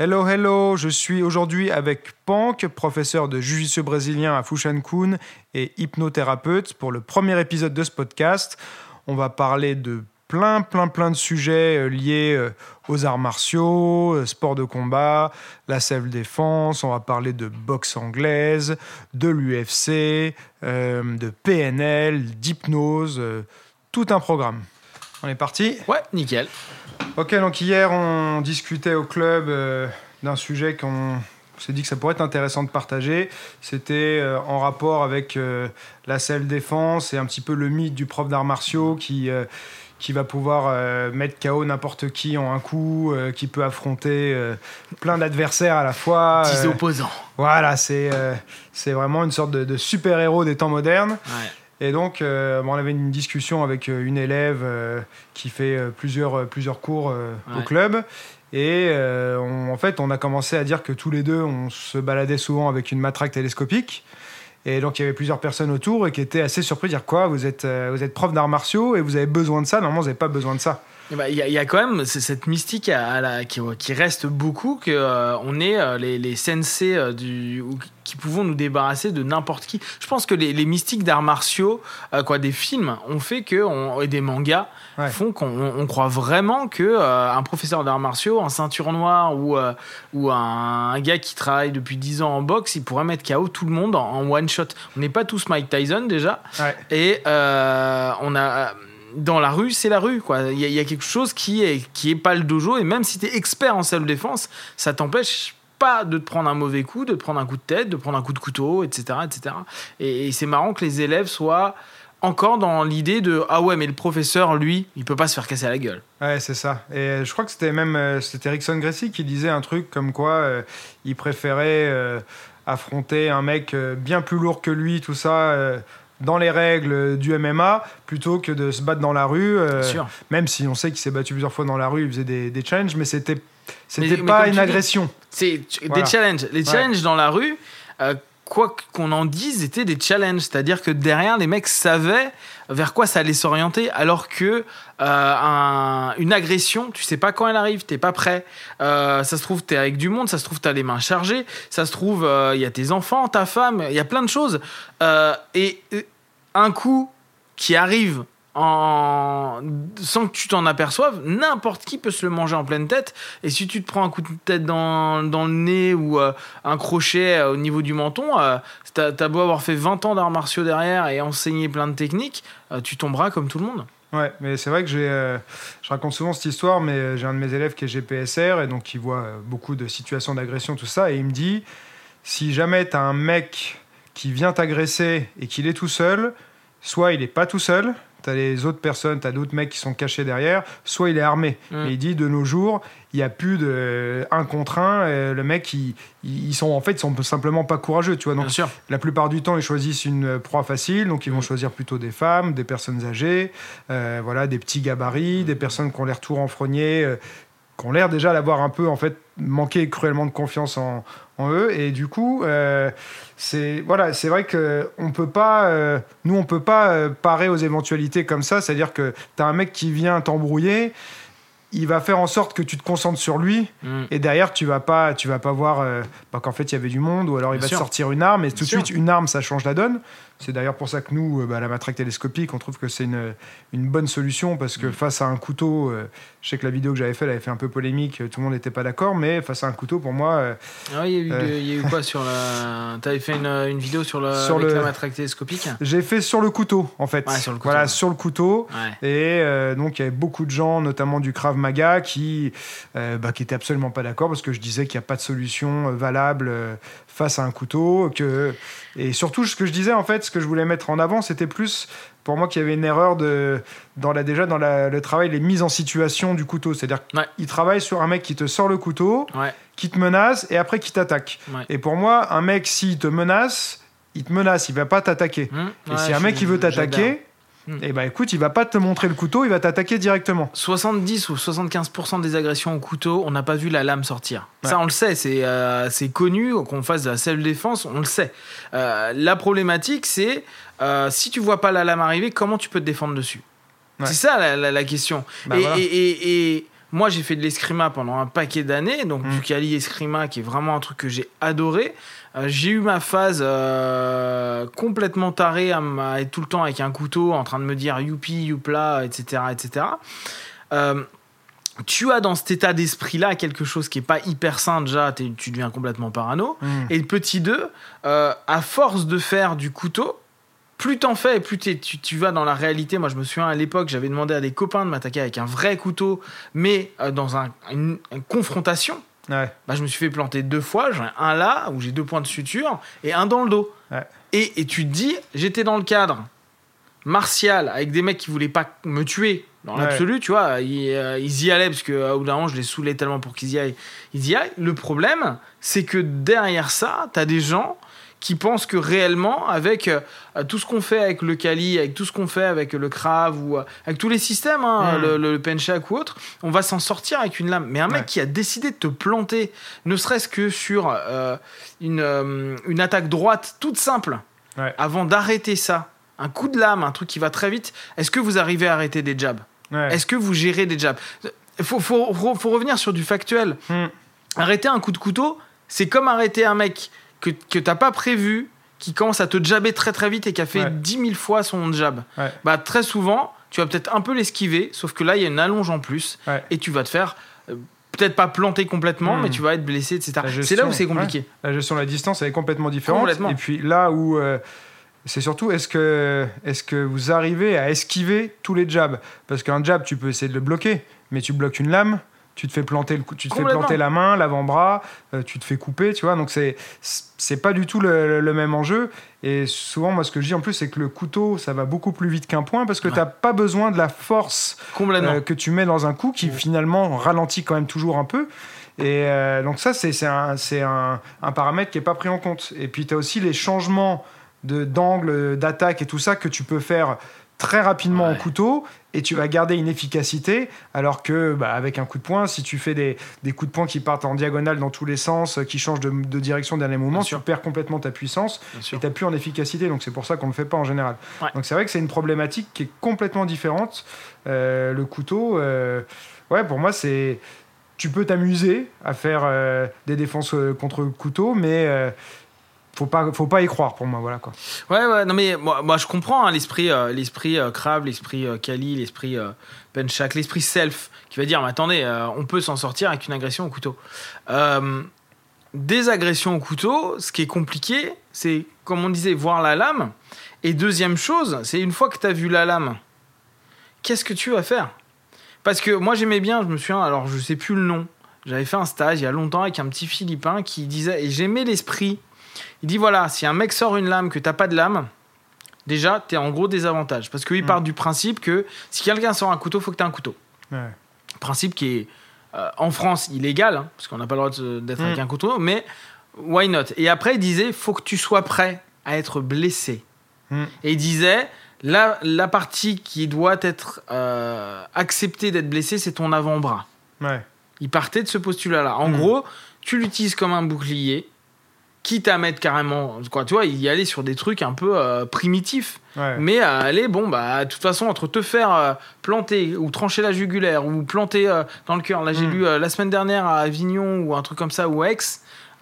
Hello, hello, je suis aujourd'hui avec Pank, professeur de jiu brésilien à Fushankun et hypnothérapeute pour le premier épisode de ce podcast. On va parler de plein, plein, plein de sujets euh, liés euh, aux arts martiaux, euh, sport de combat, la self-défense, on va parler de boxe anglaise, de l'UFC, de PNL, d'hypnose, tout un programme. On est parti Ouais, nickel. Ok, donc hier on discutait au club d'un sujet qu'on s'est dit que ça pourrait être intéressant de partager. C'était en rapport avec la self-défense et un petit peu le mythe du prof d'arts martiaux qui qui va pouvoir euh, mettre KO n'importe qui en un coup, euh, qui peut affronter euh, plein d'adversaires à la fois. Dix opposants. Voilà, c'est c'est vraiment une sorte de, super-héros des temps modernes. Et donc, on avait une discussion avec une élève qui fait plusieurs, plusieurs cours au club. Et en fait, on a commencé à dire que tous les deux, on se baladait souvent avec une matraque télescopique. Et donc il y avait plusieurs personnes autour et qui étaient assez surpris de dire quoi Vous êtes, euh, vous êtes prof d'arts martiaux et vous avez besoin de ça Normalement, vous n'avez pas besoin de ça. Eh ben, il y, a quand même cette mystique à, la, qui, reste beaucoup que euh, on est euh, les, les sensei du, qui pouvons nous débarrasser de n'importe qui. Je pense que les, mystiques d'arts martiaux, quoi, des films, ont fait que on, et des mangas font qu'on croit vraiment que un professeur d'arts martiaux, un ceinture noire ou ou un, gars qui travaille depuis 10 ans en boxe, il pourrait mettre KO tout le monde en, one shot. On n'est pas tous Mike Tyson déjà, et on a dans la rue, c'est la rue. quoi. Il y, a quelque chose qui est, qui est pas le dojo. Et même si tu es expert en self-défense, ça t'empêche pas de te prendre un mauvais coup, de te prendre un coup de tête, de prendre un coup de couteau, etc. etc. Et, c'est marrant que les élèves soient encore dans l'idée de ah ouais mais le professeur lui il peut pas se faire casser la gueule ouais c'est ça et je crois que c'était même euh, c'était Rickson Gracie qui disait un truc comme quoi euh, il préférait euh, affronter un mec bien plus lourd que lui tout ça dans les règles du MMA plutôt que de se battre dans la rue. Euh, même si on sait qu'il s'est battu plusieurs fois dans la rue, il faisait des, des challenges, mais c'était c'était pas une agression. C'est des challenges. Les challenges dans la rue, euh, quoi qu'on en dise, étaient des challenges. C'est-à-dire que derrière, les mecs savaient vers quoi ça allait s'orienter, alors que euh, une agression, tu sais pas quand elle arrive, t'es pas prêt. Euh, ça se trouve, t'es avec du monde, ça se trouve, t'as les mains chargées, ça se trouve, euh, il y a tes enfants, ta femme, il y a plein de choses. et un coup qui arrive sans que tu t'en aperçoives, n'importe qui peut se le manger en pleine tête. Et si tu te prends un coup de tête dans, le nez ou euh, un crochet euh, au niveau du menton, euh, t'as as beau avoir fait 20 ans d'arts martiaux derrière et enseigner plein de techniques, tu tomberas comme tout le monde. Ouais, mais c'est vrai que j'ai, je raconte souvent cette histoire, mais j'ai un de mes élèves qui est GPSR et donc qui voit beaucoup de situations d'agression, tout ça, et il me dit si jamais tu as un mec qui vient t'agresser et qu'il est tout seul, soit il n'est pas tout seul, tu as les autres personnes, tu as d'autres mecs qui sont cachés derrière, soit il est armé. Mm. Et il dit de nos jours, il n'y a plus de un contre un. Euh, le mec, ils, ils, sont en fait, ils sont simplement pas courageux, tu vois. Donc, la plupart du temps, ils choisissent une proie facile, donc ils vont mm. choisir plutôt des femmes, des personnes âgées, euh, voilà, des petits gabarits, des personnes qui ont l'air tout renfrognés, euh, qui ont l'air déjà d'avoir un peu en fait manqué cruellement de confiance en, en eux. Et du coup, euh, c'est voilà, c'est vrai que on peut pas, euh, nous on peut pas euh, parer aux éventualités comme ça. C'est-à-dire que tu as un mec qui vient t'embrouiller il va faire en sorte que tu te concentres sur lui mm. et derrière tu vas pas tu vas pas voir bah, qu'en fait il y avait du monde ou alors il va te sortir une arme et tout de suite une arme ça change la donne c'est d'ailleurs pour ça que nous, euh, bah, la matraque télescopique, on trouve que c'est une, une, bonne solution parce que mm. face à un couteau, euh, je sais que la vidéo que j'avais faite, avait fait un peu polémique, tout le monde n'était pas d'accord, mais face à un couteau, pour moi. Euh, ah il y, a eu quoi sur la. Tu avais fait une, une, vidéo sur, sur le... la matraque télescopique J'ai fait sur le couteau, en fait. sur le couteau. Voilà, sur le couteau. Et donc, il y avait beaucoup de gens, notamment du Krav Maga, qui, bah, qui étaient absolument pas d'accord parce que je disais qu'il n'y a pas de solution valable face à un couteau. Que... Et surtout, ce que je disais, en fait, ce que je voulais mettre en avant, c'était plus pour moi qu'il y avait une erreur de, dans la, déjà dans le travail, les mises en situation du couteau. C'est-à-dire qu'il travaille sur un mec qui te sort le couteau, qui te menace et après qui t'attaque. Et pour moi, un mec, s'il te menace, il te menace, il va pas t'attaquer. Mmh. et si un mec qui veut t'attaquer, Hmm. Et eh bah ben, écoute, il va pas te montrer le couteau, il va t'attaquer directement. 70 ou 75% des agressions au couteau, on n'a pas vu la lame sortir. Ça, on le sait, c'est euh, connu qu'on fasse de la self-défense, on le sait. Euh, la problématique, c'est euh, si tu vois pas la lame arriver, comment tu peux te défendre dessus? C'est ça la, question. Bah, et, Moi, j'ai fait de l'escrima pendant un paquet d'années, donc Mm. du Kali escrima qui est vraiment un truc que j'ai adoré. Euh, j'ai eu ma phase euh, complètement tarée à, être tout le temps avec un couteau en train de me dire youpi, youpla, etc. etc. Euh, tu as dans cet état d'esprit-là quelque chose qui est pas hyper sain déjà, tu deviens complètement parano. Mm. Et petit 2, euh, à force de faire du couteau, plus t'en fais et plus tu, tu vas dans la réalité. Moi, je me souviens à l'époque, j'avais demandé à des copains de m'attaquer avec un vrai couteau, mais euh, dans un- une, une confrontation. Ouais. Bah, je me suis fait planter deux fois. J'en ai un là, où j'ai deux points de suture, et un dans le dos. Ouais. Et, et tu te dis, j'étais dans le cadre martial avec des mecs qui voulaient pas me tuer. Dans Ouais. l'absolu, tu vois, ils, euh, ils y allaient parce que euh, bout d'un moment, je les saoulais tellement pour qu'ils y aillent. Ils y aillent. Le problème, c'est que derrière ça, t'as des gens qui pensent que réellement, avec euh, tout ce qu'on fait avec le Kali, avec tout ce qu'on fait avec le Krav ou euh, avec tous les systèmes, hein, Mm. le, le Penchak ou autre, on va s'en sortir avec une lame. Mais un mec Ouais. qui a décidé de te planter, ne serait-ce que sur euh, une, euh, une attaque droite toute simple, Ouais. avant d'arrêter ça, un coup de lame, un truc qui va très vite, est-ce que vous arrivez à arrêter des jabs? Ouais. Est-ce que vous gérez des jabs? Il faut, faut, faut- faut revenir sur du factuel. Mm. Arrêter un coup de couteau, c'est comme arrêter un mec que, que t'as pas prévu, qui commence à te jabber très très vite et qui a fait Ouais. 10 000 fois son jab. Ouais. Bah, très souvent, tu vas peut-être un peu l'esquiver, sauf que là, il y a une allonge en plus Ouais. et tu vas te faire. euh, Peut-être pas planter complètement, Hmm. mais tu vas être blessé, etc. C'est là où c'est compliqué. La gestion de la distance, elle est complètement différente. Complètement. Et puis là où euh, c'est surtout, est-ce que, est que vous arrivez à esquiver tous les jabs? Parce qu'un jab, tu peux essayer de le bloquer, mais tu bloques une lame, tu te fais planter, le, tu te fais planter la main, l'avant-bras, euh, tu te fais couper, tu vois. Donc c'est c'est pas du tout le, le même enjeu. Et souvent, moi, ce que je dis en plus, c'est que le couteau, ça va beaucoup plus vite qu'un point parce que Ouais. tu n'as pas besoin de la force euh, que tu mets dans un coup qui finalement ralentit quand même toujours un peu. Et euh, donc ça, c'est c'est un, c'est un, un paramètre qui n'est pas pris en compte. Et puis tu as aussi les changements de- d'angle, d'attaque et tout ça que tu peux faire très rapidement Ouais. en couteau et tu vas garder une efficacité alors que bah, avec un coup de poing si tu fais des, des coups de poing qui partent en diagonale dans tous les sens euh, qui changent de, de direction au dernier moment Bien tu sûr. perds complètement ta puissance et t'as plus en efficacité, donc c'est pour ça qu'on ne le fait pas en général. Ouais. Donc c'est vrai que c'est une problématique qui est complètement différente. Euh, le couteau, euh, ouais, pour moi c'est, tu peux t'amuser à faire euh, des défenses contre le couteau, mais faut pas, faut pas y croire pour moi, voilà quoi. Ouais, ouais, non mais moi, moi je comprends hein, l'esprit, euh, l'esprit euh, Krav, l'esprit euh, Kali, l'esprit euh, Penchak, l'esprit self qui va dire mais attendez, euh, on peut s'en sortir avec une agression au couteau. Euh, des agressions au couteau, ce qui est compliqué, c'est comme on disait voir la lame. Et deuxième chose, c'est une fois que tu as vu la lame, qu'est-ce que tu vas faire? Parce que moi j'aimais bien, je me souviens, alors je sais plus le nom. J'avais fait un stage il y a longtemps avec un petit Philippin qui disait, et j'aimais l'esprit il dit voilà, si un mec sort une lame que t'as pas de lame, déjà t'es en gros désavantage. Parce qu'il Mm. part du principe que si quelqu'un sort un couteau, faut que t'aies un couteau. Ouais. Principe qui est euh, en France illégal, hein, parce qu'on n'a pas le droit d'être Mm. avec un couteau, mais why not? Et après il disait faut que tu sois prêt à être blessé. Mm. Et il disait la, la partie qui doit être euh, acceptée d'être blessée, c'est ton avant-bras. Ouais. Il partait de ce postulat-là. En Mm. gros, tu l'utilises comme un bouclier, quitte à mettre carrément, quoi, tu vois, il y allait sur des trucs un peu euh, primitifs, Ouais. mais à aller, bon, bah, de toute façon, entre te faire euh, planter ou trancher la jugulaire ou planter euh, dans le cœur. Là, j'ai Mm. lu euh, la semaine dernière à Avignon ou un truc comme ça, ou à Aix,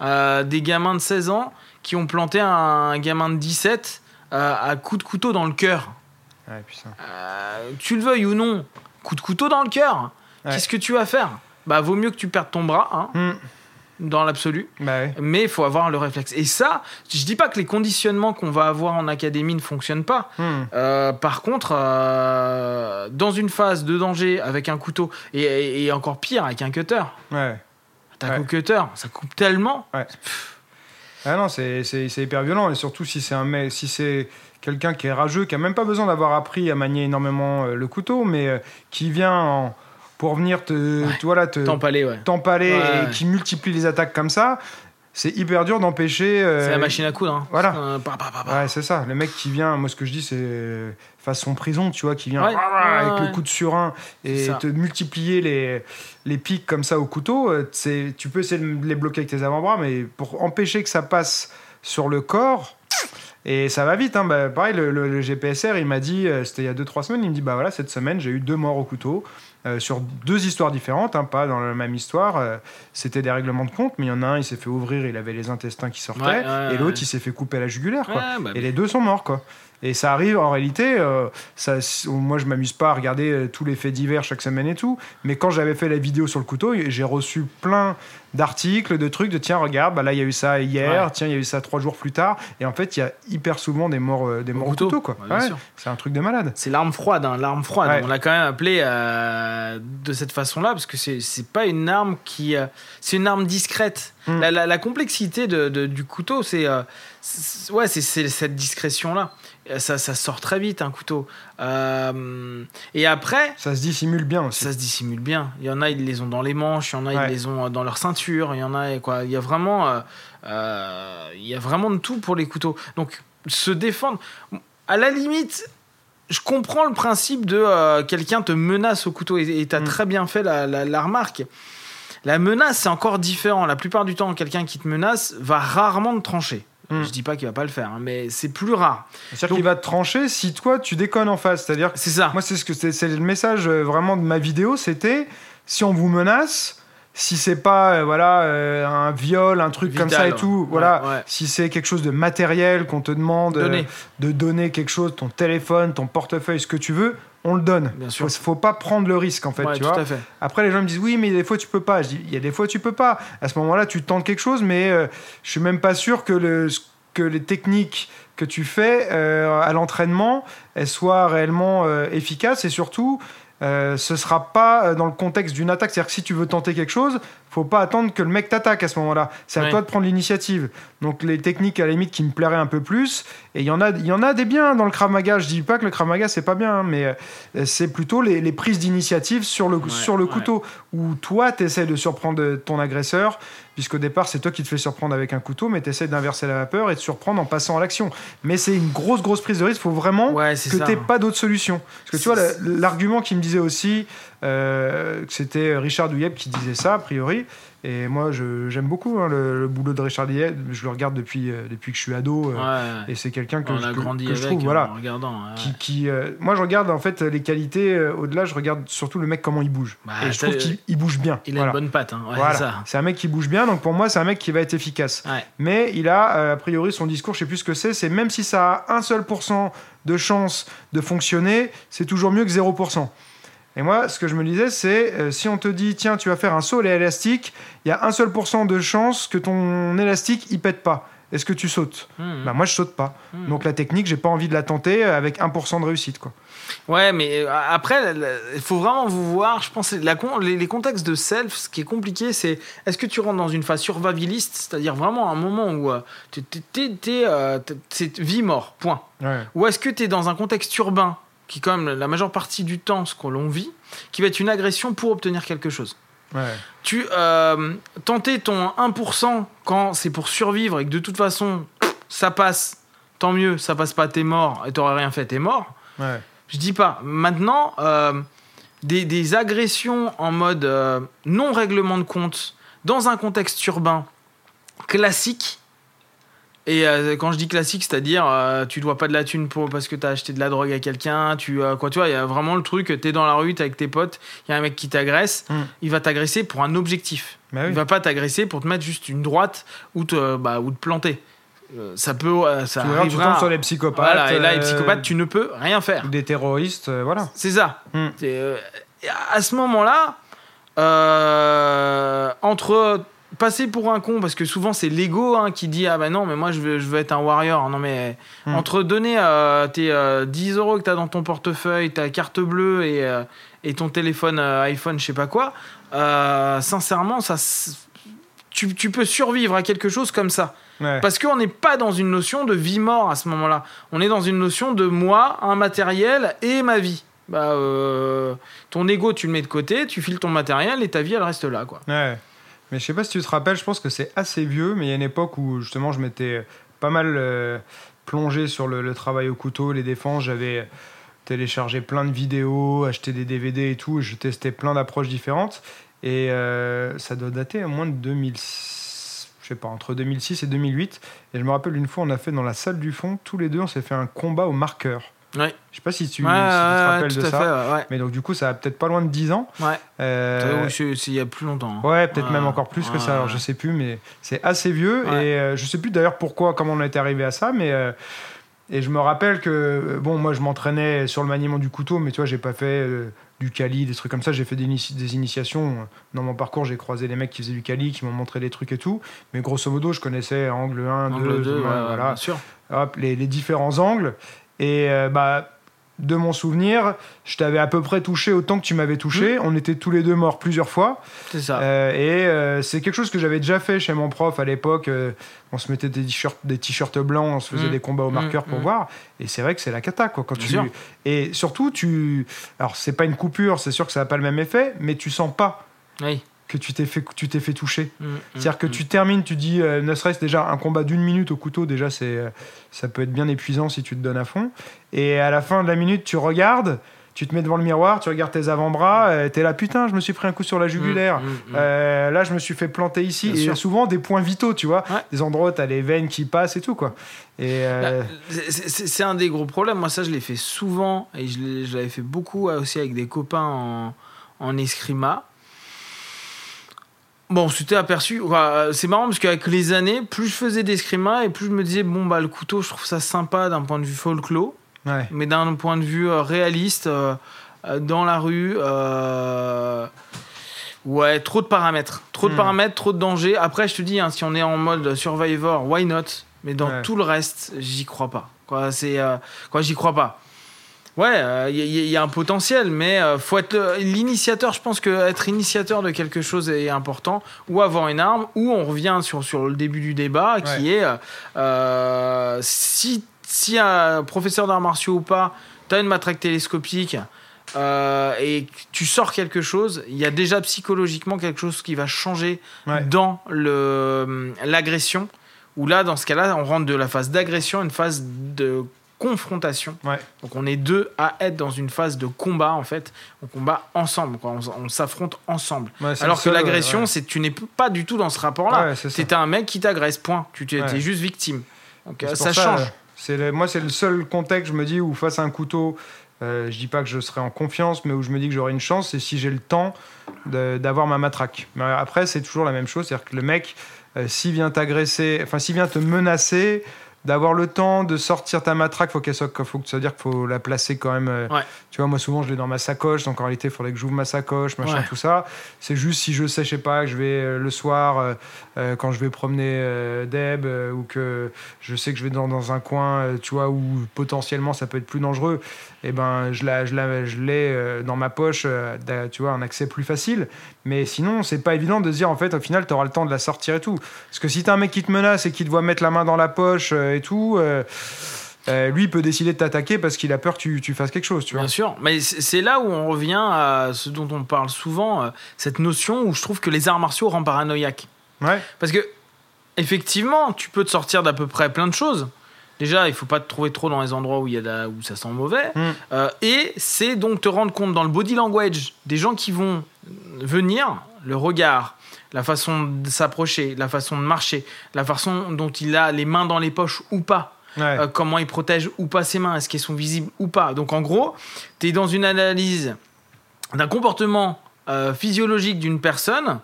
euh, des gamins de 16 ans qui ont planté un, gamin de 17 euh, à coup de couteau dans le cœur. Ouais. Euh, tu le veuilles ou non, coup de couteau dans le cœur. Ouais. Qu'est-ce que tu vas faire? Bah, vaut mieux que tu perdes ton bras, hein, Mm. Dans l'absolu. Bah ouais. Mais il faut avoir le réflexe. Et ça, je dis pas que les conditionnements qu'on va avoir en académie ne fonctionnent pas. Mm. Euh, par contre, euh, dans une phase de danger avec un couteau, et, encore pire avec un cutter, Ouais. t'as Ouais. un cutter, ça coupe tellement. Ah non, c'est hyper violent, et surtout si c'est un si c'est quelqu'un qui est rageux, qui a même pas besoin d'avoir appris à manier énormément euh, le couteau, mais qui vient en- pour venir te, Ouais. là, te T'empaler, ouais. t'empaler et qui multiplie les attaques comme ça, c'est hyper dur d'empêcher. euh, C'est la machine à coudre. Hein. voilà. Euh, pa, pa, pa. Ouais, c'est ça. Le mec qui vient, moi ce que je dis, c'est façon prison, tu vois, qui vient Ouais. avec Ouais, le coup de surin et te multiplier les, les pics comme ça au couteau. euh, c'est- Tu peux essayer de les bloquer avec tes avant-bras, mais pour empêcher que ça passe sur le corps, et ça va vite. Hein, bah, pareil, le, le- le GPSR, il m'a dit, euh, c'était il y a 2-3 semaines, il me dit, bah voilà, cette semaine, j'ai eu deux morts au couteau. Euh, sur deux histoires différentes, hein, pas dans la même histoire. euh, C'était des règlements de compte, mais il y en a un, il s'est fait ouvrir, il avait les intestins qui sortaient, Ouais, ouais, et l'autre, ouais. il s'est fait couper la jugulaire. Quoi. Bah, Et les deux sont morts, quoi. Et ça arrive, en réalité, euh, ça, moi je m'amuse pas à regarder euh, tous les faits divers chaque semaine et tout, mais quand j'avais fait la vidéo sur le couteau, j'ai reçu plein d'articles, de trucs, de tiens, regarde, bah là il y a eu ça hier, Ouais. tiens, il y a eu ça trois jours plus tard, et en fait il y a hyper souvent des morts, euh, des morts au couteau. couteau, quoi. Ouais, bien Ouais, sûr. c'est un truc de malade. C'est l'arme froide, hein, l'arme froide. On l'a quand même appelé euh, de cette façon-là parce que c'est pas une arme qui, c'est une arme discrète. Mm. La, la- la complexité de, de- du couteau, c'est, ouais, c'est cette discrétion-là. Euh, Ça, ça sort très vite un couteau. Euh, et après, Ça se dissimule bien aussi. ça se dissimule bien. Il y en a, ils les ont dans les manches, il y en a, Ouais. ils les ont euh, dans leur ceinture, il y en a, quoi. Il y a vraiment, euh, euh, il y a vraiment de tout pour les couteaux. Donc, se défendre, à la limite, je comprends le principe de quelqu'un te menace au couteau et tu as Mm. très bien fait la, la- la remarque. La menace, c'est encore différent. La plupart du temps, quelqu'un qui te menace va rarement te trancher. Mm. Je dis pas qu'il va pas le faire, hein, mais c'est plus rare. C'est-à-dire qu'il va te trancher si toi tu déconnes en face. C'est-à-dire C'est ça. moi c'est ce que c'est le message euh, vraiment de ma vidéo, c'était si on vous menace, si c'est pas euh, voilà euh, un viol, un truc comme ça et tout, Ouais, voilà, ouais. si c'est quelque chose de matériel qu'on te demande de donner quelque chose, ton téléphone, ton portefeuille, ce que tu veux, on le donne. Bien sûr. Faut, faut pas prendre le risque en fait, Ouais, tu tout vois. à fait. Après, les gens me disent oui, mais des fois tu peux pas. Je dis il y a des fois tu peux pas. À ce moment-là, tu tentes quelque chose, mais euh, je suis même pas sûr que, le, que les techniques que tu fais euh, à l'entraînement elles soient réellement euh, efficaces et surtout. Euh, ce sera pas dans le contexte d'une attaque. C'est-à-dire que si tu veux tenter quelque chose, faut pas attendre que le mec t'attaque à ce moment-là. C'est à Ouais. toi de prendre l'initiative. Donc les techniques à la limite qui me plairaient un peu plus. Et il y en a, il y en a des biens dans le Krav Maga. Je dis pas que le Krav Maga c'est pas bien, hein, mais euh, c'est plutôt les, les prises d'initiative sur le, Ouais, sur le ouais. couteau où toi tu essaies de surprendre ton agresseur, puisqu'au départ c'est toi qui te fais surprendre avec un couteau, mais tu essaies d'inverser la vapeur et de surprendre en passant à l'action. Mais c'est une grosse grosse prise de risque. Il faut vraiment que ça. tu pas d'autre solution. Parce que tu vois, l'argument qui me disait aussi euh, c'était Richard Douyeb qui disait ça, a priori. Et moi, j'aime beaucoup hein, le, le boulot de Richard Douyeb. Je le regarde depuis, euh, depuis que je suis ado. euh, Ouais. Et c'est quelqu'un que, je- a que- grandi que je trouve, en voilà, regardant. ouais. qui, qui, moi, je regarde en fait les qualités. Au-delà, je regarde surtout le mec comment il bouge. Bah, et je trouve qu'il il bouge bien. Il a une bonne patte, hein. ouais, Voilà. c'est un mec qui bouge bien, donc pour moi, c'est un mec qui va être efficace. Mais il a, a priori, son discours, je sais plus ce que c'est, c'est même si ça a un seul pourcent de chance de fonctionner, c'est toujours mieux que 0%. Et moi, ce que je me disais, c'est euh, si on te dit, tiens, tu vas faire un saut à l'élastique, il y a un seul pourcent de chance que ton élastique, il pète pas. Est-ce que tu sautes Mhm. Bah moi, je saute pas. Mhm. Donc la technique, j'ai pas envie de la tenter avec 1% de réussite, quoi. Ouais, mais euh, après, il faut vraiment vous voir. Je pense la con- les, les contextes de self, ce qui est compliqué, c'est est-ce que tu rentres dans une phase survivaliste, c'est-à-dire vraiment un moment où euh, t'es- t'es- t'es- t'es, euh, t'es- c'est vie-mort, point. Ouais. Ou est-ce que tu es dans un contexte urbain, qui est quand même la majeure partie du temps ce que l'on vit, qui va être une agression pour obtenir quelque chose Ouais. tu euh, tenter ton 1% quand c'est pour survivre et que de toute façon ça passe, tant mieux, ça passe pas, t'es mort et t'aurais rien fait, t'es mort. Ouais. Je dis pas. Maintenant, euh, des, des agressions en mode euh, non règlement de compte dans un contexte urbain classique. Et euh, quand je dis classique, c'est-à-dire euh, tu dois pas de la thune pour, parce que t'as acheté de la drogue à quelqu'un, tu euh, quoi tu vois, il y a vraiment le truc, t'es dans la rue, t'es avec tes potes, il y a un mec qui t'agresse, Mm. il va t'agresser pour un objectif. Bah oui. Il va pas t'agresser pour te mettre juste une droite ou te, bah, ou te planter. Euh, ça peut, ça Tu, vois, tu arrivera. sur les psychopathes. Voilà, et là, les psychopathes, tu ne peux rien faire. ou des terroristes, voilà. C'est ça. Hmm. À ce moment-là, entre passer pour un con, parce que souvent c'est l'ego hein, qui dit Ah ben non, mais moi je veux, je veux être un warrior. Non, mais Hmm. entre donner euh, tes euh, 10 euros que tu as dans ton portefeuille, ta carte bleue et, euh, et ton téléphone euh, iPhone, je sais pas quoi, euh, sincèrement, ça. Tu, tu peux survivre à quelque chose comme ça. Ouais. Parce qu'on n'est pas dans une notion de vie-mort à ce moment-là. On est dans une notion de moi, un matériel et ma vie. Bah, euh, ton ego, tu le mets de côté, tu files ton matériel et ta vie, elle reste là. Quoi. Ouais. Mais je sais pas si tu te rappelles, je pense que c'est assez vieux, mais il y a une époque où justement je m'étais pas mal euh, plongé sur le, travail au couteau, les défenses. J'avais téléchargé plein de vidéos, acheté des DVD et tout. et je testais plein d'approches différentes. Et euh, ça doit dater à moins de 2006, je sais pas, entre 2006 et 2008. Et je me rappelle une fois, on a fait dans la salle du fond, tous les deux, on s'est fait un combat au marqueur. Ouais. Je sais pas si tu, Ouais, si tu te rappelles de ça. fait. Mais donc du coup, ça a peut-être pas loin de 10 ans. Ouais. Euh, il y a plus longtemps. hein. Ouais, peut-être même encore plus que ça. Alors, je sais plus, mais c'est assez vieux. Et euh, je sais plus d'ailleurs pourquoi, comment on est arrivé à ça, mais euh, et je me rappelle que euh, bon, moi, je m'entraînais sur le maniement du couteau, mais tu vois, j'ai pas fait euh, du cali, des trucs comme ça. J'ai fait des, initiations dans mon parcours. J'ai croisé des mecs qui faisaient du cali, qui m'ont montré des trucs et tout. Mais grosso modo, je connaissais angle 1, 2, Angle 2, ouais, ouais, voilà, bien sûr. hop, les, les différents angles. Et euh, bah, de mon souvenir, je t'avais à peu près touché autant que tu m'avais touché. On était tous les deux morts plusieurs fois. C'est ça. Euh, et euh, c'est quelque chose que j'avais déjà fait chez mon prof à l'époque. Euh, on se mettait des t-shirts, des t-shirts blancs, on se faisait Mm. des combats au Mm, marqueur pour mm. voir. Et c'est vrai que c'est la cata quoi. Quand Bien tu sûr. et surtout tu, alors c'est pas une coupure, c'est sûr que ça n'a pas le même effet, mais tu sens pas Oui. Que tu t'es fait, tu t'es fait toucher. Mm, C'est-à-dire que mm, tu termines, tu dis, euh, ne serait-ce déjà un combat d'une minute au couteau, déjà c'est, euh, ça peut être bien épuisant si tu te donnes à fond. Et à la fin de la minute, tu regardes, tu te mets devant le miroir, tu regardes tes avant-bras, euh, t'es là, putain, je me suis pris un coup sur la mm, jugulaire. mm, mm. Euh, là, je me suis fait planter ici. Bien et sûr. souvent des points vitaux, tu vois. Ouais. Des endroits où t'as les veines qui passent et tout, quoi. Et Bah, c'est- un des gros problèmes. Moi, ça, je l'ai fait souvent et je l'avais fait beaucoup aussi avec des copains en, en escrima. Bon, c'était aperçu. enfin, C'est marrant parce qu'avec les années, plus je faisais d'escrima et plus je me disais, bon, bah, le couteau, je trouve ça sympa d'un point de vue folklore, ouais. mais d'un point de vue euh, réaliste, euh, euh, dans la rue, euh, ouais, trop de paramètres. Trop de Hmm. paramètres, trop de dangers. Après, je te dis, hein, si on est en mode survivor, why not? Mais dans Ouais. tout le reste, j'y crois pas. Quoi, c'est, euh, quoi, j'y crois pas. Ouais, il y, y a un potentiel, mais euh, faut être le- l'initiateur. Je pense que être initiateur de quelque chose est important, ou avoir une arme, ou on revient sur, sur le début du débat, qui est euh, euh, si, si un professeur d'arts martiaux ou pas, tu as une matraque télescopique euh, et tu sors quelque chose, il y a déjà psychologiquement quelque chose qui va changer Ouais. dans le- l'agression. Où là, dans ce cas-là, on rentre de la phase d'agression à une phase de confrontation. Ouais. Donc on est deux à être dans une phase de combat en fait. On combat ensemble, quoi. on, on s'affronte ensemble. Ouais, Alors que l'agression, ouais. c'est tu n'es pas du tout dans ce rapport-là. C'est. C'était un mec qui t'agresse, point. Tu t'es juste victime. Donc ça, change. euh, le- moi, c'est le seul contexte, je me dis, où face à un couteau, euh, je dis pas que je serai en confiance, mais où je me dis que j'aurai une chance, c'est si j'ai le temps d'avoir ma matraque. Mais après, c'est toujours la même chose, c'est-à-dire que le mec, euh, s'il vient t'agresser, enfin, s'il vient te menacer, d'avoir le temps de sortir ta matraque, faut qu'elle soit, faut que ça veut dire qu'il faut la placer quand même. euh, Ouais. Tu vois, moi souvent je l'ai dans ma sacoche, donc en réalité il faudrait que j'ouvre ma sacoche, machin, Ouais. tout ça. C'est juste si je sais, je sais pas, que je vais euh, le soir, euh, quand je vais promener euh, Deb, ou que je sais que je vais dans, dans un coin, tu vois, où potentiellement ça peut être plus dangereux, et ben je la, je la, je l'ai euh, dans ma poche, euh, tu vois, un accès plus facile. Mais sinon, c'est pas évident de se dire en fait, au final, tu auras le temps de la sortir et tout. Parce que si t'as un mec qui te menace et qui te voit mettre la main dans la poche euh, et tout. euh, euh, lui il peut décider de t'attaquer parce qu'il a peur que tu, tu fasses quelque chose, tu vois. Bien sûr, mais c'est là où on revient à ce dont on parle souvent, cette notion où je trouve que les arts martiaux rendent paranoïaque. Ouais, Parce que, effectivement, tu peux te sortir d'à peu près plein de choses. Déjà, il faut pas te trouver trop dans les endroits où, il y a la- où ça sent mauvais. Mm. Euh, et c'est donc te rendre compte dans le body language des gens qui vont venir, le regard, la façon de s'approcher, la façon de marcher, la façon dont il a les mains dans les poches ou pas. ouais. Euh, comment il protège ou pas ses mains, est-ce qu'elles sont visibles ou pas. Donc en gros, tu es dans une analyse d'un comportement euh, physiologique d'une personne,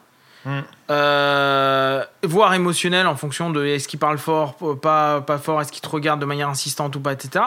Mm. euh, voire émotionnel en fonction de est-ce qu'il parle fort, pas, pas fort, est-ce qu'il te regarde de manière insistante ou pas, etc.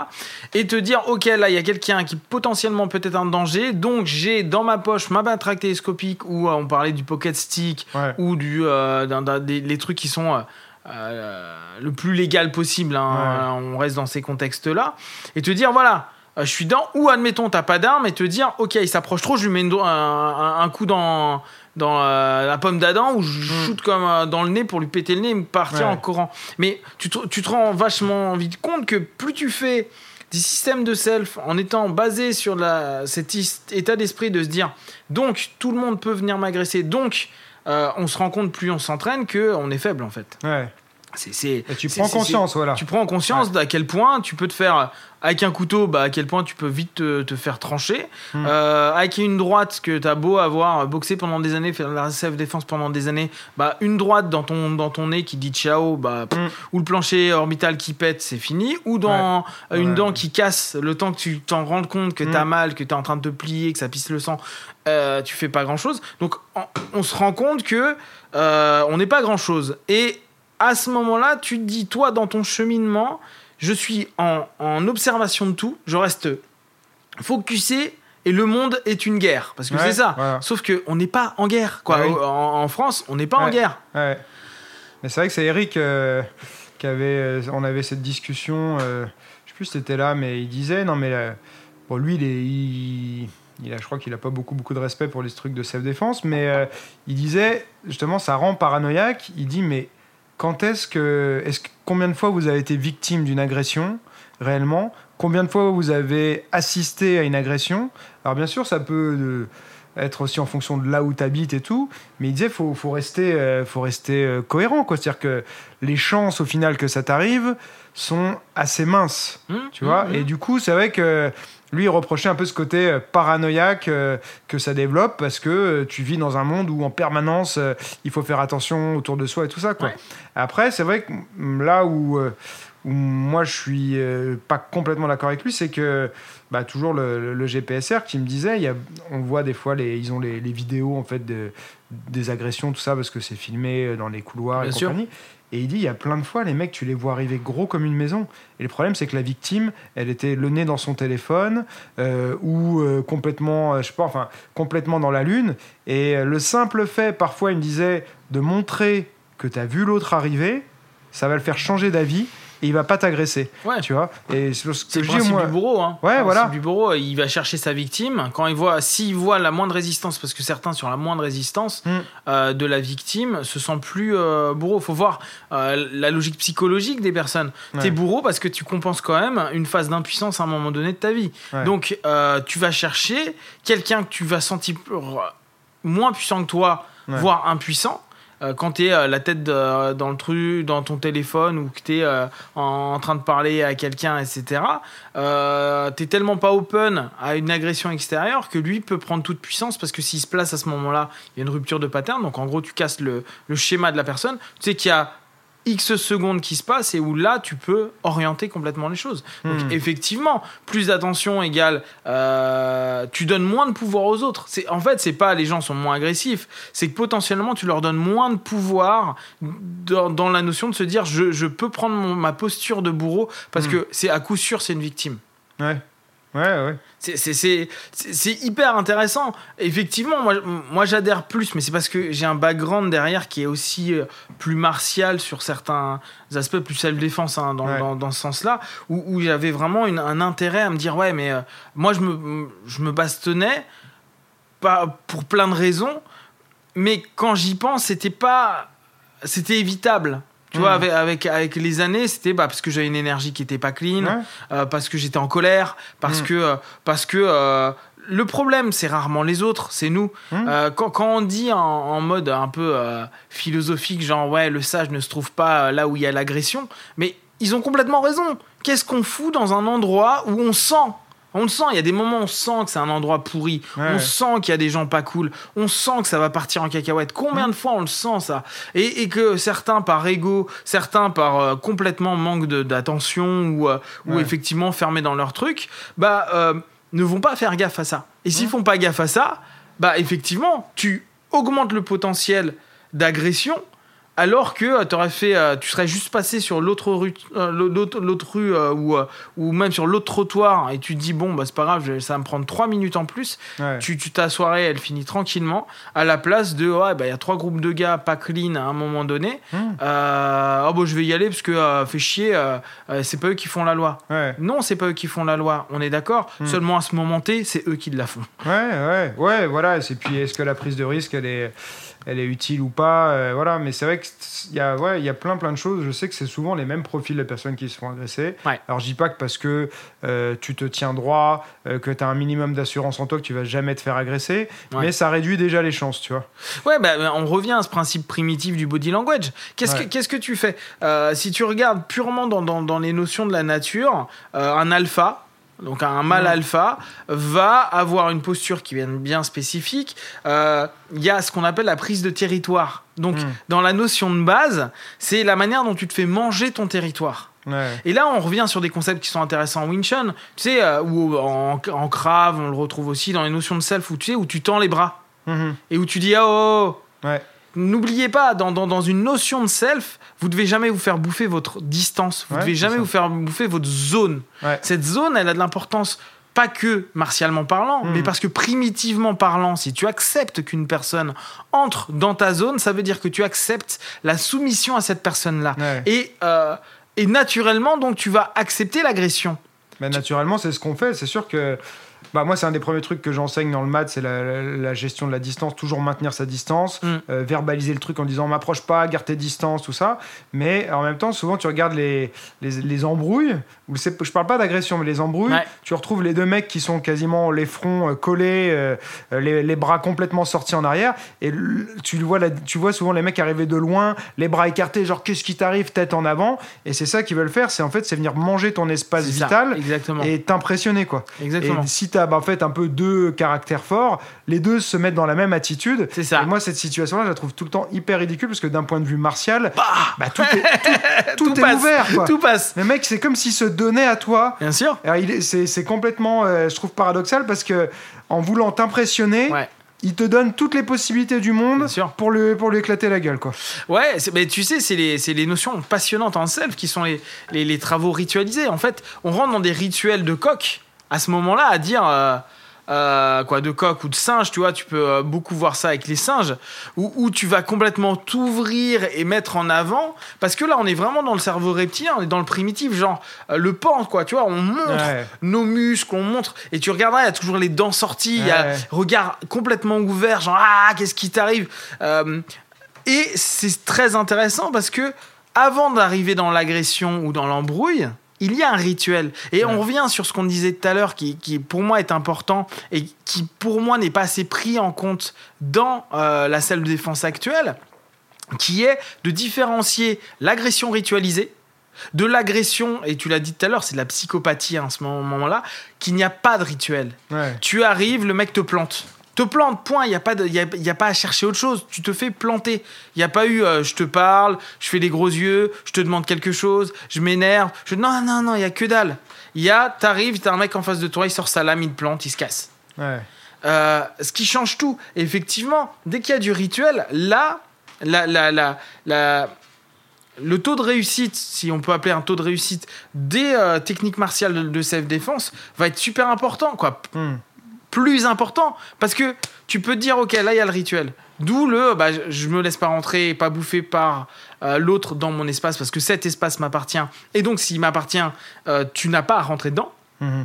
Et te dire, ok, là, il y a quelqu'un qui potentiellement peut être un danger, donc j'ai dans ma poche ma matraque télescopique, ou euh, on parlait du pocket stick, Ouais. ou du, euh, des, les trucs qui sont le plus légal possible. hein, On reste dans ces contextes-là. Et te dire, voilà, je suis dans, ou admettons, t'as pas d'arme, et te dire, ok, il s'approche trop, je lui mets une un coup dans, dans euh, la pomme d'Adam, ou je shoot comme euh, dans le nez pour lui péter le nez et me partir Ouais. en courant. Mais tu te, tu te rends vachement vite compte que plus tu fais des systèmes de self en étant basé sur la, cet état d'esprit de se dire donc tout le monde peut venir m'agresser donc euh, on se rend compte plus on s'entraîne que on est faible en fait Ouais. Tu prends conscience, voilà. Tu prends conscience d'à quel point tu peux te faire avec un couteau, bah, à quel point tu peux vite te, te faire trancher. Mm. Euh, avec une droite que tu as beau avoir boxé pendant des années, faire la self-défense pendant des années, bah, une droite dans ton, dans ton nez qui dit ciao, bah, pff, Mm. ou le plancher orbital qui pète, c'est fini. Ou dans une Ouais. dent qui casse, le temps que tu t'en rendes compte que Mm. tu as mal, que tu es en train de te plier, que ça pisse le sang, euh, tu fais pas grand chose. Donc on, on se rend compte que euh, on n'est pas grand chose. Et à ce moment-là, tu te dis, toi, dans ton cheminement, je suis en, en observation de tout, je reste focusé et le monde est une guerre. Parce que Ouais, c'est ça. voilà. Sauf qu'on n'est pas en guerre. Quoi. Ouais, oui. En, en France, on n'est pas en guerre. Mais c'est vrai que c'est Eric euh, qui avait, euh, on avait cette discussion. euh, je sais plus si c'était là, mais il disait non mais euh, bon lui il est, il, il a, je crois qu'il a pas beaucoup beaucoup de respect pour les trucs de self défense, mais euh, il disait justement ça rend paranoïaque. Il dit mais quand est-ce que, est-ce que combien de fois vous avez été victime d'une agression réellement? Combien de fois vous avez assisté à une agression? Alors bien sûr ça peut euh, être aussi en fonction de là où tu habites et tout, mais il disait faut faut rester euh, faut rester euh, cohérent quoi, c'est-à-dire que les chances au final que ça t'arrive sont assez minces, Hum, tu vois? hum, Et hum. du coup, c'est vrai que lui il reprochait un peu ce côté euh, paranoïaque euh, que ça développe parce que euh, tu vis dans un monde où en permanence il faut faire attention autour de soi et tout ça quoi. Ouais. Après, c'est vrai que là où où moi je suis pas complètement d'accord avec lui, c'est que bah, toujours le, le- le GPSR qui me disait, il y a, on voit des fois les, ils ont les, les vidéos en fait de, des agressions tout ça parce que c'est filmé dans les couloirs Bien et sûr. compagnie. Et il dit, il y a plein de fois, les mecs, tu les vois arriver gros comme une maison. Et le problème, c'est que la victime, elle était le nez dans son téléphone euh, ou euh, complètement, euh, je sais pas, enfin, complètement dans la lune. Et le simple fait, parfois, il me disait, de montrer que tu as vu l'autre arriver, ça va le faire changer d'avis et il va pas t'agresser. Ouais. Tu vois Et c'est ce que le je dis, principe moi. du bourreau. Hein. Ouais, Le voilà. du bourreau, il va chercher sa victime. Quand il voit, s'il voit la moindre résistance, parce que certains sur la moindre résistance Mm. euh, de la victime se sentent plus euh, bourreau. Faut voir euh, la logique psychologique des personnes. Ouais. T'es bourreau parce que tu compenses quand même une phase d'impuissance à un moment donné de ta vie. Ouais. Donc euh, tu vas chercher quelqu'un que tu vas sentir moins puissant que toi, voire impuissant. Euh, quand tu es la tête de- dans le truc, dans ton téléphone ou que tu es en, train de parler à quelqu'un, etc., euh, tu tellement pas open à une agression extérieure que lui peut prendre toute puissance parce que s'il se place à ce moment-là, il y a une rupture de pattern. Donc en gros, tu casses le, le schéma de la personne. Tu sais qu'il y a X secondes qui se passent et où là, tu peux orienter complètement les choses. Donc Hmm. effectivement, plus d'attention égale, euh, tu donnes moins de pouvoir aux autres. C'est en fait, c'est pas les gens sont moins agressifs, c'est que potentiellement tu leur donnes moins de pouvoir dans, dans la notion de se dire je, je peux prendre mon- ma posture de bourreau parce Hmm. que c'est à coup sûr c'est une victime. Ouais. Ouais, ouais. C'est- hyper intéressant. Effectivement, moi, moi j'adhère plus, mais c'est parce que j'ai un background derrière qui est aussi euh, plus martial sur certains aspects, plus self-défense hein, dans, Ouais. dans, dans ce sens-là, où, où j'avais vraiment une- un intérêt à me dire ouais, mais euh, moi je me, je me bastonnais pas pour plein de raisons, mais quand j'y pense, c'était pas. C'était évitable. Tu vois, avec, avec, avec les années, c'était bah, parce que j'avais une énergie qui était pas clean, Ouais. euh, parce que j'étais en colère, parce Mm. que, euh, parce que euh, le problème, c'est rarement les autres, c'est nous. Mm. Euh, quand, quand on dit en, en mode un peu philosophique, genre ouais, le sage ne se trouve pas là où il y a l'agression, mais ils ont complètement raison. Qu'est-ce qu'on fout dans un endroit où on sent on le sent, il y a des moments où on sent que c'est un endroit pourri, Ouais. on sent qu'il y a des gens pas cool, on sent que ça va partir en cacahuète. Combien de fois on le sent ça? Et, et que certains par ego, certains par euh, complètement manque d'attention ou, euh, ou effectivement fermés dans leur truc, bah euh, ne vont pas faire gaffe à ça. Et s'ils font pas gaffe à ça, bah effectivement, tu augmentes le potentiel d'agression alors que tu aurais fait euh, tu serais juste passé sur l'autre rue euh, l'autre rue euh, ou euh, ou même sur l'autre trottoir et tu te dis bon bah c'est pas grave ça va me prendre trois minutes en plus Ouais. tu, tu ta soirée elle finit tranquillement à la place de ouais bah il y a trois groupes de gars pas clean à un moment donné euh, oh bon je vais y aller parce que euh, fait chier euh, euh, c'est pas eux qui font la loi Ouais. non c'est pas eux qui font la loi on est d'accord Hmm. seulement à ce moment T c'est eux qui la font Ouais, ouais, ouais, voilà. Et puis, est-ce que la prise de risque, elle est, elle est utile ou pas euh, Voilà, mais c'est vrai que contexte, il y a, ouais, y a plein plein de choses. Je sais que c'est souvent les mêmes profils de personnes qui se font agresser. Ouais. Alors je dis pas que parce que euh, tu te tiens droit, euh, que tu as un minimum d'assurance en toi, que tu vas jamais te faire agresser, Ouais. mais ça réduit déjà les chances, tu vois. Ouais, bah, bah, on revient à ce principe primitif du body language. Qu'est-ce que qu'est-ce que tu fais? Si tu regardes purement dans, dans, dans les notions de la nature, un alpha, donc un mâle Ouais. alpha, va avoir une posture qui est bien spécifique. Euh, Il y a ce qu'on appelle la prise de territoire. Donc, Mm. dans la notion de base, c'est la manière dont tu te fais manger ton territoire. Ouais. Et là, on revient sur des concepts qui sont intéressants en Wing Chun, tu sais, euh, ou en, en Krav, on le retrouve aussi dans les notions de self, où tu sais, où tu tends les bras Mhm. et où tu dis, oh, oh, oh. Ouais. N'oubliez pas, dans, dans, dans une notion de self, vous devez jamais vous faire bouffer votre distance. Vous Ouais, devez jamais vous faire bouffer votre zone. Ouais. Cette zone, elle a de l'importance, pas que martialement parlant, Mhm. mais parce que primitivement parlant, si tu acceptes qu'une personne entre dans ta zone, ça veut dire que tu acceptes la soumission à cette personne-là. Ouais. Et, euh, et naturellement, donc, tu vas accepter l'agression. Bah, naturellement, c'est ce qu'on fait. C'est sûr que. Bah, moi, c'est un des premiers trucs que j'enseigne dans le maths, c'est la, la- la gestion de la distance, toujours maintenir sa distance, Mm. euh, verbaliser le truc en disant m'approche pas, garde tes distances, tout ça. Mais en même temps, souvent, tu regardes les, les, les embrouilles, ou c'est- je parle pas d'agression, mais les embrouilles, Ouais. tu retrouves les deux mecs qui sont quasiment les fronts euh, collés, euh, les, les bras complètement sortis en arrière, et tu, vois, la- tu vois souvent les mecs arriver de loin, les bras écartés, genre qu'est-ce qui t'arrive, tête en avant, et c'est ça qu'ils veulent faire, c'est en fait, c'est venir manger ton espace ça, vital exactement. et t'impressionner quoi. exactement. Et si bah, en fait un peu deux caractères forts, les deux se mettent dans la même attitude. C'est ça. Et moi cette situation-là, je la trouve tout le temps hyper ridicule parce que d'un point de vue martial, Bah, bah, tout est, tout, tout tout est passe. ouvert quoi. Tout passe. Le mec, c'est comme s'il se donnait à toi. Bien sûr. C'est complètement, euh, je trouve paradoxal parce que en voulant t'impressionner, Ouais. il te donne toutes les possibilités du monde pour lui pour lui éclater la gueule quoi. Ouais, mais tu sais, c'est les, les notions passionnantes en self qui sont les, les, les travaux ritualisés. En fait, on rentre dans des rituels de coq à ce moment-là à dire. euh, euh, quoi de coq ou de singe tu vois tu peux euh, beaucoup voir ça avec les singes où, où tu vas complètement t'ouvrir et mettre en avant parce que là on est vraiment dans le cerveau reptilien on est dans le primitif genre euh, le pan quoi tu vois on montre Ouais. nos muscles, on montre, et tu regarderas, il y a toujours les dents sorties, il y a regard complètement ouvert, genre ah qu'est-ce qui t'arrive Euh, Et c'est très intéressant parce que avant d'arriver dans l'agression ou dans l'embrouille, il y a un rituel. Et on revient sur ce qu'on disait tout à l'heure, qui, qui pour moi est important et qui pour moi n'est pas assez pris en compte dans euh, la salle de défense actuelle, qui est de différencier l'agression ritualisée de l'agression, et tu l'as dit tout à l'heure, c'est de la psychopathie à ce moment-là, qu'il n'y a pas de rituel. Ouais. Tu arrives, le mec te plante. Te plante, point. Il n'y a, pas de- y a, y a pas à chercher autre chose. Tu te fais planter. Il n'y a pas eu euh, je te parle, je fais des gros yeux, je te demande quelque chose, je m'énerve. Je... Non, non, non, il n'y a que dalle. Il y a, t'arrives, t'as un mec en face de toi, il sort sa lame, il te plante, il se casse. Ouais. Euh, ce qui change tout. Et effectivement, dès qu'il y a du rituel, là, la, la, la, la- le taux de réussite, si on peut appeler un taux de réussite des euh, techniques martiales de, de self-défense, va être super important, quoi. Hmm. Plus important. Parce que tu peux te dire, ok, là, il y a le rituel. D'où le, bah, je- me laisse pas rentrer et pas bouffer par euh, l'autre dans mon espace, parce que cet espace m'appartient. Et donc, s'il m'appartient, euh, tu n'as pas à rentrer dedans. Mhm.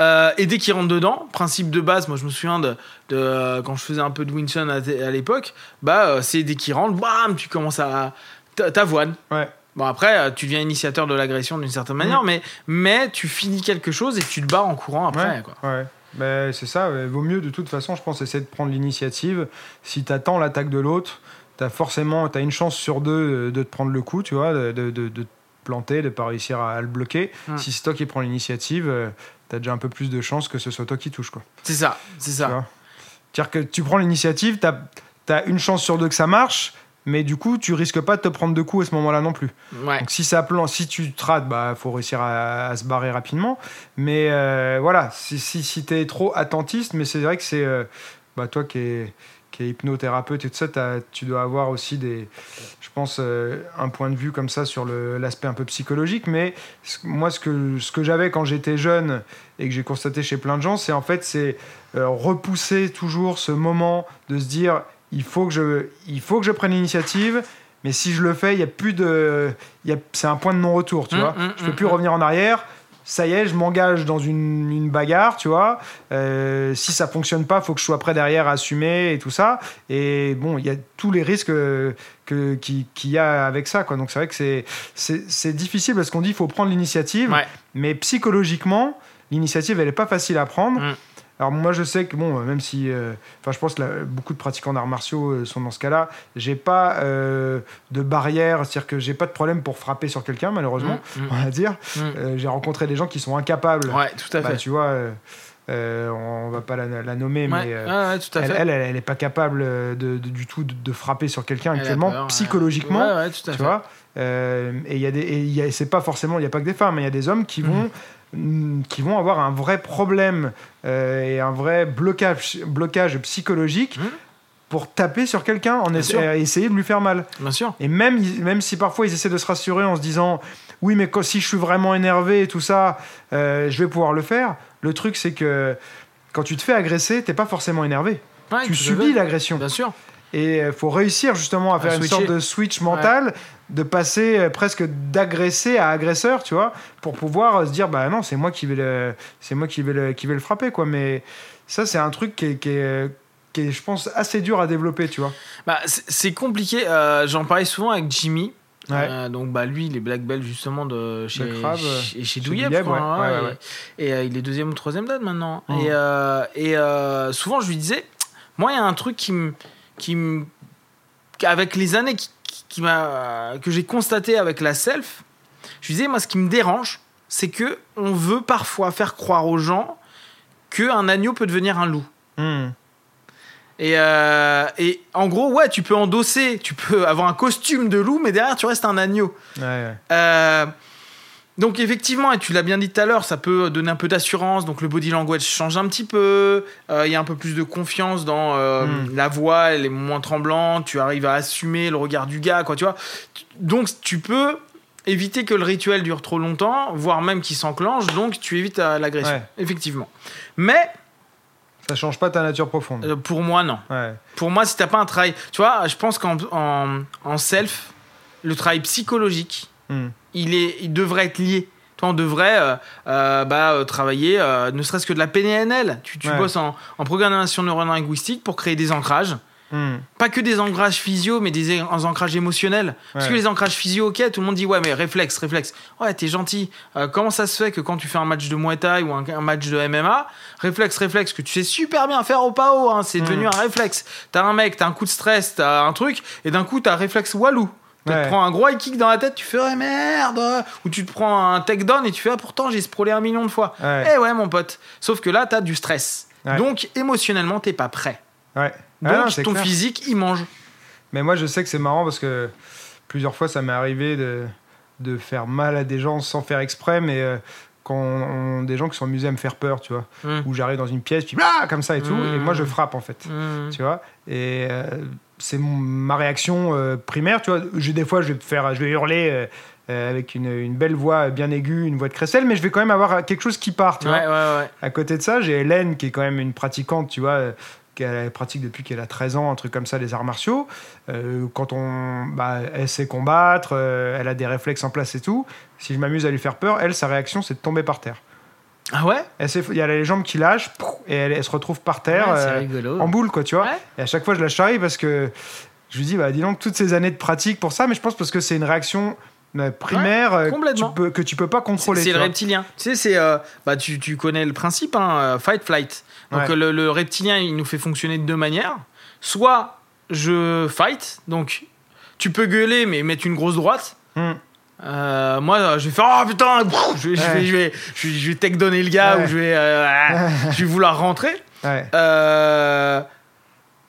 Euh, et dès qu'il rentre dedans, principe de base, moi je me souviens de, de, euh, quand je faisais un peu de Wing Chun à, à l'époque, bah euh, c'est dès qu'il rentre, bam, tu commences à t'a- t'avoines. Ouais. Bon après, tu deviens initiateur de l'agression d'une certaine manière, mais mais tu finis quelque chose et tu te bats en courant après. Ouais, Quoi. ouais. Ben, c'est ça, ouais. vaut mieux de toute façon, je pense, essayer de prendre l'initiative. Si tu attends l'attaque de l'autre, tu as forcément as une chance sur deux euh, de te prendre le coup, tu vois, de, de, de- te planter, de pas réussir à, à le bloquer. Mm. Si c'est toi qui prends l'initiative, tu as déjà un peu plus de chances que ce soit toi qui touche. Quoi. C'est ça, c'est ça. C'est-à-dire que tu prends l'initiative, tu as, une chance sur deux que ça marche, mais du coup, tu risques pas de te prendre de coups à ce moment-là non plus. Ouais. Donc si ça plan, si tu te rates, bah faut réussir à, à se barrer rapidement. Mais euh, voilà, si, si, si t'es trop attentiste, mais c'est vrai que c'est euh, bah, toi qui es, qui est hypnothérapeute et tout ça, tu dois avoir aussi des, je pense, euh, un point de vue comme ça sur l'aspect un peu psychologique. Mais moi, ce que, ce que j'avais quand j'étais jeune et que j'ai constaté chez plein de gens, c'est en fait c'est euh, repousser toujours ce moment de se dire il faut que je, il faut que je prenne l'initiative. Mais si je le fais, il y a plus de, il y a- c'est un point de non-retour, tu Mm, vois. mm, je peux mm, plus revenir en arrière. ça y est, je m'engage dans une, une bagarre, tu vois. Euh, si ça fonctionne pas, faut que je sois prêt derrière à assumer et tout ça. Et bon, il y a tous les risques euh, que, qui- qu'il y a avec ça, quoi. Donc c'est vrai que c'est, c'est, c'est difficile parce qu'on dit qu'il faut prendre l'initiative, Ouais. mais psychologiquement, l'initiative, elle est pas facile à prendre. Alors moi je sais que bon même si euh, enfin je pense que beaucoup de pratiquants d'arts martiaux euh, sont dans ce cas-là j'ai pas euh, de barrière c'est-à-dire que j'ai pas de problème pour frapper sur quelqu'un malheureusement Mm, mm, on va dire mm. Euh, j'ai rencontré des gens qui sont incapables Ouais, tout à bah, fait. tu vois euh, euh, on va pas la, la nommer Ouais, mais euh, ouais, ouais, tout à elle, fait. elle, elle, elle est pas capable euh, de, de- du tout de, de frapper sur quelqu'un actuellement peur, psychologiquement Ouais, ouais, tout à tu fait. vois Euh, et il y a des c'est pas forcément il y a pas que des femmes mais il y a des hommes qui vont qui vont avoir un vrai problème euh, et un vrai blocage blocage psychologique Mhm. pour taper sur quelqu'un en essa- et essayer de lui faire mal. Bien sûr. et même même si parfois ils essaient de se rassurer en se disant oui mais quand, si je suis vraiment énervé et tout ça euh, je vais pouvoir le faire. Le truc c'est que quand tu te fais agresser t'es pas forcément énervé. Ouais, tu subis l'agression. Bien sûr. et il faut réussir justement à faire une sorte de switch mental, de passer euh, presque d'agressé à agresseur, tu vois, pour pouvoir euh, se dire bah non, c'est moi qui vais le, c'est moi qui vais le, qui vais le frapper quoi. Mais ça c'est un truc qui est, qui est, qui est, je pense, assez dur à développer, tu vois. Bah, c'est compliqué. euh, J'en parlais souvent avec Jimmy. Ouais. Euh, donc bah lui il est black belt justement de chez euh, chez, chez crois, ouais. hein, Ouais, et, euh, il est deuxième ou troisième date maintenant Mhm. et, et souvent je lui disais moi il y a un truc qui me qui me avec les années qui, qui- qui m'a que j'ai constaté avec la self je disais moi ce qui me dérange c'est que on veut parfois faire croire aux gens que un agneau peut devenir un loup Hmm. et, euh, et en gros, ouais, tu peux endosser, tu peux avoir un costume de loup, mais derrière, tu restes un agneau. Ouais, ouais. Euh, donc effectivement, et tu l'as bien dit tout à l'heure, ça peut donner un peu d'assurance, donc le body language change un petit peu, euh, il y a un peu plus de confiance dans euh, Mm. la voix, elle est moins tremblante, tu arrives à assumer le regard du gars, quoi, tu vois. Donc tu peux éviter que le rituel dure trop longtemps, voire même qu'il s'enclenche, donc tu évites euh, l'agression, Ouais. effectivement. Mais Ça change pas ta nature profonde. euh, pour moi, non. Ouais. Pour moi, si t'as pas un travail. Tu vois, je pense qu'en en, en self, le travail psychologique, Hmm. il, est, il devrait être lié. Toi, on devrait euh, euh, bah, euh, travailler, euh, ne serait-ce que de la PNL. Tu, tu Ouais. bosses en, en programmation neurolinguistique pour créer des ancrages. Hmm. Pas que des ancrages physio, mais des ancrages émotionnels. Parce que les ancrages physio, ok, tout le monde dit ouais, mais réflexe, réflexe. Ouais, t'es gentil. Comment ça se fait que quand tu fais un match de Muay Thai ou un, un match de MMA, réflexe, réflexe, que tu sais super bien faire au PAO, hein, c'est Mm. devenu un réflexe. T'as un mec, t'as un coup de stress, t'as un truc, et d'un coup, t'as réflexe walou. Tu Ouais. te prends un gros high kick dans la tête, tu fais merde. Ou tu te prends un takedown et tu fais ah, pourtant j'ai sprolé un million de fois. Ouais. Eh ouais, mon pote. Sauf que là, t'as du stress. Ouais. Donc, émotionnellement, t'es pas prêt. Ouais. Donc, Ah non, ton clair. physique, il mange. Mais moi, je sais que c'est marrant parce que plusieurs fois, ça m'est arrivé de, de faire mal à des gens sans faire exprès, mais euh, quand on- des gens qui sont amusés à me faire peur, tu vois, Mm. où j'arrive dans une pièce, puis ah, comme ça et tout, Mm. et moi, je frappe en fait, Mm. tu vois. Et euh, c'est ma réaction euh, primaire, tu vois. Des fois, je vais faire, je vais hurler. euh, euh, avec une, une belle voix bien aiguë, une voix de crécelle, mais je vais quand même avoir quelque chose qui part, tu vois. Ouais, ouais, ouais. À côté de ça, j'ai Hélène qui est quand même une pratiquante, tu vois, qui a- pratique depuis qu'elle a 13 ans, un truc comme ça, les arts martiaux. Euh, quand on, bah, elle sait combattre, elle a des réflexes en place et tout. Si je m'amuse à lui faire peur, elle, sa réaction, c'est de tomber par terre. Ah ouais Il y a les jambes qui lâchent et elle, elle se retrouve par terre Ouais, euh, rigolo. en boule, quoi, tu vois. Ouais. Et à chaque fois, je la charrie parce que je lui dis, bah, dis donc, toutes ces années de pratique pour ça, mais je pense parce que c'est une réaction euh, primaire euh, que, tu peux, que tu peux pas contrôler. c'est le vois. reptilien. Tu sais, c'est. euh, bah, tu, tu connais le principe, hein, fight, flight. Donc, le, le reptilien, il nous fait fonctionner de deux manières. Soit je fight, donc tu peux gueuler, mais mettre une grosse droite. Hum. Euh, moi, je vais faire Oh putain je vais, je vais, je vais, je vais, je vais tech donner le gars Ouais. ou je vais, euh, ah, je vais vouloir rentrer. Ouais. Euh,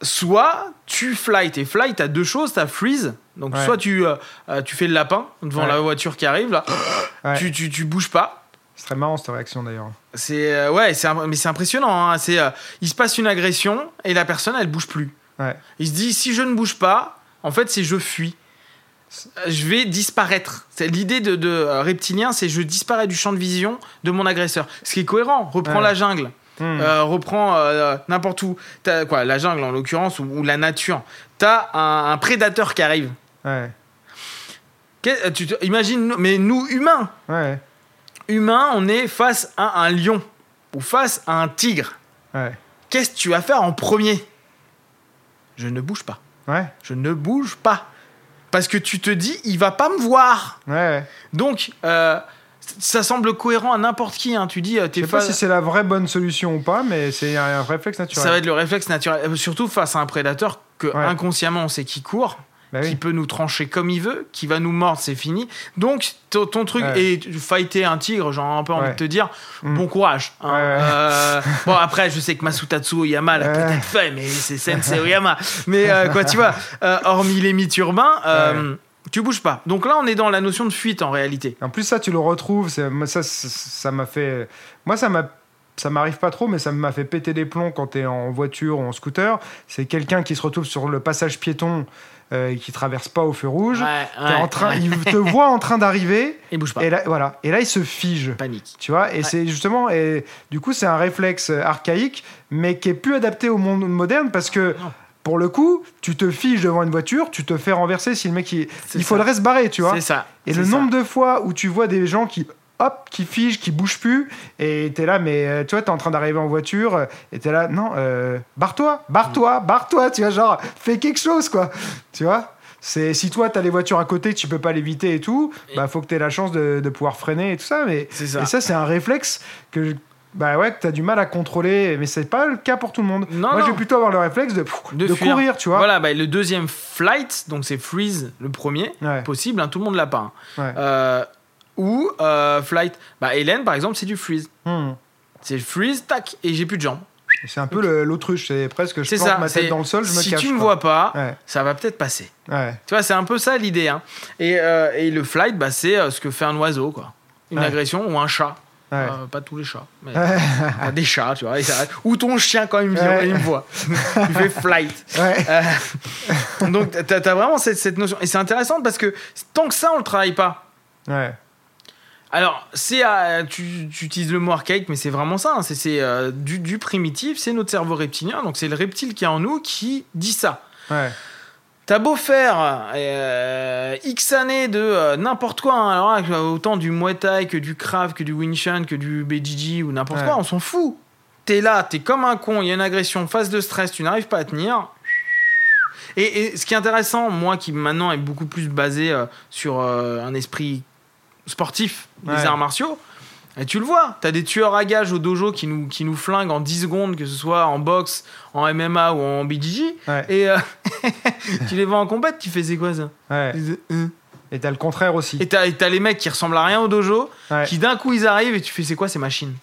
soit tu flight et flight t'as deux choses t'as freeze donc Ouais. soit tu euh, euh, tu fais le lapin devant la voiture qui arrive là tu, tu, tu bouges pas C'est très marrant cette réaction d'ailleurs. c'est euh, ouais c'est mais c'est impressionnant hein. c'est euh, il se passe une agression et la personne elle bouge plus il se dit si je ne bouge pas en fait c'est je fuis Euh, je vais disparaître. C'est l'idée de, de, euh, reptilien, c'est je disparais du champ de vision de mon agresseur. Ce qui est cohérent. Reprends Ouais. la jungle. Hum. Euh, reprends euh, n'importe où. Quoi, la jungle en l'occurrence, ou, ou la nature. T'as un, un prédateur qui arrive. Ouais. Tu te- imagine, mais nous humains, Ouais. humain, on est face à un lion ou face à un tigre. Ouais. Qu'est-ce que tu vas faire en premier? Je ne bouge pas. Ouais. Je ne bouge pas. Parce que tu te dis, il va pas me voir. Ouais. ouais. Donc, euh, ça semble cohérent à n'importe qui. hein. Tu dis, euh, Je t'es sais pas si c'est la vraie bonne solution ou pas, mais c'est un, réflexe naturel. Ça va être le réflexe naturel. Euh, Surtout face à un prédateur que Ouais. inconsciemment on sait qui court, Bah qui peut nous trancher comme il veut, qui va nous mordre, c'est fini. Donc ton, truc Ouais. est fighter un tigre, j'ai un peu envie Ouais. de te dire, Mm. bon courage. hein. Ouais. Euh, bon après, je sais que Masutatsu Oyama l'a peut-être fait, mais c'est Sensei Oyama. Mais euh, quoi, tu vois, euh, hormis les mythes urbains. Tu bouges pas. Donc là, on est dans la notion de fuite en réalité. En plus, ça, tu le retrouves. c'est- moi, Ça, ça ça m'a fait. Moi, ça m'a. Ça m'arrive pas trop, mais ça m'a fait péter des plombs quand tu es en voiture ou en scooter. C'est quelqu'un qui se retrouve sur le passage piéton euh, et qui traverse pas au feu rouge. Ouais, en train, ouais. Il te voit en train d'arriver Et bouge pas. et là, voilà. et là, il se fige. Panique. Tu vois, et c'est justement, et du coup, c'est un réflexe archaïque, mais qui est plus adapté au monde moderne parce que, Non. pour le coup, tu te figes devant une voiture, tu te fais renverser si le mec il, il faudrait se barrer, tu vois. C'est ça. Et le ça. nombre de fois où tu vois des gens qui hop, qui figent, qui bougent plus, et t'es là, mais euh, tu vois, t'es en train d'arriver en voiture, euh, et t'es là, non, euh, barre-toi, barre-toi, barre-toi, tu vois, genre, fais quelque chose, quoi, tu vois? C'est si toi t'as les voitures à côté, tu peux pas l'éviter et tout, Et- bah faut que t'aies la chance de, de pouvoir freiner et tout ça, mais C'est ça. et ça c'est un réflexe que je- bah ouais que t'as du mal à contrôler, mais c'est pas le cas pour tout le monde. Non, Moi je vais plutôt avoir le réflexe de, De de, fuir. courir, tu vois. Voilà, bah, le deuxième flight, donc c'est freeze le premier, Ouais. possible, hein, tout le monde l'a pas. hein. Ouais. Euh, ou euh, flight, bah Hélène par exemple, c'est du freeze. Hmm. C'est freeze, tac, et j'ai plus de jambes. C'est un peu l'autruche, c'est presque je plante ça. ma tête dans le sol, je me si cache. tu me quoi. vois pas, Ouais, ça va peut-être passer. ouais. Tu vois, c'est un peu ça l'idée. Hein. Et, euh, et le flight, bah, c'est euh, ce que fait un oiseau, quoi. Une Ouais. agression ou un chat. Euh, pas tous les chats, mais des chats, tu vois. Ou ton chien quand il me, vient- il me voit. il fait flight. Euh, donc, t'as as vraiment cette, cette notion. Et c'est intéressant parce que tant que ça, on le travaille pas. Ouais. Alors, c'est euh, tu, tu utilises le mot archaïque, mais c'est vraiment ça. hein. C'est c'est, euh, du, du primitif, c'est notre cerveau reptilien. Donc, c'est le reptile qui est en nous qui dit ça. Ouais. T'as beau faire euh, X années de euh, n'importe quoi, hein. alors là, autant du Muay Thai que du Krav, que du Wing Chun, que du BJJ ou n'importe Ouais. quoi, on s'en fout. T'es là, t'es comme un con, il y a une agression, phase de stress, tu n'arrives pas à tenir. Et, et ce qui est intéressant, moi qui maintenant est beaucoup plus basé euh, sur un esprit sportif des Ouais. arts martiaux, et tu le vois, t'as des tueurs à gages au dojo qui nous, qui nous flinguent en 10 secondes, que ce soit en boxe, en MMA ou en BJJ. Ouais. Et euh, tu les vois en compète, tu fais c'est quoi ça? Ouais. Euh. Et t'as le contraire aussi. Et t'as les mecs qui ressemblent à rien au dojo, Ouais. qui d'un coup ils arrivent et tu fais c'est quoi ces machines?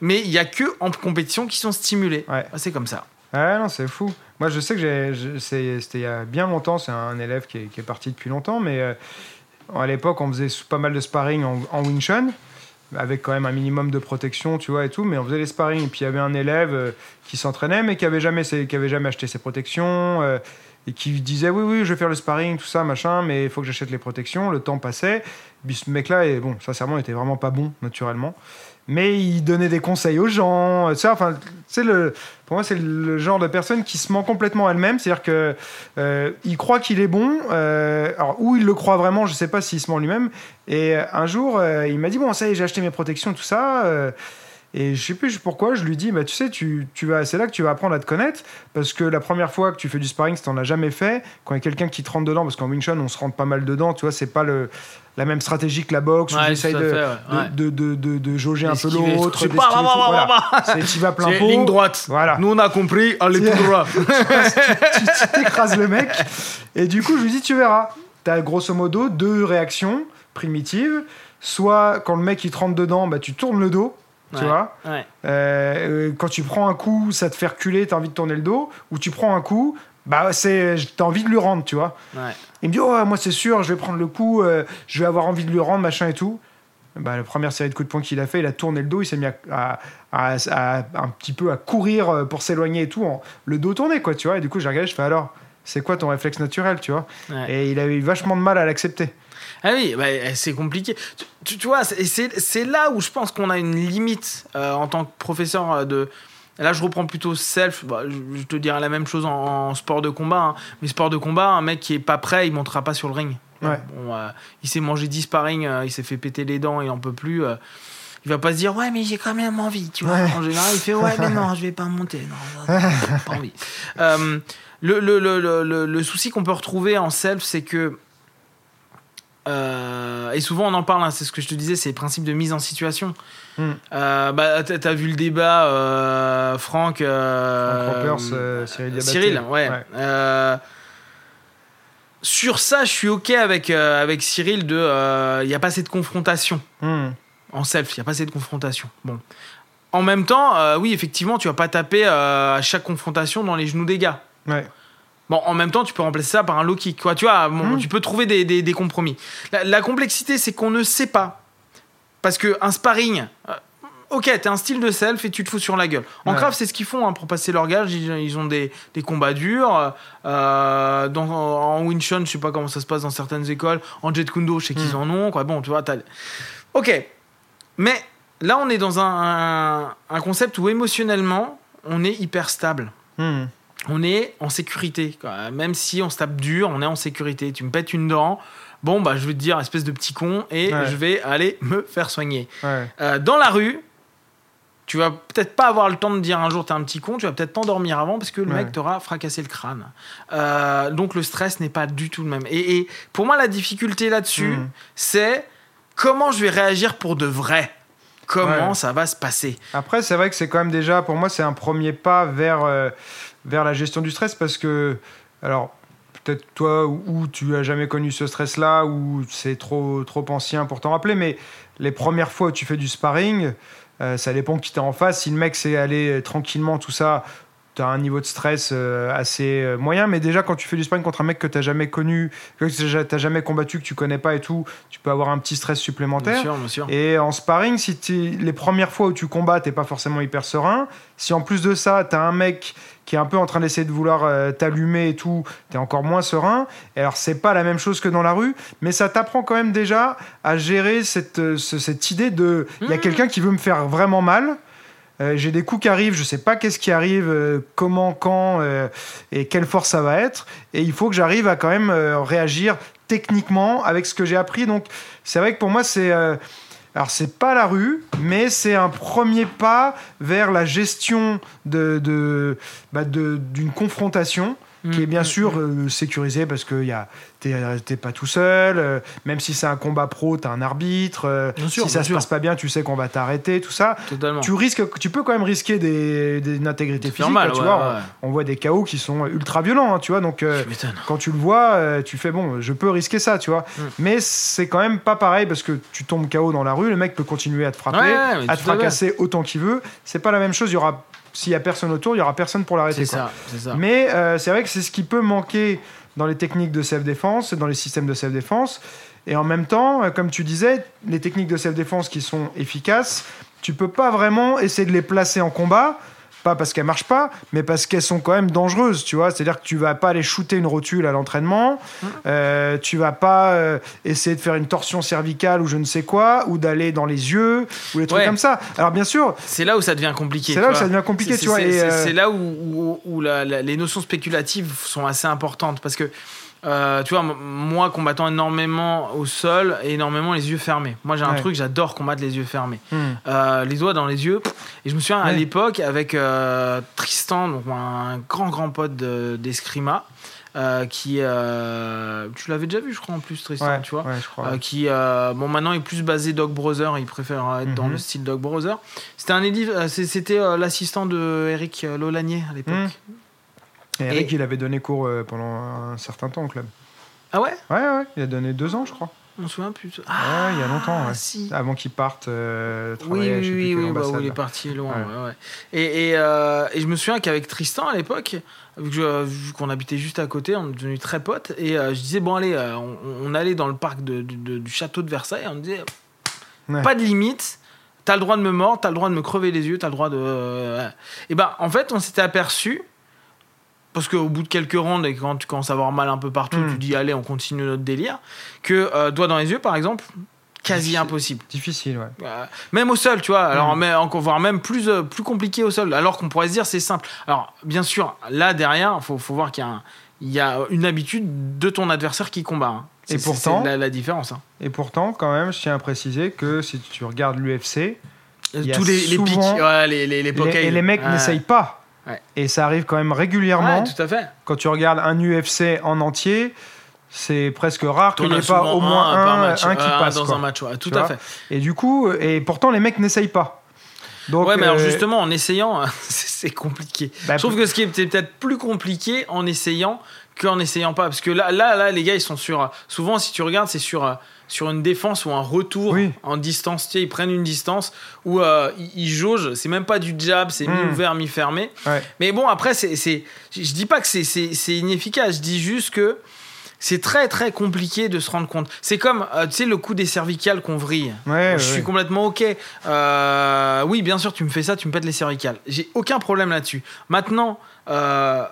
Mais il y a que en compétition qui sont stimulés. Ah, c'est comme ça. Ouais, non, c'est fou. Moi, je sais que c'était il y a bien longtemps. C'est un élève qui est, qui est parti depuis longtemps, mais euh, à l'époque, on faisait pas mal de sparring en, Wing Chun, avec quand même un minimum de protection, tu vois, et tout. Mais on faisait les sparring. Et puis il y avait un élève euh, qui s'entraînait, mais qui avait jamais, qui avait jamais acheté ses protections. euh, et qui disait oui oui je vais faire le sparring tout ça machin mais il faut que j'achète les protections le temps passait puis ce mec là est bon sincèrement il était vraiment pas bon naturellement mais il donnait des conseils aux gens euh, tu sais enfin c'est le pour moi c'est le genre de personne qui se ment complètement elle-même. C'est à dire que euh, il croit qu'il est bon euh, alors où il le croit vraiment je sais pas s'il se ment lui-même. Et euh, un jour euh, il m'a dit bon ça y est j'ai acheté mes protections tout ça euh, et je sais plus pourquoi, je lui dis, bah, tu sais, tu, tu vas, c'est là que tu vas apprendre à te connaître, parce que la première fois que tu fais du sparring, si t'en as jamais fait, quand il y a quelqu'un qui te rentre dedans, parce qu'en Wing Chun, on se rentre pas mal dedans, tu vois, c'est pas le, la même stratégie que la boxe, où Ouais, j'essaye tout à de, ouais, de, de, de, de- jauger un peu l'autre, c'est pas- bah, voilà. tu vas plein pot, ligne droite. Voilà. Nous on a compris, allez tout droit. tu tu t'écrases le mec. Et du coup, je lui dis, tu verras. T'as grosso modo deux réactions primitives. Soit quand le mec il te rentre dedans, bah, tu tournes le dos, tu Ouais. vois. Ouais. Euh, euh, quand tu prends un coup, ça te fait reculer, t'as envie de tourner le dos. Ou tu prends un coup, bah c'est, t'as envie de lui rendre, tu vois. Ouais. Il me dit, oh, moi c'est sûr, je vais prendre le coup, euh, je vais avoir envie de lui rendre, machin et tout. Bah, la première série de coups de poing qu'il a fait, il a tourné le dos, il s'est mis à, à- à- à- un petit peu à courir pour s'éloigner et tout, en, le dos tourné, quoi, tu vois. Et du coup, j'ai regardé, je fais alors, c'est quoi ton réflexe naturel, tu vois Ouais. Et il a eu vachement de mal à l'accepter. Ah oui, bah, c'est compliqué. Tu, tu- tu vois, c'est- là où je pense qu'on a une limite euh, en tant que professeur euh, de. Là, je reprends plutôt self. Bah, je, te dirais la même chose en, en sport de combat. hein. Mais sport de combat, un mec qui est pas prêt, il montera pas sur le ring. Ouais. Bon, euh, il s'est mangé 10 sparring, euh, il s'est fait péter les dents, il en peut plus. euh, il va pas se dire, ouais, mais j'ai quand même envie, tu vois. Ouais. En général, il fait, ouais, mais non, je vais pas monter. Non, pas envie. Euh, le, le, le, le, le- le souci qu'on peut retrouver en self, c'est que. Euh, et souvent on en parle, hein, c'est ce que je te disais, c'est les principes de mise en situation. Hmm. Euh, bah, t'as vu le débat, euh, Franck. euh, Cyril Diabaté. Cyril, ouais. Ouais. Sur ça, je suis OK avec, avec Cyril de. Il n'y a pas assez de confrontation Hmm. en self, il n'y a pas assez de confrontation. Bon. En même temps, oui, effectivement, tu vas pas taper à chaque confrontation dans les genoux des gars. Ouais. Bon, en même temps, tu peux remplacer ça par un low kick. Quoi. Tu vois, bon, Mhm. tu peux trouver des, des- des compromis. La, la complexité, c'est qu'on ne sait pas. Parce que un sparring, euh, ok, t'es un style de self et tu te fous sur la gueule. En Ouais. craft, c'est ce qu'ils font hein, pour passer leur gage. Ils, ils ont des, des combats durs. Euh, dans, en Wing Chun, je sais pas comment ça se passe dans certaines écoles. En Jet Kundo, je sais qu'ils en ont. Quoi. Bon, tu vois, t'as- Ok. Mais là, on est dans un, un- un concept où émotionnellement, on est hyper stable Hmm. On est en sécurité. quoi. Même si on se tape dur, on est en sécurité. Tu me pètes une dent, bon, bah, je vais te dire, espèce de petit con, et Ouais. je vais aller me faire soigner. Ouais. Euh, dans la rue, tu vas peut-être pas avoir le temps de dire un jour t'es un petit con, tu vas peut-être t'endormir avant parce que le Ouais. mec t'aura fracassé le crâne. Euh, donc le stress n'est pas du tout le même. Et, et pour moi, la difficulté là-dessus, Mhm. c'est comment je vais réagir pour de vrai? Comment Ouais. ça va se passer? Après, c'est vrai que c'est quand même déjà, pour moi, c'est un premier pas vers, euh, vers la gestion du stress parce que, alors, peut-être toi, ou, tu as jamais connu ce stress-là, ou c'est trop, trop ancien pour t'en rappeler, mais les premières fois où tu fais du sparring, euh, ça dépend qui t'es en face. Si le mec sait aller tranquillement, tout ça, tu as un niveau de stress euh, assez euh, moyen. Mais déjà, quand tu fais du sparring contre un mec que tu jamais connu, que tu n'as jamais combattu, que tu connais pas et tout, tu peux avoir un petit stress supplémentaire. Bien sûr, bien sûr. Et en sparring, si les premières fois où tu combats, t'es pas forcément hyper serein. Si en plus de ça, t'as un mec qui est un peu en train d'essayer de vouloir euh, t'allumer et tout, t'es encore moins serein. Et alors, c'est pas la même chose que dans la rue, mais ça t'apprend quand même déjà à gérer cette, ce- cette idée de. Il y a Mhm. quelqu'un qui veut me faire vraiment mal. Euh, j'ai des coups qui arrivent, je sais pas qu'est-ce qui arrive, euh, comment, quand euh, et quelle force ça va être. Et il faut que j'arrive à quand même réagir techniquement avec ce que j'ai appris. Donc c'est vrai que pour moi c'est alors c'est pas la rue, mais c'est un premier pas vers la gestion de de- bah, de- d'une confrontation qui est bien Mm, sûr mm, euh, sécurisée parce que y a t'es pas tout seul. euh, même si c'est un combat pro, t'as un arbitre. euh, sûr, si ça se sûr. passe pas bien, tu sais qu'on va t'arrêter, tout ça. Totalement. Tu risques, tu peux quand même risquer des, des intégrité physique. normal, quoi, tu ouais, vois, ouais. On, on voit des chaos qui sont ultra violents, hein, tu vois. Donc euh, quand tu le vois, tu fais bon, je peux risquer ça, tu vois. Mm. Mais c'est quand même pas pareil parce que tu tombes KO dans la rue, le mec peut continuer à te frapper, Ouais, à te fracasser autant qu'il veut. C'est pas la même chose. Il y aura, s'il y a personne autour, il y aura personne pour l'arrêter. Mais euh, c'est vrai que c'est ce qui peut manquer dans les techniques de self-défense, dans les systèmes de self-défense. Et en même temps, euh, comme tu disais, les techniques de self-défense qui sont efficaces, tu peux pas vraiment essayer de les placer en combat. Pas parce qu'elles marchent pas, mais parce qu'elles sont quand même dangereuses, tu vois. C'est-à-dire que tu vas pas aller shooter une rotule à l'entraînement, euh, tu vas pas euh, essayer de faire une torsion cervicale ou je ne sais quoi, ou d'aller dans les yeux, ou des trucs Ouais. comme ça. Alors bien sûr, C'est là où ça devient compliqué. c'est là où ça devient compliqué, C'est- tu vois. Euh, c'est là où, où- où la- la- les notions spéculatives sont assez importantes parce que, euh, tu vois, moi, combattant énormément au sol et énormément les yeux fermés. Moi, j'ai un Ouais. truc, j'adore combattre les yeux fermés. hmm. Euh, les doigts dans les yeux. Et je me souviens à l'époque avec euh, Tristan, donc un grand grand pote de- d'Escrima, qui tu l'avais déjà vu, je crois en plus Tristan, Ouais, tu vois. ouais, je crois. Qui bon maintenant est plus basé Dog Brother, il préfère être dans Mhm. le style Dog Brother. C'était un c'était l'assistant de Eric Lolanier à l'époque. Mhm. Et Eric, Et- il avait donné cours euh, pendant un certain temps au club. Ah ouais? Ouais, ouais, il a donné deux ans, je crois. On se souvient plus. Ouais, il y a longtemps, ouais. si. Avant qu'il parte euh, Oui, travailler, oui, oui, quelle oui, bah, où il est parti loin. Ouais. ouais, ouais. Et, et, euh, et je me souviens qu'avec Tristan à l'époque, vu qu'on habitait juste à côté, on est devenus très potes. Et euh, je disais, bon, allez, on, on allait dans le parc de- de- de- du château de Versailles. On disait, Ouais. pas de limite. T'as le droit de me mordre, t'as le droit de me crever les yeux, t'as le droit de. Et ben, en fait, on s'était aperçu. Parce qu'au bout de quelques rondes, et quand tu commences à avoir mal un peu partout, Mm. tu dis allez, on continue notre délire. Que euh, doigt dans les yeux, par exemple, quasi Difficile. impossible. Difficile, ouais. Euh, même au sol, tu vois. Alors, Mm. mais encore voire même plus euh, plus compliqué au sol. Alors qu'on pourrait se dire c'est simple. Alors, bien sûr, là derrière, faut faut voir qu'il y a un- il y a une habitude de ton adversaire qui combat. hein. Et pourtant- la, la différence. hein. Et pourtant, quand même, je tiens à préciser que si tu regardes l'UFC, Il y a Tous les, les pics, ouais, les, les, les les- et les mecs Ouais. n'essayent pas. Ouais. Et ça arrive quand même régulièrement. Ouais, tout à fait. Quand tu regardes un UFC en entier, c'est presque rare qu'il n'y ait pas au moins un, match, un qui un passe. dans quoi. un match. ouais, tout Tu à fait. Et du coup, et pourtant les mecs n'essayent pas. Donc, ouais, mais alors euh, justement, en essayant, c'est compliqué. bah, Je trouve que ce qui est peut-être plus compliqué en essayant qu'en essayant pas. Parce que là, là, là, les gars, ils sont sur. Souvent, si tu regardes, c'est sur, euh, sur une défense ou un retour Oui. en distance. Tu sais, ils prennent une distance où euh, ils, ils jaugent. C'est même pas du jab, c'est Mm. mi-ouvert, mi-fermé. Ouais. Mais bon, après, c'est, c'est, je dis pas que c'est, inefficace. Je dis juste que c'est très, très compliqué de se rendre compte. C'est comme, euh, tu sais, le coup des cervicales qu'on vrille. ouais, Moi, ouais, je suis complètement ok. Euh, oui, bien sûr, tu me fais ça, tu me pètes les cervicales. J'ai aucun problème là-dessus. Maintenant, euh,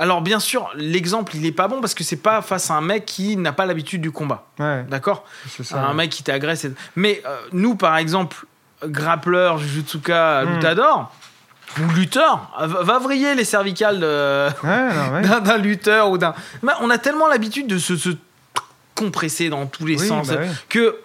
alors bien sûr, l'exemple il est pas bon parce que c'est pas face à un mec qui n'a pas l'habitude du combat, Ouais, d'accord ça. Un ouais. mec qui t'agresse. et- Mais euh, nous, par exemple, grappleur, jujutsuka, Hmm. lutador ou lutteur, va vriller les cervicales Ouais, d'un lutteur ou d'un. On a tellement l'habitude de se, se compresser dans tous les Oui, sens bah que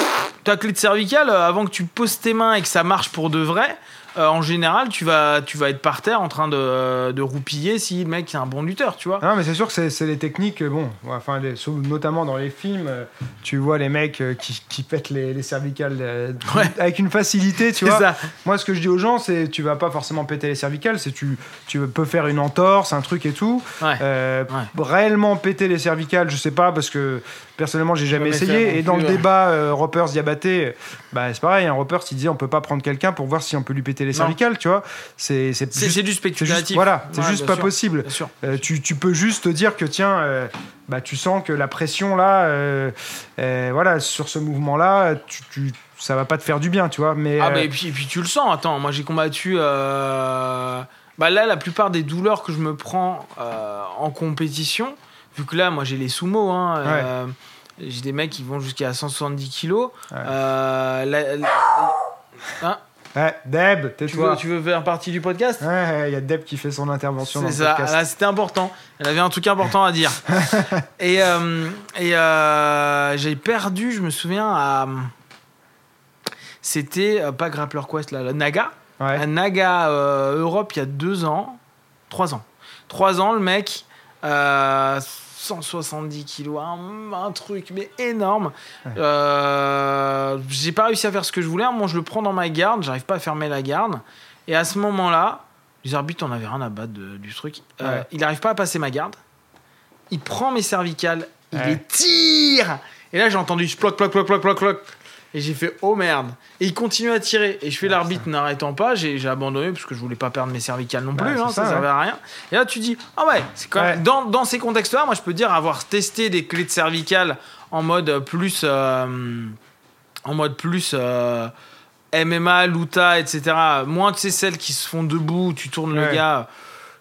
ta clé de cervicale, euh, avant que tu poses tes mains et que ça marche pour de vrai, euh, en général, tu vas, tu vas être par terre en train de, de roupiller si le mec est un bon lutteur, tu vois. Non, mais c'est sûr que c'est- c'est les techniques, euh, bon, enfin, les- notamment dans les films, euh, tu vois les mecs qui, qui pètent les, les cervicales euh, Ouais. avec une facilité, tu vois. ça. Moi, ce que je dis aux gens, c'est tu vas pas forcément péter les cervicales, c'est tu, tu peux faire une entorse, un truc et tout. Ouais. Euh, Ouais. Réellement péter les cervicales, je sais pas, parce que personnellement, j'ai jamais essayé. Et dans plus, le ouais. débat euh, Ropers Diabaté, bah, c'est pareil, un Ropers, il disait on peut pas prendre quelqu'un pour voir si on peut lui péter les Non. cervicales, tu vois. C'est du juste, voilà, c'est Ouais, juste pas sûr, possible. Euh, tu, tu peux juste te dire que tiens, euh, bah, tu sens que la pression là, euh, euh, voilà, sur ce mouvement-là, tu, tu- ça va pas te faire du bien, tu vois. Mais, Ah, euh, bah, et, puis, et puis tu le sens. Attends, moi j'ai combattu. euh, Bah là, la plupart des douleurs que je me prends euh, en compétition, vu que là, moi j'ai les sumo, hein, j'ai des mecs qui vont jusqu'à 170 kilos. Ouais. La- la- Hein ouais, Deb, tu, veux, tais-toi. tu veux faire partie du podcast? Ouais, il y a Deb qui fait son intervention dans C'est le ça, podcast. là c'était important. Elle avait un truc important à dire. et euh, et euh, j'ai perdu, je me souviens, à. C'était euh, pas Grappler Quest, là, la Naga. Ouais. À Naga Europe il y a deux ans, trois ans. Trois ans, le mec, 170 kilos, un, un truc mais énorme. Ouais. Euh, J'ai pas réussi à faire ce que je voulais. Moi, je le prends dans ma garde, j'arrive pas à fermer la garde. Et à ce moment-là, les arbitres en avaient rien à battre de- du truc. Euh, Ouais. Il n'arrive pas à passer ma garde. Il prend mes cervicales, il Ouais. les tire. Et là, j'ai entendu ploc, ploc, ploc, ploc, ploc, ploc. Et j'ai fait oh merde. Et il continue à tirer. Et je fais l'arbitre n'arrêtant pas. J'ai abandonné parce que je voulais pas perdre mes cervicales non Bah, plus. hein, ça, ça, servait à rien. Et là, tu dis ah ouais, c'est quand même. Ouais. Dans, dans ces contextes-là, moi, je peux dire avoir testé des clés de cervicales en mode plus. euh, en mode plus. euh, MMA, Luta, etc. Moins que c'est celles qui se font debout, tu tournes le Ouais. gars.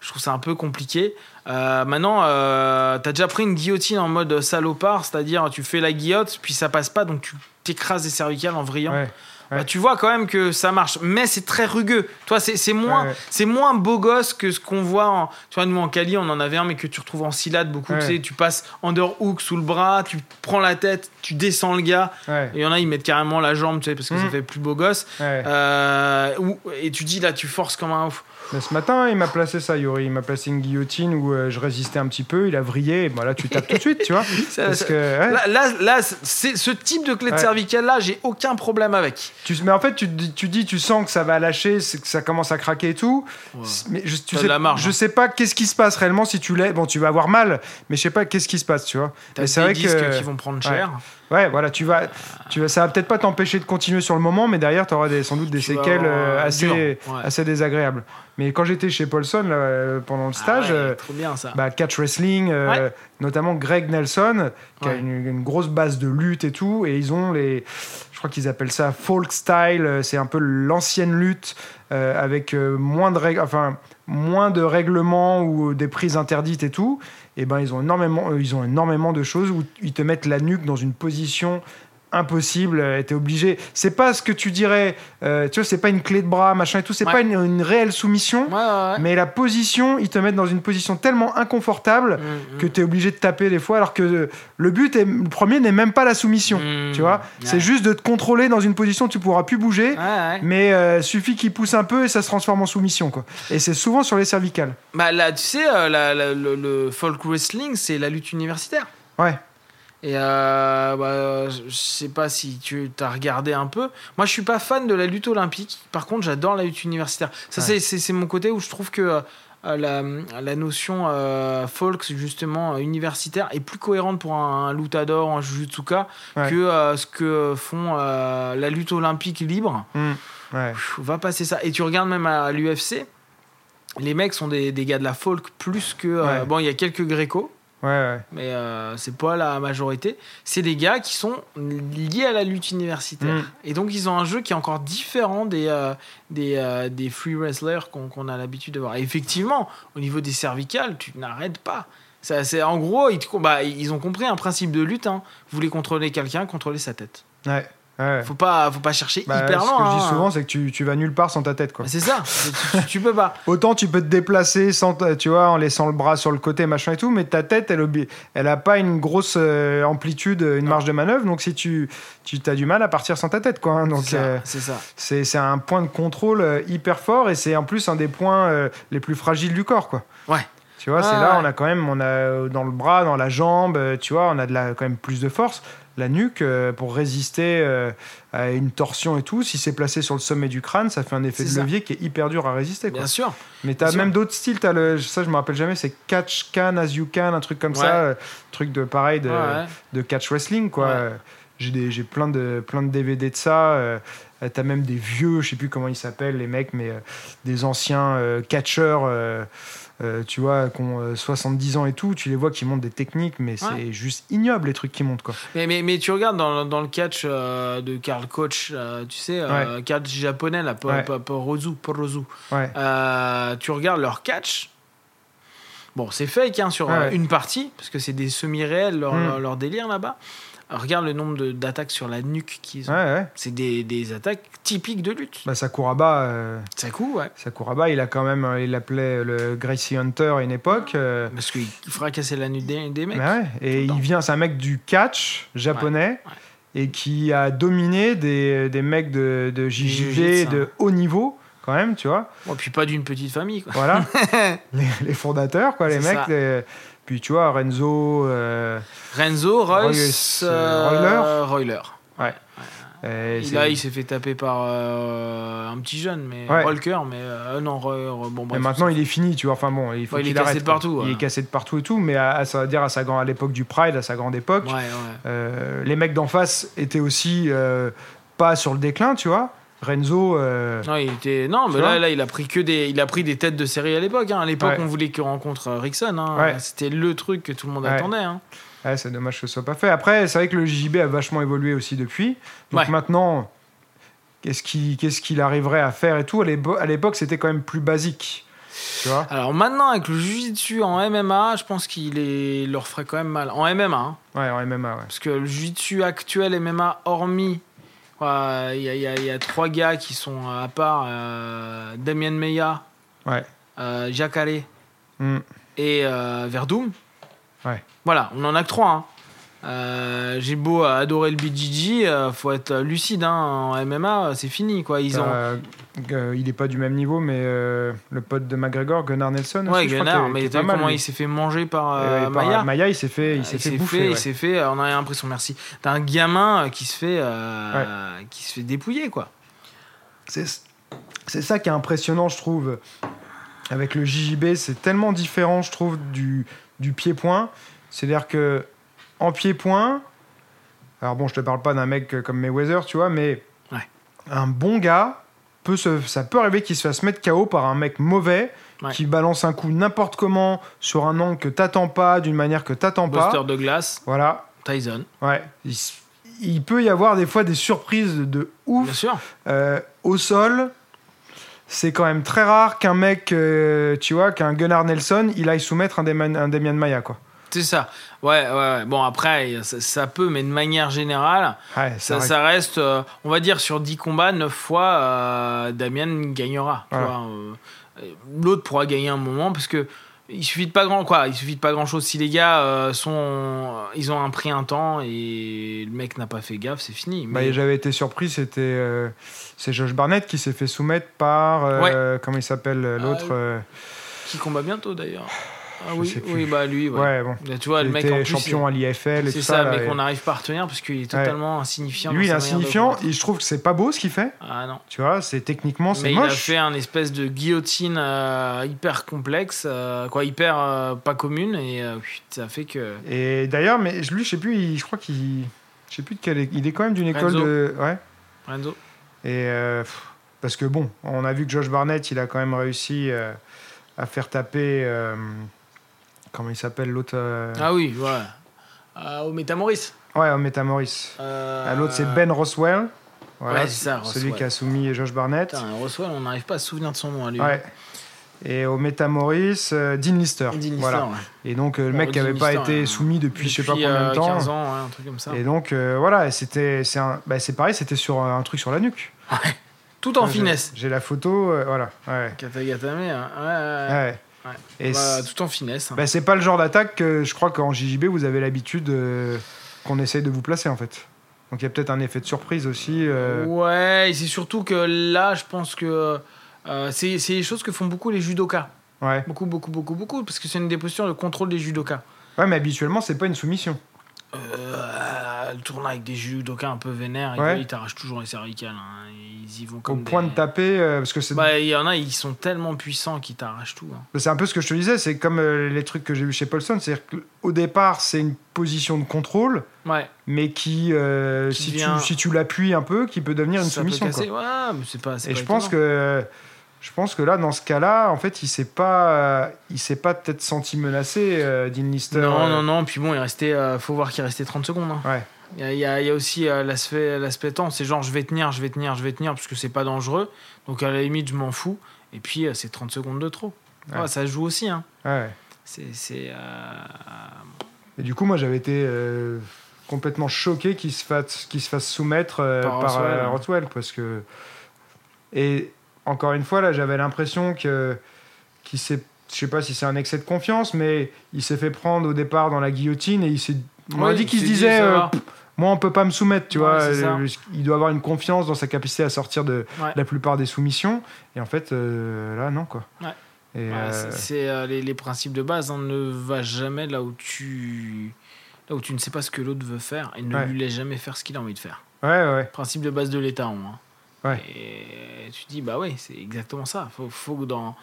Je trouve ça un peu compliqué. Euh, maintenant, euh, t'as déjà pris une guillotine en mode salopard, c'est-à-dire tu fais la guillotte, puis ça passe pas, donc tu t'écrases les cervicales en vrillant. Ouais. Bah, tu vois quand même que ça marche, mais c'est très rugueux. Toi, c'est moins, Ouais. c'est moins beau gosse que ce qu'on voit. En, tu vois, nous en Cali, on en avait un, mais que tu retrouves en silade beaucoup. Tu sais, tu passes underhook sous le bras, tu prends la tête, tu descends le gars. Et il y en a, ils mettent carrément la jambe, tu sais, parce que ça Mhm. fait plus beau gosse. Euh, et tu dis là, tu forces comme un ouf. Mais ce matin, il m'a placé ça, Yori. Il m'a placé une guillotine où euh, je résistais un petit peu. Il a vrillé. Et bah, là, tu tapes tout de suite, tu vois. Ça- Parce ça- que, ouais. Là, là, là, c'est ce type de clé de Ouais. cervicale là, j'ai aucun problème avec. Tu, mais en fait, tu, dis- tu dis, tu sens que ça va lâcher, que ça commence à craquer et tout. Mais je, tu sais, la marge, je hein. sais pas qu'est-ce qui se passe réellement si tu l'es. Bon, tu vas avoir mal, mais je sais pas qu'est-ce qui se passe, tu vois. T'as des c'est vrai disques que- qui vont prendre cher. Ouais, voilà, tu vas, tu vas, ça va peut-être pas t'empêcher de continuer sur le moment, mais derrière, tu auras des, sans doute des Tu séquelles euh, euh, assez, ouais. assez désagréables. Mais quand j'étais chez Paulson là, euh, pendant le stage, Ah ouais, euh, trop bien ça. bah, catch wrestling, euh, Ouais. notamment Greg Nelson, qui a une, une grosse base de lutte et tout, et ils ont les, je crois qu'ils appellent ça folk style, c'est un peu l'ancienne lutte avec moins de règles, enfin moins de règlements ou des prises interdites et tout. Et ben ils ont énormément, euh, ils ont énormément de choses où ils te mettent la nuque dans une position impossible, euh, t'es obligé. C'est pas ce que tu dirais, euh, tu vois, c'est pas une clé de bras, machin et tout, c'est Ouais. pas une, une réelle soumission, Ouais, ouais, ouais. mais la position, ils te mettent dans une position tellement inconfortable Mm, mm. que t'es obligé de taper des fois, alors que le but, est, le premier n'est même pas la soumission, Mm. tu vois, c'est juste de te contrôler dans une position où tu pourras plus bouger. Mais euh, suffit qu'il pousse un peu et ça se transforme en soumission quoi. Et c'est souvent sur les cervicales. Bah là, tu sais, euh, la- la- le, le folk wrestling, c'est la lutte universitaire. Ouais. Et euh, bah, je sais pas si tu as regardé un peu. Moi, je suis pas fan de la lutte olympique. Par contre, j'adore la lutte universitaire. Ça, Ouais. c'est- mon côté où je trouve que euh, la, la notion euh, folk, justement, euh, universitaire, est plus cohérente pour un, un lutador, un jujutsuka, Ouais. que ce que font la lutte olympique libre. Mm. Ouais. Pff, va passer ça. Et tu regardes même à l'UFC, les mecs sont des, des gars de la folk plus que. euh, bon, il y a quelques grécos, Ouais, ouais. mais euh, c'est pas la majorité. C'est des gars qui sont liés à la lutte universitaire. Mm. Et donc, ils ont un jeu qui est encore différent des, euh, des, euh, des free wrestlers qu'on a l'habitude de voir. Et effectivement, au niveau des cervicales, tu n'arrêtes pas. Ça, c'est, en gros, ils, te- bah, ils ont compris un principe de lutte. Hein. Vous voulez contrôler quelqu'un, contrôlez sa tête. Ouais. Ouais. Faut pas, faut pas chercher Bah, hyper ce loin. que je dis hein. souvent, c'est que tu, tu vas nulle part sans ta tête quoi. Bah, C'est ça. tu, tu- tu peux pas. Autant tu peux te déplacer sans, tu vois, en laissant le bras sur le côté, machin et tout, mais ta tête, elle, elle a pas une grosse euh, amplitude, une marge de manœuvre, donc si tu, tu as du mal à partir sans ta tête, quoi. hein. donc C'est ça, euh, c'est un point de contrôle euh, hyper fort et c'est en plus un des points euh, les plus fragiles du corps, quoi. Ouais. Tu vois, c'est là, ouais. on a quand même, on a dans le bras, dans la jambe, tu vois, on a de la, quand même plus de force. La nuque, euh, pour résister euh, à une torsion et tout, si c'est placé sur le sommet du crâne, ça fait un effet de ça. levier qui est hyper dur à résister. Quoi. Bien sûr. Mais t'as Bien sûr. même d'autres styles, t'as le, ça je me rappelle jamais, c'est catch can as you can, un truc comme Ouais. ça, euh, truc de pareil de, Ouais, ouais. de catch wrestling quoi. J'ai plein de plein de DVD de ça. t'as même des vieux, je sais plus comment ils s'appellent les mecs, mais des anciens catcheurs. Euh, tu vois, qui ont euh, 70 ans et tout, tu les vois qui montent des techniques, mais c'est juste ignoble les trucs qui montent quoi. Mais, mais, mais tu regardes dans, dans le catch euh, de Karl Koch, tu sais, euh, catch japonais, là, Ouais. Po- Po- Porozu, Porozu. Ouais, Euh, tu regardes leur catch. Bon, c'est fake hein, sur Ouais, ouais. une partie, parce que c'est des semi-réels, leur, Mm. leur, leur délire là-bas. Regarde le nombre d'attaques sur la nuque qu'ils ont. ouais, ouais. C'est des, des attaques typiques de lutte. Bah, Sakuraba, euh, ouais. Sakuraba, il a quand même, euh, il l'appelait le Gracie Hunter à une époque. euh, Parce qu'il fracassait la nuque des, des mecs. Bah ouais, Et il vient, c'est un mec du catch japonais et qui a dominé des, des mecs de, de JJB de hein. haut niveau, quand même, tu vois. Bon, puis pas d'une petite famille, quoi. Voilà, les, les fondateurs, quoi, les mecs. les- puis tu vois, Renzo. euh, Renzo, Royce, euh, Royler. euh, Et c'est- là, il s'est fait taper par euh, un petit jeune, mais Ouais. Walker, mais euh, non, bon, et bref, maintenant, ça- il est fini, tu vois. Enfin bon, il faut Ouais, il qu'il est cassé de partout, Il ouais. est cassé de partout et tout, mais à, à- ça veut dire à, sa, à l'époque du Pride, à sa grande époque, Ouais, ouais. les mecs d'en face étaient aussi pas sur le déclin, tu vois. Renzo. euh, Non, il était. Non, mais là, là, il a pris que des. Il a pris des têtes de série à l'époque. hein. À l'époque, Ouais. on voulait qu'il rencontre euh, Rickson. hein. Ouais. C'était le truc que tout le monde Ouais. attendait. hein. C'est dommage que ce soit pas fait. Après, c'est vrai que le JJB a vachement évolué aussi depuis. Donc maintenant, qu'est-ce qu'il arriverait à faire et tout? À l'époque, c'était quand même plus basique. Tu vois? Alors maintenant, avec le Jiu-Jitsu en MMA, je pense qu'il est... leur ferait quand même mal. En MMA, hein. Ouais, en MMA, ouais. Parce que le Jiu-Jitsu actuel MMA, hormis. Il y, a- y y trois gars qui sont à part euh, Damien Meia, Ouais. euh, Jacare Hmm. et euh, Verdum. Ouais. Voilà, on en a que trois. hein. Euh, J'ai beau adorer le euh, faut être lucide. Hein, en MMA, c'est fini. Quoi. Ils ont... Euh, il est pas du même niveau, mais euh, le pote de McGregor, Gunnar Nelson. Ouais, aussi, je crois Gunnar, mais t'as pas vu mal, comment lui. il s'est fait manger par euh, par- Maya Maya, il s'est fait, il Euh, s'est fait bouffer. il ouais. s'est fait, on a l'impression, merci. T'as un gamin qui se fait, euh, qui se fait dépouiller, quoi. C'est c'est ça qui est impressionnant, je trouve, avec le JJB. C'est tellement différent, je trouve, du, du pied-point. C'est-à-dire que en pied-point, alors bon, je te parle pas d'un mec comme Mayweather, tu vois, mais Ouais. un bon gars, peut se, ça peut arriver qu'il se fasse mettre KO par un mec mauvais Ouais. qui balance un coup n'importe comment sur un angle que t'attends pas, d'une manière que t'attends pas. Buster de glace, Voilà, Tyson, ouais. Il, peut y avoir des fois des surprises de ouf. bien sûr. Euh, au sol, c'est quand même très rare qu'un mec, euh, tu vois, qu'un Gunnar Nelson, il aille soumettre un, Damian- un Damian Maya, quoi. C'est ça. Ouais, ouais, ouais. Bon, après, ça, ça peut, mais de manière générale, Ouais, ça, reste, euh, on va dire, sur 10 combats, 9 fois, euh, Damien gagnera. euh, L'autre pourra gagner un moment parce que il suffit de pas grand quoi. Il suffit de pas grand chose. Si les gars euh, sont, ils ont un prix un temps et le mec n'a pas fait gaffe, c'est fini. Bah, Mais J'avais été surpris, c'était euh, c'est Josh Barnett qui s'est fait soumettre par. euh, Comment il s'appelle l'autre euh, qui combat bientôt d'ailleurs. Ah Je oui, sais plus. oui, bah lui. Ouais. Ouais, bon. Là, tu vois, il le mec était en plus, champion à l'IFL et c'est tout ça, ça. là, mais qu'on n'arrive pas à retenir parce qu'il est totalement insignifiant. Lui, il est insignifiant. Et je trouve que c'est pas beau ce qu'il fait. Ah non. Tu vois, c'est techniquement, c'est Mais il a moche. fait un espèce de guillotine euh, hyper complexe, euh, quoi, hyper euh, pas commune, et ça fait que. Et d'ailleurs, mais lui, je sais plus, il- je crois qu'il. Je sais plus de quelle. Il est quand même d'une école de. Ouais. Renzo. Et. pff, parce que bon, on a vu que Josh Barnett, il a quand même réussi à faire taper. Euh, comment il s'appelle l'autre euh, Ah oui. Euh, au Métamoris. Ouais, au Métamoris. Euh, Ah, L'autre, c'est Ben Roswell. Voilà, Ouais, c'est ça, celui qui a soumis Josh Barnett. Putain, Roswell, on n'arrive pas à se souvenir de son nom à lui. Ouais. Et au Métamoris, euh, Dean Lister. Dean Lister, voilà. ouais. Et donc, euh, le mec qui n'avait pas Lister, été euh, soumis depuis, je sais pas Depuis, combien euh, de temps. 15 ans, un truc comme ça. Et donc, euh, voilà, c'était, c'est, bah, pareil, c'était sur un truc sur la nuque. Tout en finesse. J'ai la photo, euh, voilà. Ouais. Katagatame, hein. ouais, ouais. Et Bah, tout en finesse. hein. bah, c'est pas le genre d'attaque que je crois qu'en JJB, vous avez l'habitude euh, qu'on essaye de vous placer, en fait. Donc, il y a peut-être un effet de surprise aussi. euh, Ouais, et c'est surtout que là, je pense que euh, c'est c'est les choses que font beaucoup les judokas. ouais. Beaucoup, beaucoup, beaucoup, beaucoup, parce que c'est une des postures de contrôle des judokas. ouais, mais habituellement, c'est pas une soumission. Euh, le tournoi avec des judokas un peu vénères, ils- Ouais. ils t'arrachent toujours les cervicales. hein. Ils y vont comme Au point de taper, euh, parce que c'est, Bah, il y en a, ils sont tellement puissants qu'ils t'arrachent tout. hein. c'est un peu ce que je te disais, c'est comme euh, les trucs que j'ai vu chez Paulson, c'est-à-dire qu'au départ, c'est une position de contrôle, Ouais, mais qui, euh, Qui si, tu, si tu l'appuies un peu, qui peut devenir une ça peut soumission. casser. quoi. Ouais, mais c'est pas. c'est Et pas je pense que je pense que là, dans ce cas-là, en fait, il s'est pas, il s'est pas peut-être senti menacé, euh, Dean Lister. Non, euh, non, non, puis bon, il restait. euh, faut voir qu'il restait 30 secondes. hein. Ouais. Il y a, y y aussi euh, l'aspect l'aspect temps, c'est genre je vais tenir, je vais tenir, je vais tenir, parce que c'est pas dangereux. Donc à la limite, je m'en fous. Et puis c'est 30 secondes de trop. Ouais. Ouais, ça joue aussi. Hein. Ouais. C'est. c'est, Et du coup, moi, j'avais été complètement choqué qu'il se fasse, qu'il se fasse soumettre Par par. Roswell, parce que et encore une fois, là, j'avais l'impression que qu'il s'est, je sais pas si c'est un excès de confiance, mais il s'est fait prendre au départ dans la guillotine et il s'est, on m'a dit qu'il se disait. euh, moi, on peut pas me soumettre, tu Ouais, vois. Euh, Il doit avoir une confiance dans sa capacité à sortir de Ouais. la plupart des soumissions. Et en fait, euh, là, non, quoi. Ouais. C'est- les, les principes de base. hein, ne va jamais là où tu. Là où tu ne sais pas ce que l'autre veut faire et ne lui laisse jamais faire ce qu'il a envie de faire. ouais, ouais. Principe de base de l'État. Hein. Ouais. Et tu te dis, bah oui, c'est exactement ça. Faut, faut que dans,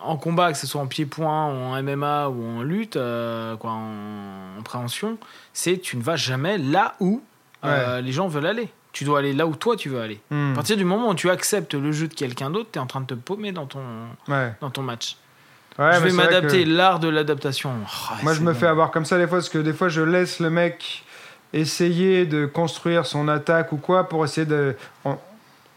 en combat, que ce soit en pied-point, ou en MMA ou en lutte, euh, quoi, en, en préhension, c'est tu ne vas jamais là où euh, les gens veulent aller. Tu dois aller là où toi tu veux aller. Hmm. À partir du moment où tu acceptes le jeu de quelqu'un d'autre, tu es en train de te paumer dans ton, Ouais. dans ton match. Ouais, je vais m'adapter, que l'art de l'adaptation. Oh, Moi, je me bon. fais avoir comme ça des fois, parce que des fois, je laisse le mec essayer de construire son attaque ou quoi pour essayer de.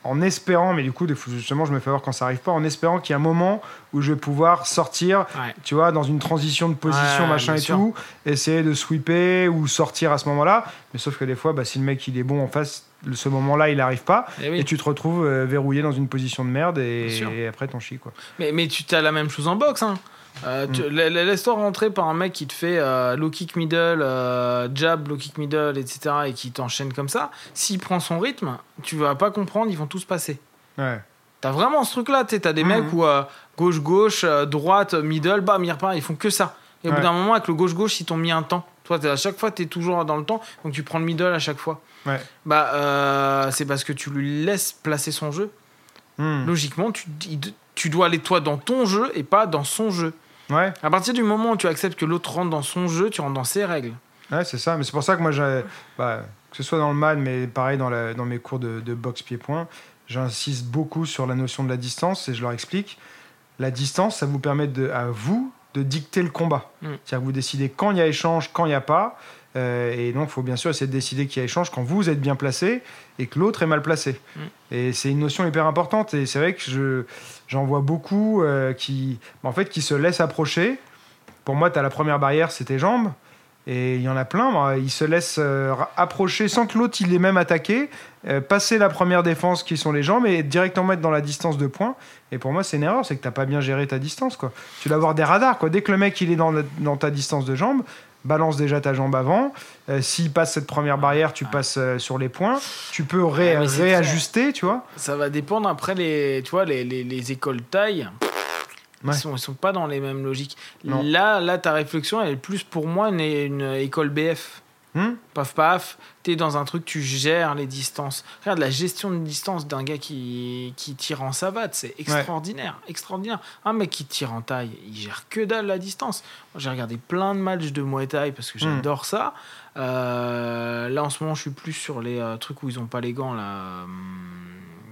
En espérant, mais du coup, justement, je me fais avoir quand ça arrive pas, en espérant qu'il y a un moment où je vais pouvoir sortir, Ouais. tu vois, dans une transition de position, Ouais, machin et sûr. tout, essayer de sweeper ou sortir à ce moment-là. Mais sauf que des fois, bah, si le mec il est bon en face, ce moment-là, il arrive pas, Eh oui. et tu te retrouves euh, verrouillé dans une position de merde, et, après, t'en chies, quoi. Mais, mais tu as la même chose en boxe. Hein. Euh, tu- Mm. la- Laisse-toi rentrer par un mec qui te fait euh, low kick middle, euh, jab, low kick middle, etc. et qui t'enchaîne comme ça. S'il prend son rythme, tu vas pas comprendre, ils vont tous passer. Ouais. T'as vraiment ce truc-là, tu t'as des Mhm. mecs où gauche-gauche, euh, droite, middle, bam, ils repartent, ils font que ça. Et au bout d'un moment, avec le gauche-gauche, ils t'ont mis un temps. Toi, à chaque fois, t'es toujours dans le temps, donc tu prends le middle à chaque fois. Ouais. Bah, c'est parce que tu lui laisses placer son jeu. Hmm. Logiquement, tu, il- tu dois aller toi dans ton jeu et pas dans son jeu. Ouais. À partir du moment où tu acceptes que l'autre rentre dans son jeu, tu rentres dans ses règles. Ouais, c'est ça. Mais c'est pour ça que moi, j'ai- bah, que ce soit dans le MAD, mais pareil dans, la- dans mes cours de, de boxe pied-point, j'insiste beaucoup sur la notion de la distance et je leur explique. La distance, ça vous permet de, à vous de dicter le combat. Mm. C'est-à-dire que vous décidez quand il y a échange, quand il n'y a pas. Euh, et donc, il faut bien sûr essayer de décider qu'il y a échange quand vous êtes bien placé et que l'autre est mal placé. Mm. Et c'est une notion hyper importante. Et c'est vrai que je, j'en vois beaucoup euh, qui, en fait, qui se laissent approcher. Pour moi, tu as la première barrière, c'est tes jambes. Et il y en a plein, moi, ils se laissent euh, approcher sans que l'autre il les même attaqué, euh, passer la première défense qui sont les jambes et directement mettre dans la distance de points. Et pour moi, c'est une erreur, c'est que t'as pas bien géré ta distance. Quoi. Tu dois avoir des radars. Quoi. Dès que le mec il est dans, dans ta distance de jambes, balance déjà ta jambe avant. Euh, S'il passe cette première barrière, tu passes euh, sur les points. Tu peux ré- Ah, réajuster, tu vois. Ça va dépendre après les, tu vois, les, les, les écoles taille. Ouais. Ils, sont, ils sont pas dans les mêmes logiques. Non. Là, là, ta réflexion, elle est plus pour moi une, une école BF. Hmm Paf paf, t'es dans un truc, tu gères les distances. Regarde la gestion de distance d'un gars qui, qui tire en savate, c'est extraordinaire, extraordinaire. Un mec qui tire en taille, il gère que dalle la distance. J'ai regardé plein de matchs de Muay Thai parce que j'adore ça. Euh, là, en ce moment, je suis plus sur les euh, trucs où ils ont pas les gants là. Hum,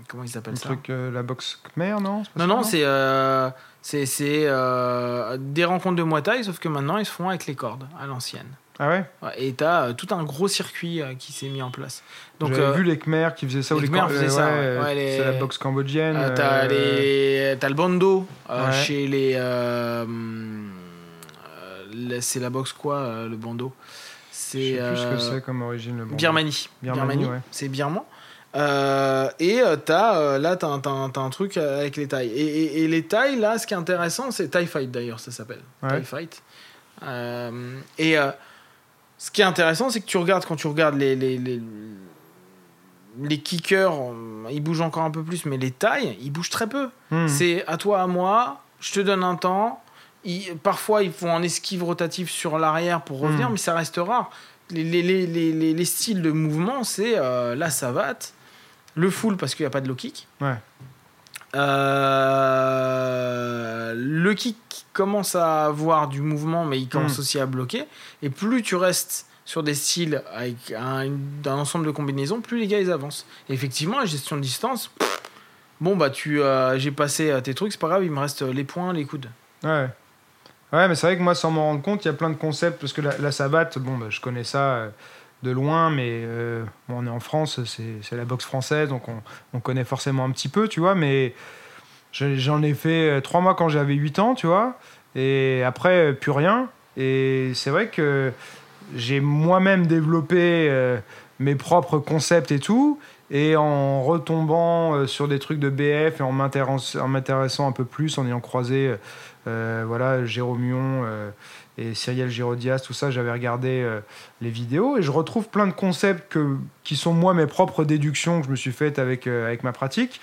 Comment ils appellent Le ça truc, euh, la boxe Khmer, non? Non, non, c'est euh, c'est euh, des rencontres de Muay Thai, sauf que maintenant ils se font avec les cordes à l'ancienne. Ah ouais? Ouais, et t'as euh, tout un gros circuit euh, qui s'est mis en place. Donc, J'avais euh, vu les Khmer qui faisaient ça. ou les les Khmer faisaient euh, ça, ouais, les- C'est la boxe cambodgienne. t'as les- le bando chez les. c'est la boxe quoi, le bando Je C'est. sais plus ce que c'est comme origine. Le bon. Birmanie. Birmanie, Birmanie, c'est birman. Euh, et euh, t'as, euh, là, t'as, un- t'as un- t'as un truc avec les tailles. Et, et- et les tailles, là, ce qui est intéressant, c'est Thai Fight d'ailleurs, ça s'appelle. Ouais. Thai Fight. Euh, et ce qui est intéressant, c'est que tu regardes, quand tu regardes les, les, les, les kickers, ils bougent encore un peu plus, mais les tailles, ils bougent très peu. Hmm. C'est à toi, à moi, je te donne un temps. Ils- parfois, ils font un esquive rotatif sur l'arrière pour revenir, Mm. mais ça reste rare. Les, les, les, les, les- les styles de mouvement, c'est la savate, le full parce qu'il n'y a pas de low kick. Ouais. Euh, le kick commence à avoir du mouvement, mais il commence Mm. aussi à bloquer. Et plus tu restes sur des styles avec un, un ensemble de combinaisons, plus les gars ils avancent. Et effectivement, la gestion de distance, bon bah tu, euh, j'ai passé euh, tes trucs, c'est pas grave, il me reste les poings, les coudes. Ouais. Ouais, mais c'est vrai que moi, sans m'en rendre compte, il y a plein de concepts. Parce que la, la savate, bon, bah, je connais ça euh, de loin, mais euh, on est en France, c'est la boxe française, donc on, on connaît forcément un petit peu, tu vois. Mais j'en ai fait euh, trois mois quand j'avais 8 ans, tu vois. Et après, euh, plus rien. Et c'est vrai que j'ai moi-même développé mes propres concepts et tout. Et en retombant sur des trucs de BF et en m'intéress- en m'intéressant un peu plus, en ayant croisé voilà, Jérôme Mion et Cyril Girodias, tout ça, j'avais regardé euh, les vidéos et je retrouve plein de concepts que, qui sont moi mes propres déductions que je me suis faites avec, euh, avec ma pratique,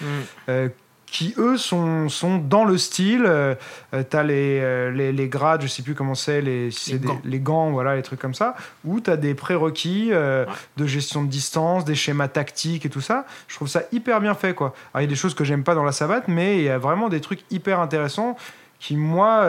euh, qui eux sont, sont dans le style. Euh, T'as les, les, les grades, je sais plus comment c'est, les, si Les des- gants. les gants, voilà, les trucs comme ça, où t'as des prérequis Ouais. de gestion de distance, des schémas tactiques et tout ça. Je trouve ça hyper bien fait, quoi. Alors, il y a des choses que j'aime pas dans la savate, mais il y a vraiment des trucs hyper intéressants qui, moi,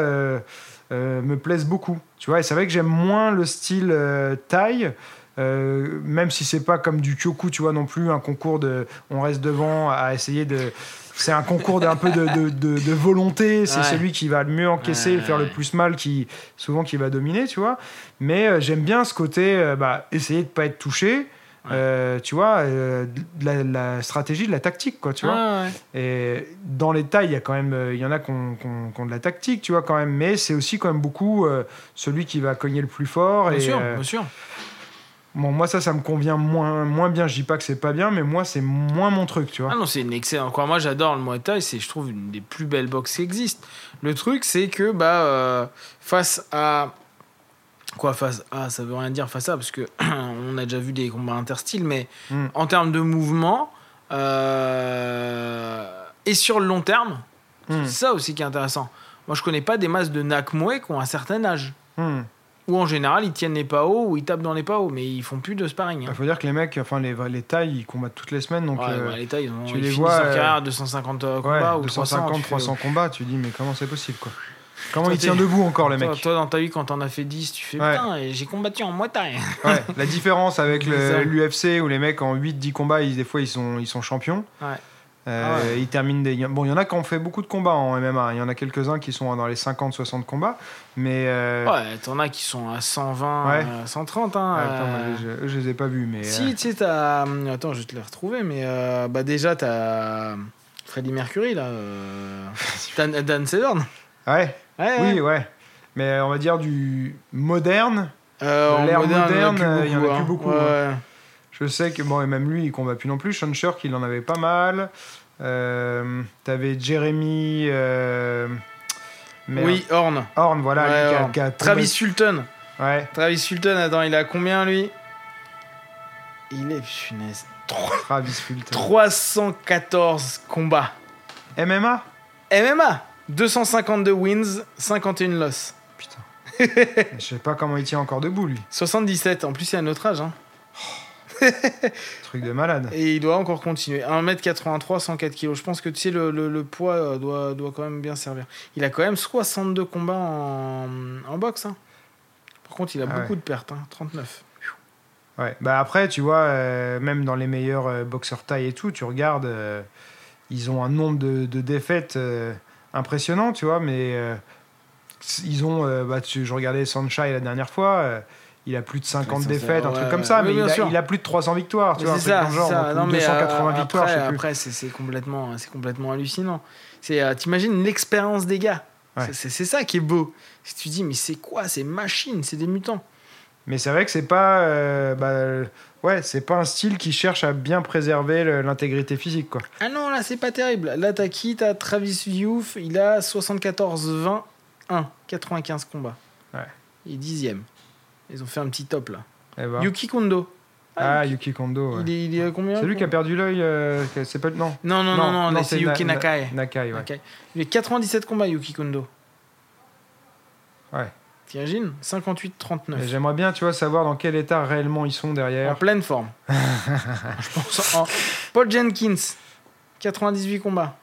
euh, me plaisent beaucoup. Tu vois, et c'est vrai que j'aime moins le style euh, taille. euh, même si c'est pas comme du kyoku, tu vois, non plus, un concours de. On reste devant à essayer de. C'est un concours d'un peu de, de, de- de volonté. C'est Ouais. celui qui va le mieux encaisser, Ouais, faire le plus mal, qui souvent qui va dominer, tu vois. Mais euh, j'aime bien ce côté, bah, essayer de pas être touché. Euh, tu vois, euh, de la, la stratégie, de la tactique, quoi, tu vois. Ouais. Et dans les tailles, il y a quand même, euh, il y en a qui ont, de la tactique, tu vois, quand même. Mais c'est aussi quand même beaucoup euh, celui qui va cogner le plus fort. Bien et, sûr, bien sûr. bon, moi, ça, ça me convient moins, moins bien. Je dis pas que c'est pas bien, mais moi, c'est moins mon truc, tu vois. Ah non, c'est une excellente. Quoi, moi, j'adore le Muay Thai. C'est, je trouve, une des plus belles boxes qui existent. Le truc, c'est que bah, face à. Quoi, face à. Ça veut rien dire face à, parce que on a déjà vu des combats interstyles, mais Mm. en termes de mouvement. euh, et sur le long terme, Hmm, c'est ça aussi qui est intéressant. Moi, je connais pas des masses de Nakmoe qui ont un certain âge. hmm. Ou en général, ils tiennent les pas hauts ou ils tapent dans les pas hauts, mais ils font plus de sparring. Il hein. faut dire que les mecs, enfin, les, les tailles, ils combattent toutes les semaines. Donc, Ouais, euh, bah, les tailles, ils, ont, tu ils les vois, leur euh, carrière à 250 ouais, combats ou 250, 300. tu fais- 300 combats, tu dis, mais comment c'est possible, quoi? Comment Toi, il tient debout encore, les Toi, mecs toi, dans ta vie, quand t'en as fait 10, tu fais Ouais. putain, et j'ai combattu en Muay Thai. Ouais, la différence avec le- l'UFC où les mecs en 8-10 combats, ils, des fois ils sont, ils sont champions. Ouais. Euh, Ah ouais. Ils terminent des. Bon, il y en a qui ont fait beaucoup de combats en MMA. Il y en a quelques-uns qui sont dans les 50-60 combats. Mais. euh, Ouais, t'en as qui sont à 120, Ouais. euh, 130. Hein, ouais, attends, euh, je, je les ai pas vus. Mais, Si, euh, tu sais, t'as. Attends, je vais te les retrouver, mais euh, bah déjà, t'as Freddie Mercury, là. euh, Dan, Dan Severn. Ouais, Ouais, oui, ouais. Mais on va dire du moderne. Euh, L'ère moderne, il y en a hein. plus beaucoup, Ouais. Je sais que, bon, et même lui, il combat plus non plus. Sean Shirk, il en avait pas mal. Euh, T'avais Jeremy. euh. Oui, Horn. Horn, voilà. Ouais, lui qui a- Horn. qui a Travis Sultan. Ouais, Travis Sultan, attends, il a combien lui? Il est, punaise, Travis Fulton. 314 combats. MMA MMA 252 wins, 51 losses. Putain. Je sais pas comment il tient encore debout, lui. 77, en plus il a notre âge. Hein. Truc de malade. Et il doit encore continuer. 1m83, 104 kg. Je pense que tu sais, le, le- le poids euh, doit, doit quand même bien servir. Il a quand même 62 combats en, en boxe. hein. Par contre, il a Ah beaucoup ouais. de pertes. hein, 39. Ouais. Bah après, tu vois, euh, même dans les meilleurs euh, boxeurs taille et tout, tu regardes, euh, ils ont un nombre de, de défaites impressionnant, tu vois, mais euh, ils ont, euh, bah, tu- je regardais Sunshine la dernière fois, euh, il a plus de 50 Ouais, ça, défaites, un truc comme ça, mais bien il a, sûr. il a plus de 300 victoires, tu vois, un c'est truc ça, genre, ça. Non, ou mais, 280 euh, victoires, après, je sais plus. Après, c'est complètement, c'est complètement hallucinant. C'est, t'imagines l'expérience des gars. Ouais. C'est- ça qui est beau. Si tu dis, mais c'est quoi ces machines C'est des mutants. Mais c'est vrai que c'est pas, euh, bah, ouais, c'est pas un style qui cherche à bien préserver l'intégrité physique, quoi. Ah non, là, c'est pas terrible. Là, t'as qui? T'as Travis Youth, il a 74-20, 1, 95 combats. Ouais. Il est dixième. Ils ont fait un petit top là. Eh ben. Yuki Kondo. Ah, Yuki Kondo. ouais. Il, est, il est combien C'est lui qui a perdu l'œil. euh, c'est pas non. Non, non, non, non, c'est Yuki Na- Nakai. Nakai, ouais. Il a 97 combats, Yuki Kondo. Ouais. T'imagines Et 58-39. J'aimerais bien, tu vois, savoir dans quel état réellement ils sont En derrière. pleine forme. Je pense en... Paul Jenkins, 98 combats.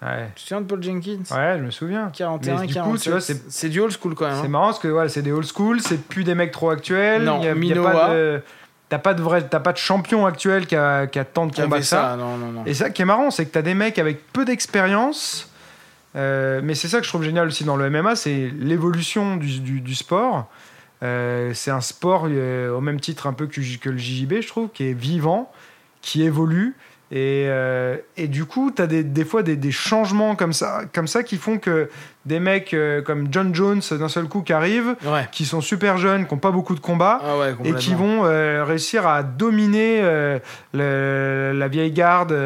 Ouais. Tu te souviens de Paul Jenkins? Ouais, je me souviens. 41, Mais du coup, 47. tu vois, c'est- c'est du old school quand même. C'est hein. marrant parce que c'est des old school, c'est plus des mecs trop actuels. Non, il y a, y a pas de, t'as pas de vrai, pas de champion actuel qui a, qui a tant de combats ça. ça, non, non, non. Et ça qui est marrant, c'est que t'as des mecs avec peu d'expérience. Euh, mais c'est ça que je trouve génial aussi dans le MMA, c'est l'évolution du, sport. Euh, c'est un sport euh, au même titre un peu que le JJB, je trouve, qui est vivant, qui évolue. Et, euh, et du coup, tu as des, des fois des, des changements comme ça, comme ça qui font que des mecs euh, comme John Jones, d'un seul coup, qui arrivent, Ouais. qui sont super jeunes, qui n'ont pas beaucoup de combats, Ah ouais, et qui vont euh, réussir à dominer le- la vieille garde,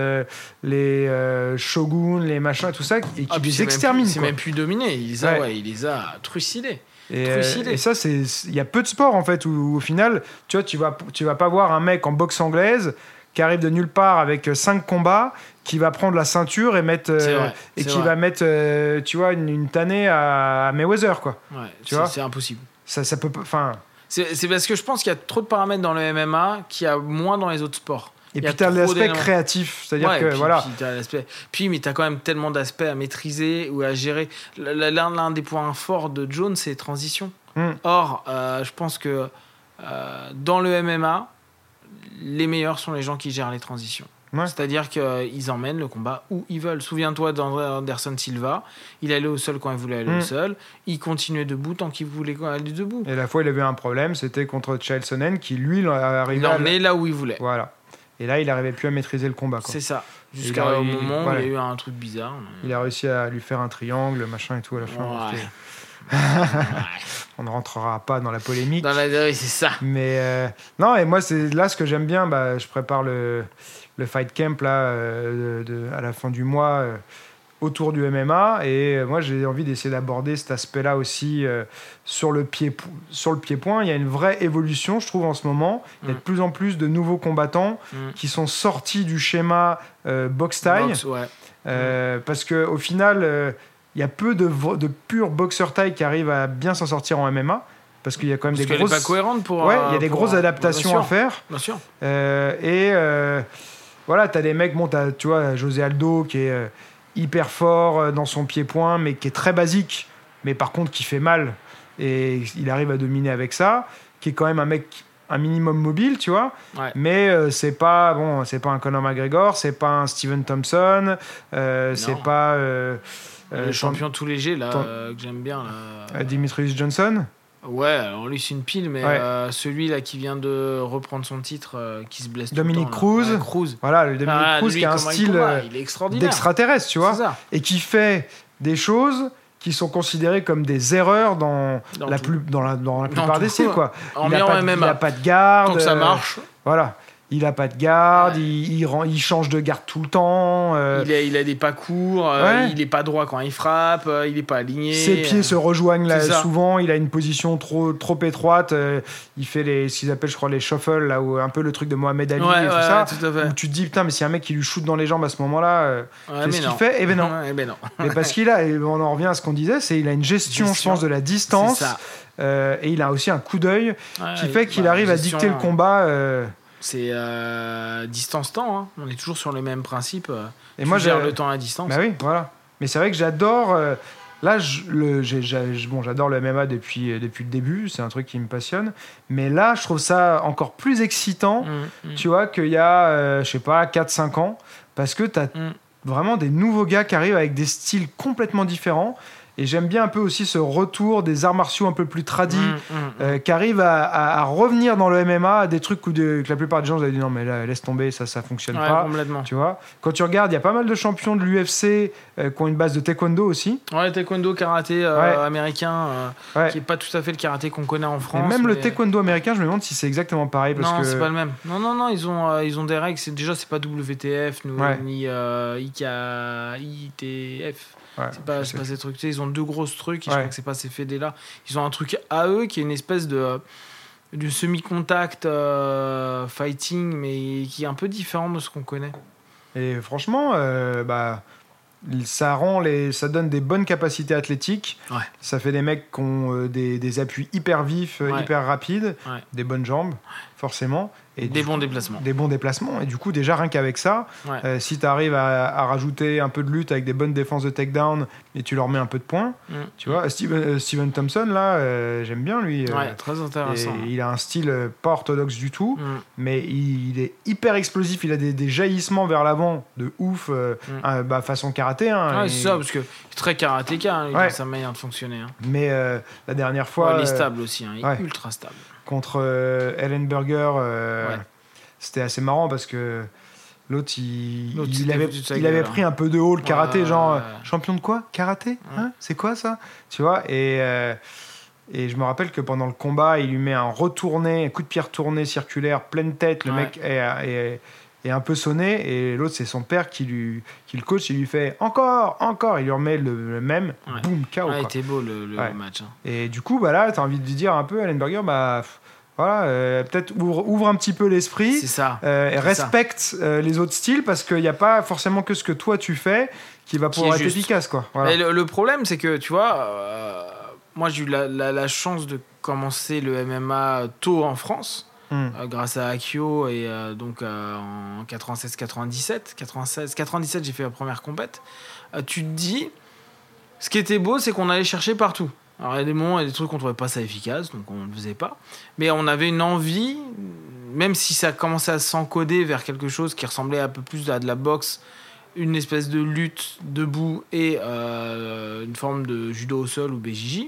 les shoguns, les machins, tout ça, et qui Ah, les exterminent. C'est même plus dominé. Il les a, Ouais. il les a trucidés. Et, trucidés. et ça, c'est il y a peu de sports en fait où, où, au final, tu vois, tu vas tu vas pas voir un mec en boxe anglaise qui arrive de nulle part avec 5 combats, qui va prendre la ceinture et mettre euh, vrai, et qui vrai. va mettre, euh, tu vois, une, une tannée à, à Mayweather quoi. Ouais, Tu c'est- vois c'est impossible. Ça, ça peut, enfin. C'est parce que je pense qu'il y a trop de paramètres dans le MMA qu'il y a moins dans les autres sports. Et puis t'as l'aspect créatif, c'est-à-dire Ouais, que puis, voilà. Puis, puis, mais t'as quand même tellement d'aspects à maîtriser ou à gérer. L'un des points forts de Jones, c'est les transitions. Hmm. Or, euh, je pense que euh, dans le MMA, les meilleurs sont les gens qui gèrent les transitions. Ouais. C'est-à-dire qu'ils emmènent le combat où ils veulent. Souviens-toi d'André Anderson Silva, il allait au sol quand il voulait aller au Hmm. sol, il continuait debout tant qu'il voulait aller debout. Et la fois, il avait un problème, c'était contre Chael Sonnen qui lui Il arrivait là où il voulait. Voilà. Et là, il n'arrivait plus à maîtriser le combat. C'est ça. Jusqu'au a- moment voilà. où il y a eu un truc bizarre. Il a réussi à lui faire un triangle, machin et tout à la fin. Ouais. On ne rentrera pas dans la polémique. Dans la c'est ça. Mais euh, non, et moi, c'est là ce que j'aime bien. Bah, je prépare le, le fight camp là, euh, de- de- à la fin du mois euh, autour du MMA. Et euh, moi, j'ai envie d'essayer d'aborder cet aspect-là aussi euh, sur le pied sur le pied-point. Il y a une vraie évolution, je trouve, en ce moment. Il y a de Mm. plus en plus de nouveaux combattants Mm. qui sont sortis du schéma euh, box taille. Boxe, ouais. Euh, parce qu'au final, euh, il y a peu de, de purs boxeurs taille qui arrivent à bien s'en sortir en MMA. Parce qu'il y a quand même Parce des grosses. pas cohérente pour. Ouais, il y a des grosses adaptations à faire. Bien sûr. Euh, et euh, voilà, tu as des mecs, bon, t'as, tu vois, José Aldo qui est hyper fort euh, dans son pied-point, mais qui est très basique, mais par contre qui fait mal. Et il arrive à dominer avec ça, qui est quand même un mec un minimum mobile, tu vois. Ouais. Mais euh, c'est pas bon, c'est pas un Conor McGregor, c'est pas un Steven Thompson, euh, c'est pas euh, le champion tout léger là ton- que j'aime bien là. Dimitrius Johnson? Ouais, alors lui c'est une pile, mais Ouais. euh, celui là qui vient de reprendre son titre, euh, qui se blesse. tout le Dominique temps. Cruz. Ouais, Cruz. Voilà, le Dominic Ah, Cruz lui, qui a un style euh, d'extraterrestre, tu vois. Ça. et qui fait des choses qui sont considérés comme des erreurs dans, Dans la, tout. plus, dans la, dans la Dans plupart des styles. Quoi. En il, a bien pas, pas de garde. Tant que ça euh, marche. Voilà. Il a pas de garde, Ouais. il, il, rend- il change de garde tout le temps. euh, Il a, il a des pas courts, euh, Ouais. il est pas droit quand il frappe, euh, il est pas aligné. Ses pieds se rejoignent là, souvent, il a une position trop, trop étroite, il fait les, ce qu'ils appellent je crois les shuffles, là, où, un peu le truc de Mohamed Ali Ouais, et tout ça, tout où tu te dis putain mais si un mec qui lui shoot dans les jambes à ce moment-là, qu'est-ce qu'il fait? Eh ben non. Ouais, ben non. mais parce qu'il a, et on en revient à ce qu'on disait, c'est il a une gestion, je Gestion. pense, de la distance, et il a aussi un coup d'œil qui fait qu'il bah, arrive à dicter le combat. C'est euh, distance-temps, hein. on est toujours sur le même principe. euh, et tu moi gères j'ai le temps à distance. Bah oui, voilà. Mais c'est vrai que j'adore. euh, là, je- le, j'ai- j'ai- bon, j'adore le MMA depuis, depuis le début. C'est un truc qui me passionne. Mais là, je trouve ça encore plus excitant. Mm, mm. Tu vois, qu'il y a, euh, je sais pas, 4-5 ans. Parce que tu as Mm. vraiment des nouveaux gars qui arrivent avec des styles complètement différents. Et j'aime bien un peu aussi ce retour des arts martiaux un peu plus tradis. Mm, mm, mm. euh, qui arrivent à, à- à revenir dans le MMA à des trucs où de- que la plupart des gens vous avez dit non mais là laisse tomber ça ça fonctionne Ouais, pas complètement. tu vois, quand tu regardes, il y a pas mal de champions de l'UFC euh, qui ont une base de taekwondo aussi. Ouais, taekwondo, karaté euh, Ouais. américain, Ouais. qui est pas tout à fait le karaté qu'on connaît en Et France. même le taekwondo américain, je me demande si c'est exactement pareil. Parce non, que... c'est pas le même. Non, non, non, ils ont, ils ont des règles. C'est, déjà, c'est pas WTF ni euh, IK, ITF. Ouais, C'est pas, pas ces trucs. Tu sais, Ils ont deux grosses trucs. Et je crois que c'est pas ces fédés-là. Ils ont un truc à eux qui est une espèce de, de semi-contact euh, fighting, mais qui est un peu différent de ce qu'on connaît. Et franchement, euh, bah, ça, rend les... ça donne des bonnes capacités athlétiques. Ouais. Ça fait des mecs qui ont euh, des, des appuis hyper vifs, Ouais. hyper rapides, Ouais. des bonnes jambes, forcément. Et Des bons coup, déplacements. Des bons déplacements. Et du coup, déjà, rien qu'avec ça, Ouais. euh, si tu arrives à, à rajouter un peu de lutte avec des bonnes défenses de takedown et tu leur mets un peu de points, Mm. tu vois, Steven, euh, Steven Thompson, là, euh, j'aime bien lui. euh, Ouais, très intéressant. Et il a un style pas orthodoxe du tout, Mm. mais il, il est hyper explosif. Il a des, des jaillissements vers l'avant de ouf, Mm. euh, bah, façon karaté. hein, Ouais, et- c'est ça, parce que très karatéka hein, Ouais. sa manière de fonctionner. hein. Mais la dernière fois, il est stable aussi, hein, il est ultra stable. Contre euh, Ellenberger, euh, Ouais. c'était assez marrant parce que l'autre, il, avait, il pris un peu de haut le karaté, genre champion de quoi? Karaté Hein? C'est quoi ça? Tu vois Et. euh, et je me rappelle que pendant le combat, il lui met un retourné, un coup de pied retourné circulaire, pleine tête. Le Ouais. mec est, est- est un peu sonné. Et l'autre, c'est son père qui, lui, qui le coach. Il lui fait encore, encore. Il lui remet le, le même. Ouais. Boum, KO. Ouais, était beau le, match. hein. Et du coup, bah là, tu as envie de lui dire un peu, Ellenberger, bah, voilà, euh, peut-être ouvre, ouvre un petit peu l'esprit. C'est ça. euh, et c'est ça. respecte euh, les autres styles parce qu'il n'y a pas forcément que ce que toi tu fais qui va pouvoir être juste. efficace. Quoi. Voilà. Et le, le problème, c'est que, tu vois, moi j'ai eu la, la- la chance de commencer le MMA tôt en France, Hmm. euh, grâce à Akio, et euh, donc euh, en 96-97. 96-97, j'ai fait la première compète. Tu te dis, ce qui était beau, c'est qu'on allait chercher partout. Alors il y a des moments et des trucs qu'on trouvait pas ça efficace, donc on ne le faisait pas. Mais on avait une envie, même si ça commençait à s'encoder vers quelque chose qui ressemblait un peu plus à de la boxe, une espèce de lutte debout et euh, une forme de judo au sol ou BJJ.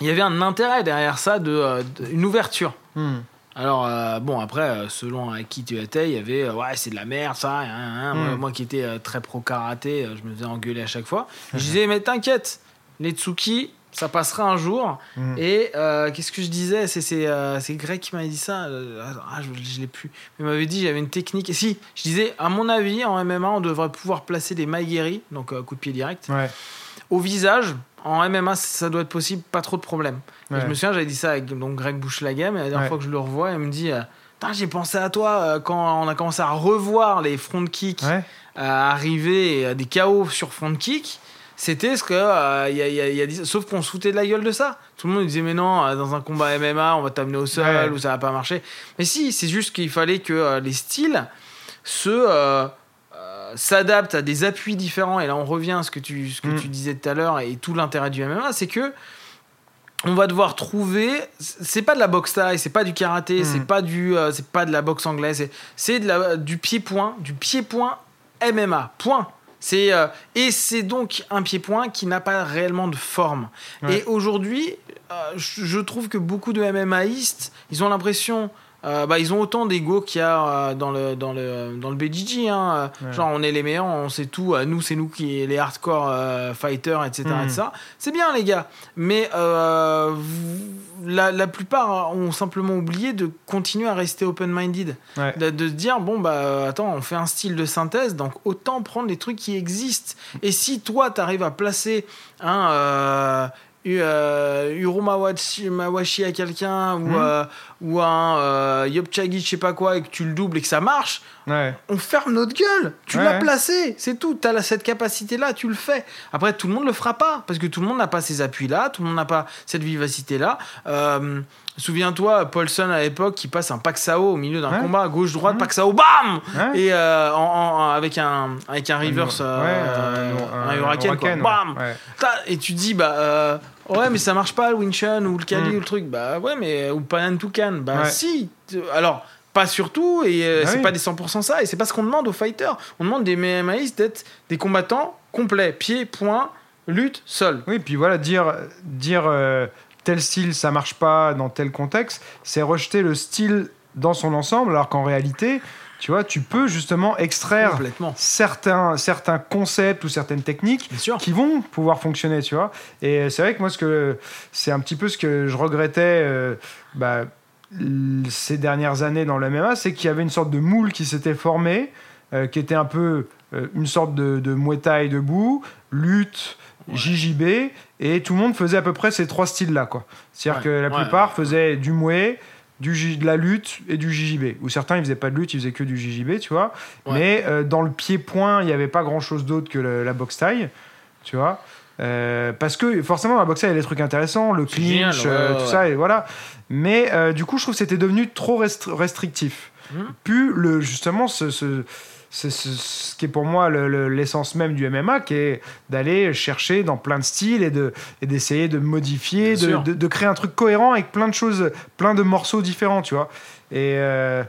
Il y avait un intérêt derrière ça, de, euh, de- une ouverture. Hmm. Alors, euh, bon, après, selon à qui tu étais, il y avait, ouais, c'est de la merde, ça. hein, hein. Moi, Mm. moi qui étais très pro-karaté, euh, je me faisais engueuler à chaque fois. Je disais, mais t'inquiète, les Tsuki, ça passera un jour. Mm. Et euh, qu'est-ce que je disais? C'est euh, Greg qui m'avait dit ça. euh, ah, je je l'ai plus. Il m'avait dit j'avais une technique. Et si, je disais, à mon avis, en MMA, on devrait pouvoir placer des maigiri, donc euh, coup de pied direct, Ouais. au visage. En MMA, ça doit être possible, pas trop de. Et Ouais. je me souviens, j'avais dit ça avec donc, Greg Bouchelagam, et la dernière Ouais. fois que je le revois, il me dit euh, J'ai pensé à toi quand on a commencé à revoir les front kicks arriver des KO sur front kick. C'était ce que. euh, y a- il y a- il y a dit- sauf qu'on se foutait de la gueule de ça. Tout le monde disait Mais non, euh, dans un combat MMA, on va t'amener au sol Ouais. ou ça va pas marcher. Mais si, c'est juste qu'il fallait que euh, les styles se. euh, s'adaptent à des appuis différents et là on revient à ce que tu, ce que Mm. tu disais tout à l'heure et tout l'intérêt du MMA c'est que on va devoir trouver c'est pas de la boxe taille c'est pas du karaté Mm. c'est pas du c'est pas de la boxe anglaise c'est- c'est de la du pied point du pied point MMA point c'est euh, et c'est donc un pied point qui n'a pas réellement de forme Ouais. et aujourd'hui euh, je je trouve que beaucoup de MMAistes ils ont l'impression euh, bah, ils ont autant d'ego qu'il y a euh, dans le, dans le, dans le BJJ. Hein. Ouais. Genre, on est les meilleurs, on sait tout. euh, Nous, c'est nous qui les hardcore euh, fighters, etc. Etc. C'est bien, les gars. Mais euh, la, la plupart ont simplement oublié de continuer à rester open-minded. Ouais. De, de se dire, bon, bah, attends, on fait un style de synthèse, donc autant prendre les trucs qui existent. Et si toi, tu arrives à placer un. Euh, U- euh, Uro Mawashi, Mawashi à quelqu'un ou, Mhm. euh, ou un euh, Yopchagi, je sais pas quoi, et que tu le doubles et que ça marche, Ouais. on ferme notre gueule. Tu Ouais, l'as placé, c'est tout. Tu as cette capacité-là, tu le fais. Après, tout le monde le fera pas parce que tout le monde n'a pas ces appuis-là, tout le monde n'a pas cette vivacité-là. Euh, Souviens-toi, Paulson à l'époque qui passe un Paxao au milieu d'un Ouais. combat, gauche-droite, Mhm. Paxao, bam Ouais. Et euh, en- en- avec, un, avec un reverse, Ouais, euh, un- un, hurricane, quoi. hurricane, bam Et tu dis, bah. euh, Ouais, mais ça marche pas le Winchun ou le Kali Mm. ou le truc. Bah ouais, mais. Ou Panan Toucan. Bah Ouais. si. Alors, pas surtout, et euh, Ah c'est oui. pas des 100% ça, et c'est pas ce qu'on demande aux fighters. On demande des MMAistes d'être des combattants complets. Pied, point, lutte, sol. Oui, puis voilà, dire, dire euh, tel style, ça marche pas dans tel contexte, c'est rejeter le style dans son ensemble, alors qu'en réalité, tu vois, tu peux justement extraire certains, certains concepts ou certaines techniques qui vont pouvoir fonctionner, tu vois. Et c'est vrai que moi, ce que c'est un petit peu ce que je regrettais euh, bah, ces dernières années dans le MMA, c'est qu'il y avait une sorte de moule qui s'était formé, euh, qui était un peu euh, une sorte de, de Muay Thai debout, lutte, Ouais. JJB, et tout le monde faisait à peu près ces trois styles-là, quoi. C'est-à-dire Ouais, que la ouais, plupart faisaient du Muay, du de la lutte et du JJB. Ou certains, ils faisaient pas de lutte, ils faisaient que du JJB, tu vois. Ouais. Mais euh, dans le pied-point, il n'y avait pas grand-chose d'autre que le- la boxe taille, tu vois. Euh, parce que forcément, la boxe il y a des trucs intéressants, le clinch, génial, ouais, euh, tout ouais. ça, et voilà. Mais du coup, je trouve que c'était devenu trop restri- restrictif. Mhm. Plus le, justement ce, ce, ce- ce- qui est pour moi le- le- l'essence même du MMA, qui est d'aller chercher dans plein de styles et de et d'essayer de modifier, de, de créer un truc cohérent avec plein de choses, plein de morceaux différents, tu vois. Et, euh,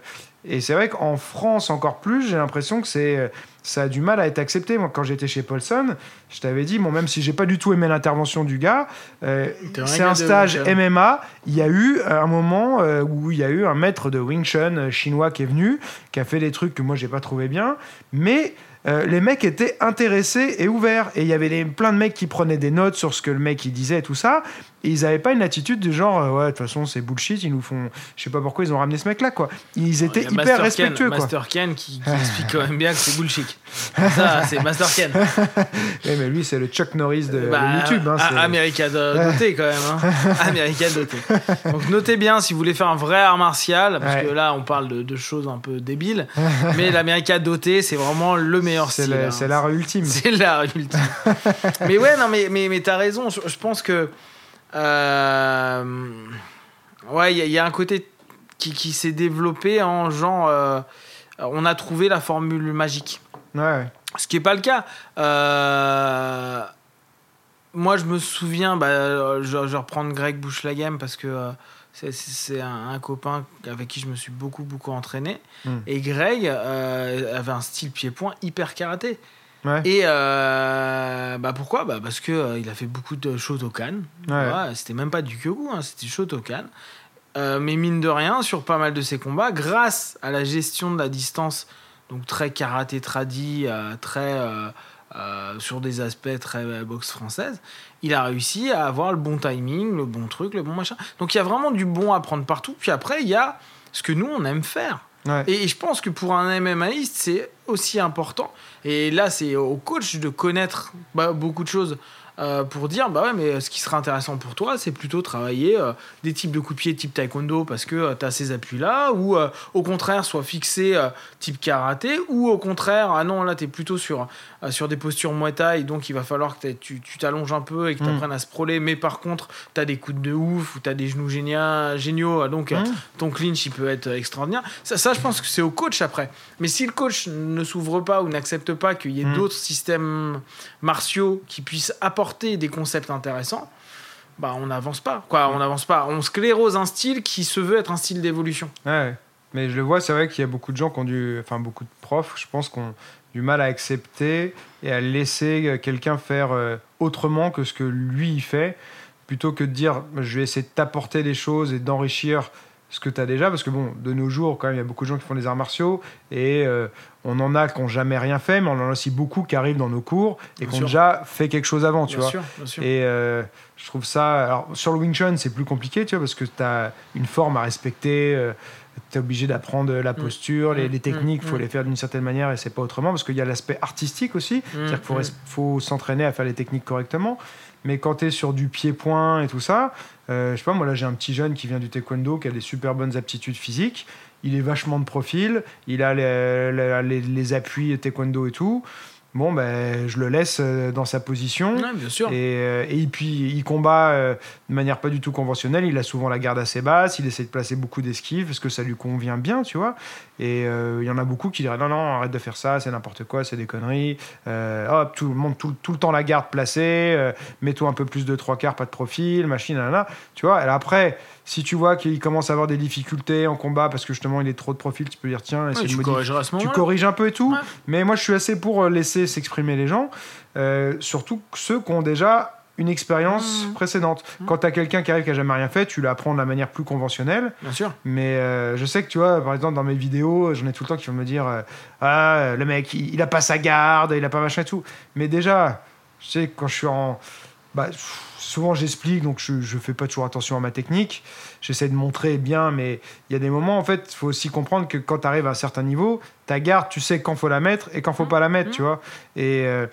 et c'est vrai qu'en France encore plus, j'ai l'impression que c'est ça a du mal à être accepté. Moi, quand j'étais chez Paulson, je t'avais dit, bon, même si j'ai pas du tout aimé l'intervention du gars, euh, c'est un stage Wing. MMA. Il y a eu un moment euh, où il y a eu un maître de Wing Chun euh, chinois qui est venu, qui a fait des trucs que moi j'ai pas trouvé bien, mais euh, les mecs étaient intéressés et ouverts. Et il y avait des- plein de mecs qui prenaient des notes sur ce que le mec il disait et tout ça. Et ils avaient pas une attitude du genre, euh, ouais, de toute façon c'est bullshit, ils nous font. Je sais pas pourquoi ils ont ramené ce mec là, quoi. Ils étaient Il y a hyper Master respectueux, Ken, quoi. Master Ken qui, qui explique quand même bien que c'est bullshit. Ça, c'est Master Ken. Eh, mais lui, c'est le Chuck Norris de, de Bah, YouTube. hein, A- c'est- America do- doté quand même. Hein. America doté. Donc notez bien si vous voulez faire un vrai art martial, parce Ouais. que là on parle de, de choses un peu débiles, mais l'America doté c'est vraiment le meilleur c'est style. le- hein. c'est l'art ultime. C'est l'art ultime. mais ouais, non, mais, mais, mais t'as raison. Je, je pense que. Euh, ouais, il y, a- il y a un côté qui, qui s'est développé en genre. euh, on a trouvé la formule magique. Ouais, ouais. Ce qui n'est pas le cas. Euh, moi, je me souviens, bah, je, je vais reprendre Greg Bush la game parce que c'est- un, un copain avec qui je me suis beaucoup, beaucoup entraîné. Mm. Et Greg euh, avait un style pied-point hyper karaté. Ouais. Et euh, bah pourquoi? Bah Parce que euh, il a fait beaucoup de Shotokan. Ouais. Ouais, c'était même pas du Kyoku, hein, c'était Shotokan. Euh, mais mine de rien, sur pas mal de ses combats, grâce à la gestion de la distance, donc très karaté tradi, euh, très sur des aspects très boxe française, il a réussi à avoir le bon timing, le bon truc, le bon machin. Donc il y a vraiment du bon à prendre partout. Puis après, il y a ce que nous on aime faire. Et je pense que pour un MMAiste, c'est aussi important. Et là, c'est au coach de connaître bah, beaucoup de choses euh, pour dire bah ouais, mais ce qui sera intéressant pour toi, c'est plutôt travailler euh, des types de coups de pied type taekwondo parce que tu as ces appuis-là, ou euh, au contraire, soit fixé euh, type karaté, ou au contraire, ah non, là, tu es plutôt sur, euh, sur des postures muay thai, donc il va falloir que tu t'allonges un peu et que tu Mm. apprennes à sprawler, mais par contre, tu as des coups de ouf, ou tu as des genoux géniaux, géniaux donc euh, Mmh. ton clinch il peut être extraordinaire. Ça, ça je pense que c'est au coach après. Mais si le coach ne s'ouvre pas ou n'accepte pas qu'il y ait Mm. d'autres systèmes martiaux qui puissent apporter des concepts intéressants, bah on n'avance pas. Quoi, on n'avance pas. On sclérose un style qui se veut être un style d'évolution. Ouais, mais je le vois, c'est vrai qu'il y a beaucoup de gens qui ont du, enfin beaucoup de profs, je pense, qui ont du mal à accepter et à laisser quelqu'un faire euh, autrement que ce que lui fait, plutôt que de dire je vais essayer de t'apporter des choses et d'enrichir ce que tu as déjà, parce que bon, de nos jours, quand même, il y a beaucoup de gens qui font des arts martiaux, et euh, on en a qui n'ont jamais rien fait, mais on en a aussi beaucoup qui arrivent dans nos cours et qui ont déjà fait quelque chose avant, tu bien vois. Sûr, bien sûr. Et euh, je trouve ça. Alors, sur le Wing Chun, c'est plus compliqué, tu vois, parce que tu as une forme à respecter. euh, tu es obligé d'apprendre la posture, les, Mm, les techniques, mm, il faut mm. les faire d'une certaine manière et c'est pas autrement, parce qu'il y a l'aspect artistique aussi, c'est-à-dire qu'il mm. faut s'entraîner à faire les techniques correctement. Mais quand tu es sur du pied-point et tout ça, euh, je sais pas, moi là j'ai un petit jeune qui vient du taekwondo, qui a des super bonnes aptitudes physiques, il est vachement de profil, il a les, les- appuis taekwondo et tout. Bon, ben, je le laisse euh, dans sa position. Ouais, bien sûr. Et, euh, et puis il combat euh, de manière pas du tout conventionnelle. Il a souvent la garde assez basse. Il essaie de placer beaucoup d'esquives parce que ça lui convient bien, tu vois. Et euh, il y en a beaucoup qui diraient non, non, arrête de faire ça, c'est n'importe quoi, c'est des conneries. Euh, hop, tout le monde, tout, tout le temps la garde placée. euh, Mets-toi un peu plus de trois quarts, pas de profil, machine, là, Tu vois. Et après, si tu vois qu'il commence à avoir des difficultés en combat parce que justement il est trop de profil, tu peux dire tiens, Ouais, tu corrigeras à ce tu corriges un peu et tout. Ouais. Mais moi, je suis assez pour laisser s'exprimer les gens, euh, surtout ceux qui ont déjà une expérience Mmh. précédente. Mmh. Quand tu as quelqu'un qui arrive qui a jamais rien fait, tu l'apprends de la manière plus conventionnelle. Bien sûr. Mais euh, je sais que tu vois, par exemple, dans mes vidéos, j'en ai tout le temps qui vont me dire euh, Ah, le mec, il, il a pas sa garde, il a pas machin et tout. Mais déjà, je sais, quand je suis en. Bah, souvent, j'explique, donc je, je fais pas toujours attention à ma technique. J'essaie de montrer bien, mais il y a des moments, en fait, il faut aussi comprendre que quand tu arrives à un certain niveau, ta garde, tu sais quand faut la mettre et quand faut Mmh. pas la mettre, tu vois. Et. euh,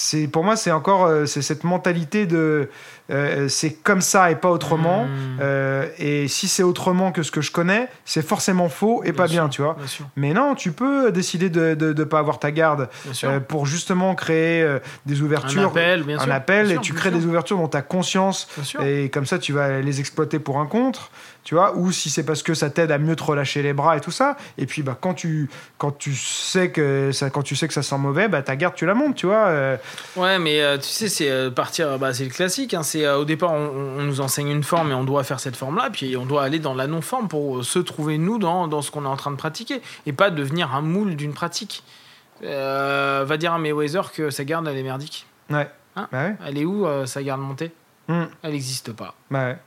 c'est pour moi c'est encore euh, c'est cette mentalité de euh, c'est comme ça et pas autrement Mmh. euh, et si c'est autrement que ce que je connais, c'est forcément faux et Bien pas bien, tu vois. Bien. Mais non, tu peux décider de ne pas avoir ta garde euh, pour justement créer euh, des un ouvertures, appel, bien un sûr. appel, et sûr, tu crées des ouvertures dont tu as conscience, et comme ça tu vas les exploiter pour un contre, tu vois, ou si c'est parce que ça t'aide à mieux te relâcher les bras et tout ça. Et puis bah, quand, tu, quand, tu sais que ça, quand tu sais que ça sent mauvais, bah, ta garde tu la montes, tu vois. euh, Ouais, mais euh, tu sais, c'est euh, partir, bah, c'est le classique. hein, c'est au départ, on, on nous enseigne une forme et on doit faire cette forme-là, puis on doit aller dans la non-forme pour se trouver nous dans, dans ce qu'on est en train de pratiquer et pas devenir un moule d'une pratique. Va dire à Mayweather que sa garde elle est merdique. ouais. Hein bah ouais. Elle est où sa garde montée? Hmm. Elle n'existe pas. Bah ouais.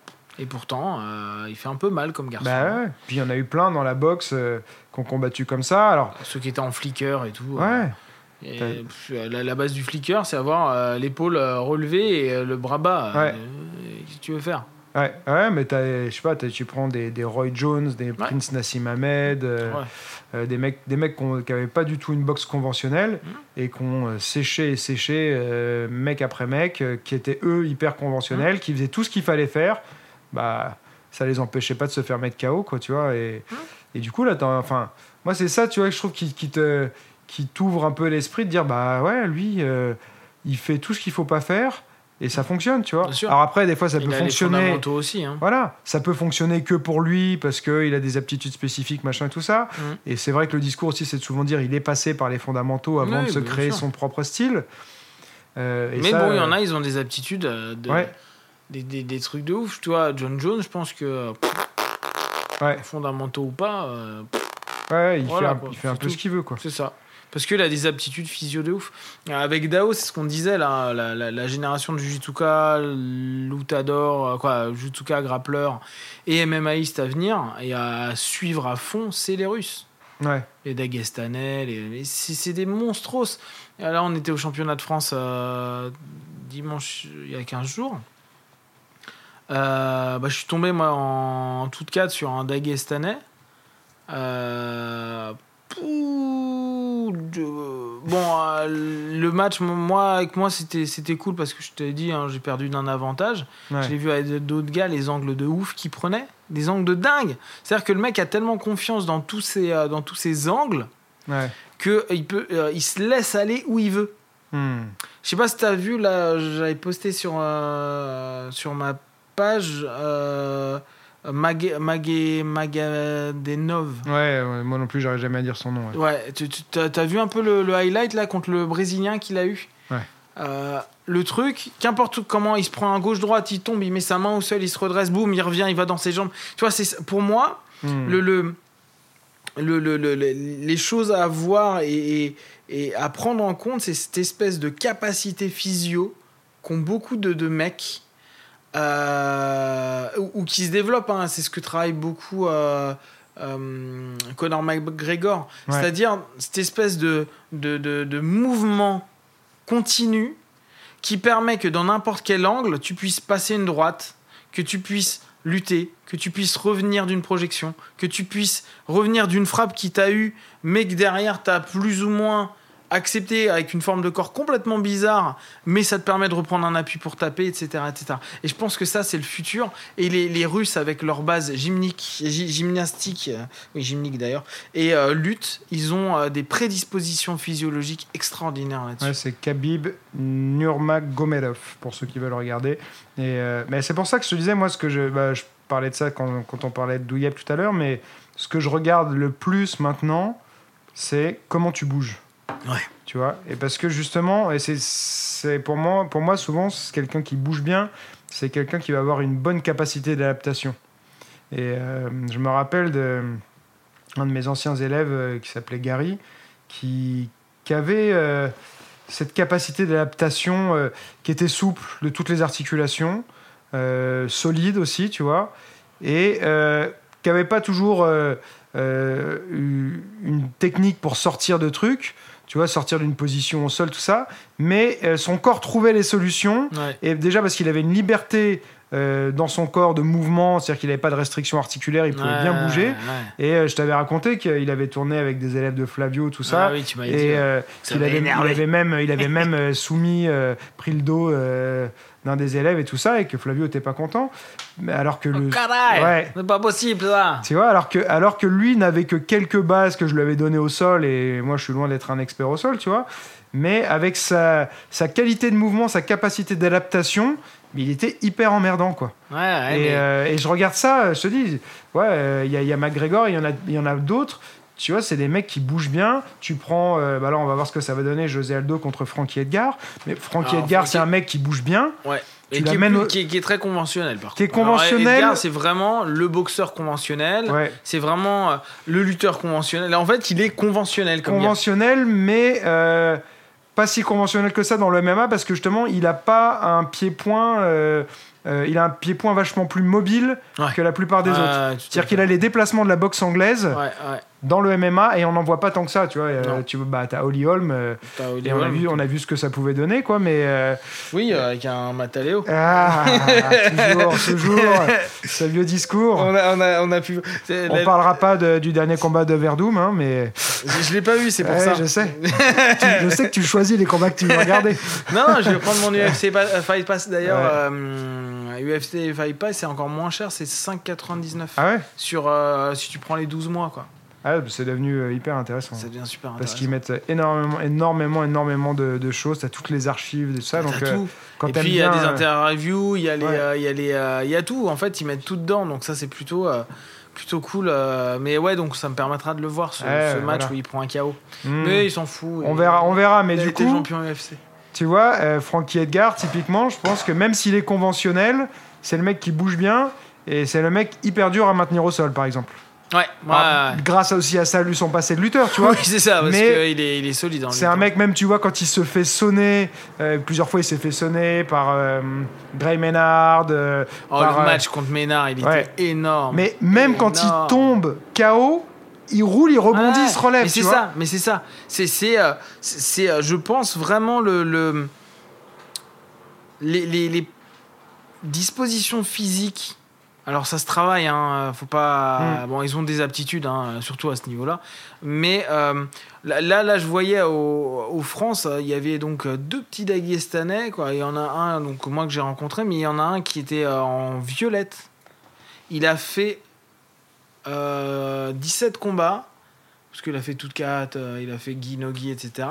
Et pourtant, euh, il fait un peu mal comme garçon. Bah ouais. Puis il y en a eu plein dans la boxe euh, qui ont combattu comme ça. Alors, Ceux qui étaient en flicker et tout. euh, ouais. Et, la, la base du flicker, c'est avoir euh, l'épaule relevée et le bras bas. Ouais. Qu'est-ce que tu veux faire? Ouais, ouais, mais t'as- je sais pas, t'as- tu prends des, des Roy Jones, des Prince Nassim Ahmed, euh, Ouais. euh, des mecs, des mecs qui n'avaient pas du tout une boxe conventionnelle Mhm. et qui ont euh, séché et séché mec après mec, qui étaient eux hyper conventionnels, qui faisaient tout ce qu'il fallait faire. Bah, ça les empêchait pas de se faire mettre KO, quoi, tu vois. Et, Mhm. et du coup, là, enfin, moi, c'est ça, tu vois, que je trouve qui, qui te qui t'ouvre un peu l'esprit de dire, bah ouais, lui, euh, il fait tout ce qu'il faut pas faire. Et ça fonctionne, tu vois. Alors après, des fois, ça Il peut a les fonctionner. fondamentaux aussi. Hein. Voilà, ça peut fonctionner que pour lui parce qu'il a des aptitudes spécifiques, machin et tout ça. Mhm. Et c'est vrai que le discours aussi, c'est de souvent dire il est passé par les fondamentaux avant Oui, de se créer sûr. son propre style. Euh, et Mais ça, bon, il y en euh, a, ils ont des aptitudes, de- Ouais. Des, des, des trucs de ouf. Tu vois, John Jones, je pense que Ouais, fondamentaux ou pas, euh, ouais, il Voilà, fait un, quoi, il fait un peu tout. ce qu'il veut, quoi. c'est ça. Parce qu'il a des aptitudes physio de ouf. Avec Dao, c'est ce qu'on disait, là, la, la, la génération du Jutuka, Lutador, euh, quoi, Jutuka, Grappler et MMAiste à venir et à suivre à fond, c'est les Russes. Ouais, les Dagestanais, les... c'est des monstros. Là, on était au championnat de France euh, dimanche, il y a 15 jours. Euh, bah, je suis tombé, moi, en, en toute cadre sur un Dagestanais. Euh, pouh, de- Bon, euh, le match, moi, avec moi, c'était c'était cool parce que je t'ai dit, hein, j'ai perdu d'un avantage. ouais. Je l'ai vu avec d'autres gars, les angles de ouf qu'il prenait, des angles de dingue. C'est-à-dire que le mec a tellement confiance dans tous ses, euh, dans tous ses angles ouais. que il peut, euh, il se laisse aller où il veut. Hmm. Je sais pas si t'as vu là, j'avais posté sur sur ma page euh, Mag Mag Magadenov. Ouais, ouais, moi non plus, j'arrive jamais à dire son nom. ouais. Ouais, tu, t'as vu un peu le, le highlight là contre le Brésilien qu'il a eu? Ouais. Euh, le truc, qu'importe comment il se prend un gauche-droite, il tombe, il met sa main au sol, il se redresse, boum, il revient, il va dans ses jambes. Tu vois, c'est pour moi, Hmm. le, le, le, le- le- le- les choses à voir et, et- et à prendre en compte, c'est cette espèce de capacité physio qu'ont beaucoup de, de mecs euh, ou, ou qui se développe. hein. C'est ce que travaille beaucoup euh, euh, Conor McGregor. Ouais. C'est-à-dire cette espèce de, de, de, de mouvement continu qui permet que dans n'importe quel angle, tu puisses passer une droite, que tu puisses lutter, que tu puisses revenir d'une projection, que tu puisses revenir d'une frappe qui t'a eu, mais que derrière, tu as plus ou moins accepté avec une forme de corps complètement bizarre, mais ça te permet de reprendre un appui pour taper, etc. etc. Et je pense que ça, c'est le futur. Et les, Russes, avec leur base gymnique, gy- gymnastique, euh, oui, gymnique d'ailleurs, et euh, lutte, ils ont euh, des prédispositions physiologiques extraordinaires là-dessus. C'est Khabib Nurmagomedov, pour ceux qui veulent regarder. Mais c'est pour ça que je te disais, moi, ce que je, bah, parlais de ça quand, quand on parlait de Douillet tout à l'heure, mais ce que je regarde le plus maintenant, c'est comment tu bouges. Ouais. Tu vois Et parce que justement, et c'est, pour, moi, pour moi, souvent, quelqu'un qui bouge bien, c'est quelqu'un qui va avoir une bonne capacité d'adaptation. Et euh, je me rappelle de un de mes anciens élèves euh, qui s'appelait Gary, qui, qui avait euh, cette capacité d'adaptation qui était souple de toutes les articulations, solide aussi, tu vois, et qui n'avait pas toujours une technique pour sortir de trucs, tu vois, sortir d'une position au sol, tout ça, mais euh, son corps trouvait les solutions, Ouais. et déjà parce qu'il avait une liberté euh, dans son corps de mouvement, c'est-à-dire qu'il n'avait pas de restriction articulaire, il pouvait bien bouger. ouais. Et euh, je t'avais raconté qu'il avait tourné avec des élèves de Flavio, tout ça. Ah oui, tu et euh, Ça avait, il avait même, il avait même soumis, pris le dos d'un des élèves et tout ça, et que Flavio n'était pas content. Mais alors que le, Oh, caray Ouais. C'est pas possible, ça tu vois, alors que, alors que lui n'avait que quelques bases que je lui avais données au sol, et moi je suis loin d'être un expert au sol, tu vois. Mais avec sa, sa qualité de mouvement, sa capacité d'adaptation, mais il était hyper emmerdant, quoi. Ouais, ouais, Et, mais- euh, et je regarde ça, je te dis, ouais, euh, il y, a- a McGregor, il y en a, il y en a d'autres. Tu vois, c'est des mecs qui bougent bien. Tu prends, euh, bah là, on va voir ce que ça va donner, José Aldo contre Frankie Edgar. Mais Frankie Alors, Edgar, Frankie- c'est un mec qui bouge bien. Ouais. Tu Et qui est, l'amènes plus- au- qui, est, qui est très conventionnel, par Qui est contre. Alors, conventionnel. Edgar, c'est vraiment le boxeur conventionnel. Ouais. C'est vraiment euh, le lutteur conventionnel. En fait, il est conventionnel comme. Conventionnel, mais euh, pas si conventionnel que ça dans le MMA parce que justement, il a pas un pied-point. euh, il a un pied-point vachement plus mobile Ouais. que la plupart des autres. C'est-à-dire qu'il a les déplacements de la boxe anglaise Ouais, ouais. Dans le MMA et on n'en voit pas tant que ça. Tu vois, Euh, tu bah, as Holly Holm. euh, T'as Oli Et on a, Holm. vu, on a vu ce que ça pouvait donner, quoi, mais... euh, Oui, avec un Mataleo. Ah, toujours, toujours, ce vieux discours. On a, on a, on a pu. On la- parlera pas de- du dernier combat de Verdum, hein, mais... Je, je l'ai pas vu, c'est pour Ouais, ça. je sais. Tu- je sais que tu choisis les combats que tu veux regarder. Non, je vais prendre mon UFC Fight Pass d'ailleurs. Ouais. UFC Fight Pass, c'est encore moins cher, c'est 5,99 Ah ouais? sur si tu prends les 12 mois, quoi. Ah, C'est devenu euh, hyper intéressant. Ça devient super Parce intéressant. qu'ils mettent énormément, énormément, énormément de, de choses. T'as toutes les archives, tout ça. Donc, euh, tout. quand Et puis il y a bien, des euh, interviews, il y a les, Ouais. euh, il y a les, euh, il y a tout. En fait, ils mettent tout dedans, donc ça c'est plutôt, euh, plutôt cool. euh, mais ouais, donc ça me permettra de le voir ce, Ouais, ce match voilà. où il prend un KO. hmm, Mais il s'en fout. on verra, on verra. Mais il du coup, champion UFC. tu vois, euh, Frankie Edgar, typiquement, je pense que même s'il est conventionnel, c'est le mec qui bouge bien. Et c'est le mec hyper dur à maintenir au sol, par exemple. Ouais, grâce aussi à ça, lui, son passé de lutteur, tu vois. oui, c'est ça, parce Mais qu'il est, il est solide. hein, C'est un mec, même tu vois, quand il se fait sonner, euh, plusieurs fois il s'est fait sonner par euh, Gray Maynard. euh, Oh, par, le euh, match contre Ménard, il ouais. était énorme. mais même quand il tombe KO, il roule, il rebondit, Ouais, il se relève. Mais c'est ça, mais c'est ça. C'est, c'est, euh, euh, je pense vraiment le, le- les, les- les dispositions physiques. Alors ça se travaille, hein, faut pas. Mm. Bon, ils ont des aptitudes, hein, surtout à ce niveau-là. Mais euh, là, là, je voyais au, au France, euh, il y avait donc euh, deux petits Daguestanais, quoi. Il y en a un, donc moi que j'ai rencontré, mais il y en a un qui était euh, en violette. Il a fait euh, 17 combats, parce qu'il a fait toute 4, il a fait Guy Nogi, etc.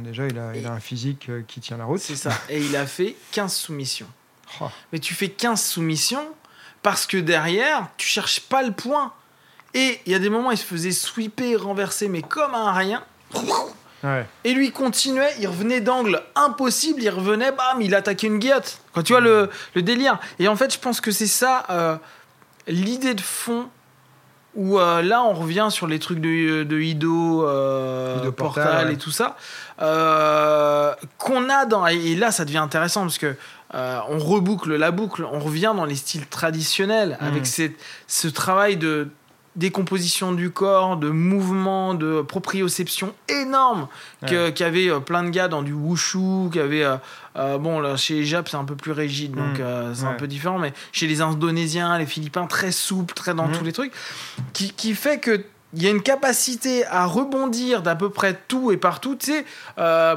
Déjà, il a, il a un physique euh, qui tient la route. C'est ça. Et il a fait 15 soumissions. Oh. Mais tu fais 15 soumissions parce que derrière, tu cherches pas le point. Et il y a des moments, il se faisait sweeper, renverser, mais comme un rien. Ouais. Et lui continuait, il revenait d'angle impossible, il revenait, bam, il attaquait une guillotte. Quand tu vois le, le délire. Et en fait, je pense que c'est ça euh, l'idée de fond où euh, là on revient sur les trucs de, de Ido, euh, Ido Portal, Portal, ouais. et tout ça, euh, qu'on a dans. Et là ça devient intéressant parce que. Euh, on reboucle la boucle, on revient dans les styles traditionnels Mm. avec cette- ce travail de décomposition du corps, de mouvement, de proprioception énorme que- qu'avaient euh, plein de gars dans du wushu, qu'avaient euh, bon là chez les Japs c'est un peu plus rigide donc Mm. euh, c'est un peu différent mais chez les Indonésiens, les Philippins très souples, très dans Mm. tous les trucs qui, qui fait que il y a une capacité à rebondir d'à peu près tout et partout. Tu sais, euh,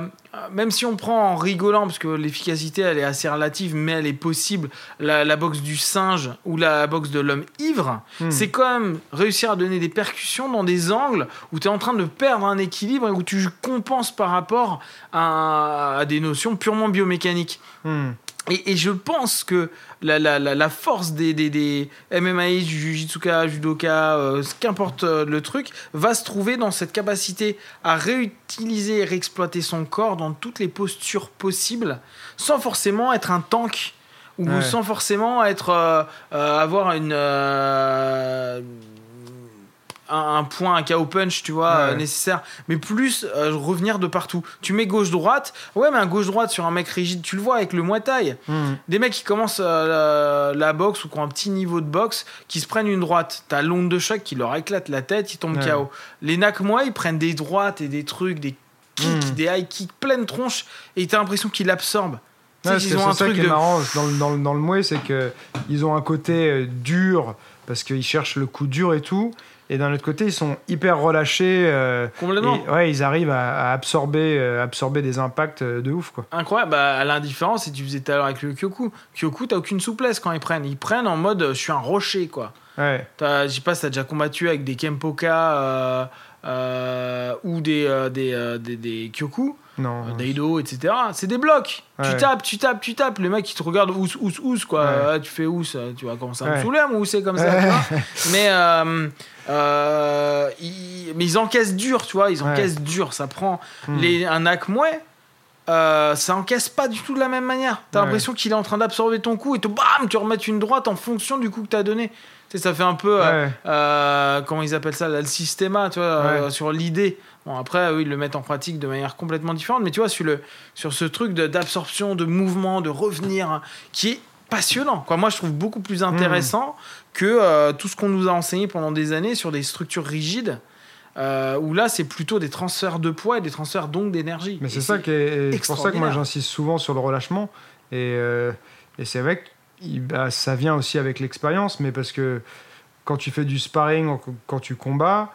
même si on prend en rigolant, parce que l'efficacité, elle est assez relative, mais elle est possible, la, la boxe du singe ou la boxe de l'homme ivre, Hmm. c'est quand même réussir à donner des percussions dans des angles où tu es en train de perdre un équilibre et où tu compenses par rapport à, à des notions purement biomécaniques. Hmm. Et, et je pense que la, la, la, la force des, des, des MMA, du Jujitsuka, Judoka, euh, qu'importe euh, le truc, va se trouver dans cette capacité à réutiliser et réexploiter son corps dans toutes les postures possibles, sans forcément être un tank ou Ouais. sans forcément être euh, euh, avoir une un, un point, un KO punch, tu vois, Ouais. euh, nécessaire, mais plus euh, revenir de partout. Tu mets gauche-droite, ouais, mais un gauche-droite sur un mec rigide, tu le vois avec le Muay Thai. Hmm. Des mecs qui commencent euh, la, la boxe ou qui ont un petit niveau de boxe, qui se prennent une droite, t'as l'onde de choc qui leur éclate la tête, ils tombent Ouais. KO. Les Nakmois, ils prennent des droites et des trucs, des kicks, Mm. des high kicks pleine tronche, et t'as l'impression qu'ils l'absorbent. C'est ça truc qui est marrant dans le, dans dans le Muay, c'est que ils ont un côté dur parce qu'ils cherchent le coup dur et tout, et d'un autre côté ils sont hyper relâchés. euh, Complètement. et, ouais, ils arrivent à, à absorber, euh, absorber des impacts euh, de ouf quoi. Incroyable, bah, à l'indifférence, si tu faisais tout à l'heure avec le Kyoku. Kyoku, t'as aucune souplesse quand ils prennent. Ils prennent en mode je suis un rocher, quoi. Ouais. Je sais pas si t'as déjà combattu avec des Kempoka ou des, euh, des, euh, des, des Kyoku, Non. euh, Daido, etc. C'est des blocs. Tu tapes, tu tapes, tu tapes. Les mecs, ils te regardent ous, ous, ous, quoi. Ouais. Ah, tu fais ous, euh, tu vas commencer à me saouler, moi, c'est comme ça, tu vois. Mais, euh, euh, ils, mais ils encaissent dur, tu vois. Ils Ouais. encaissent dur. Ça prend Hmm. les, un Akmoué. Euh, ça encaisse pas du tout de la même manière. T'as Ouais. l'impression qu'il est en train d'absorber ton coup et te bam, tu remets une droite en fonction du coup que t'as donné. Tu sais, ça fait un peu, euh, Ouais. euh, comment ils appellent ça, là, le systéma, tu vois, euh, Ouais. sur l'idée. Bon, après, eux, ils le mettent en pratique de manière complètement différente, mais tu vois, sur, le, sur ce truc d'absorption, de, mouvement, de revenir, hein, qui est passionnant. Quoi. Moi, je trouve beaucoup plus intéressant que tout ce qu'on nous a enseigné pendant des années sur des structures rigides, euh, où là, c'est plutôt des transferts de poids et des transferts donc d'énergie. Mais c'est ça qui est. C'est pour ça que moi j'insiste souvent sur le relâchement. Et, euh, et c'est vrai que bah, ça vient aussi avec l'expérience, mais parce que quand tu fais du sparring, ou quand tu combats,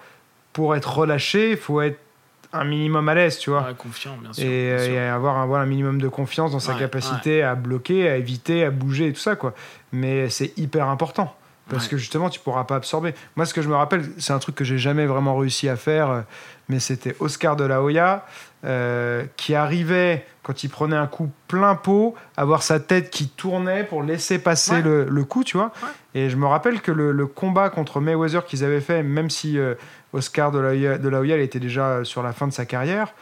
pour être relâché, il faut être un minimum à l'aise, tu vois. Ouais, confiant, bien sûr. et, bien euh, sûr. et avoir un, voilà, un minimum de confiance dans sa Ouais, capacité à bloquer, à éviter, à bouger et tout ça, quoi. Mais c'est hyper important. Parce Ouais. que justement, tu pourras pas absorber. Moi, ce que je me rappelle, c'est un truc que j'ai jamais vraiment réussi à faire, euh, mais c'était Oscar de la Hoya euh, qui arrivait, quand il prenait un coup plein pot, à voir sa tête qui tournait pour laisser passer Ouais. le, le coup, tu vois. Ouais. Et je me rappelle que le, le combat contre Mayweather qu'ils avaient fait, même si euh, Oscar de la Hoya, de la Hoya, il était déjà sur la fin de sa carrière,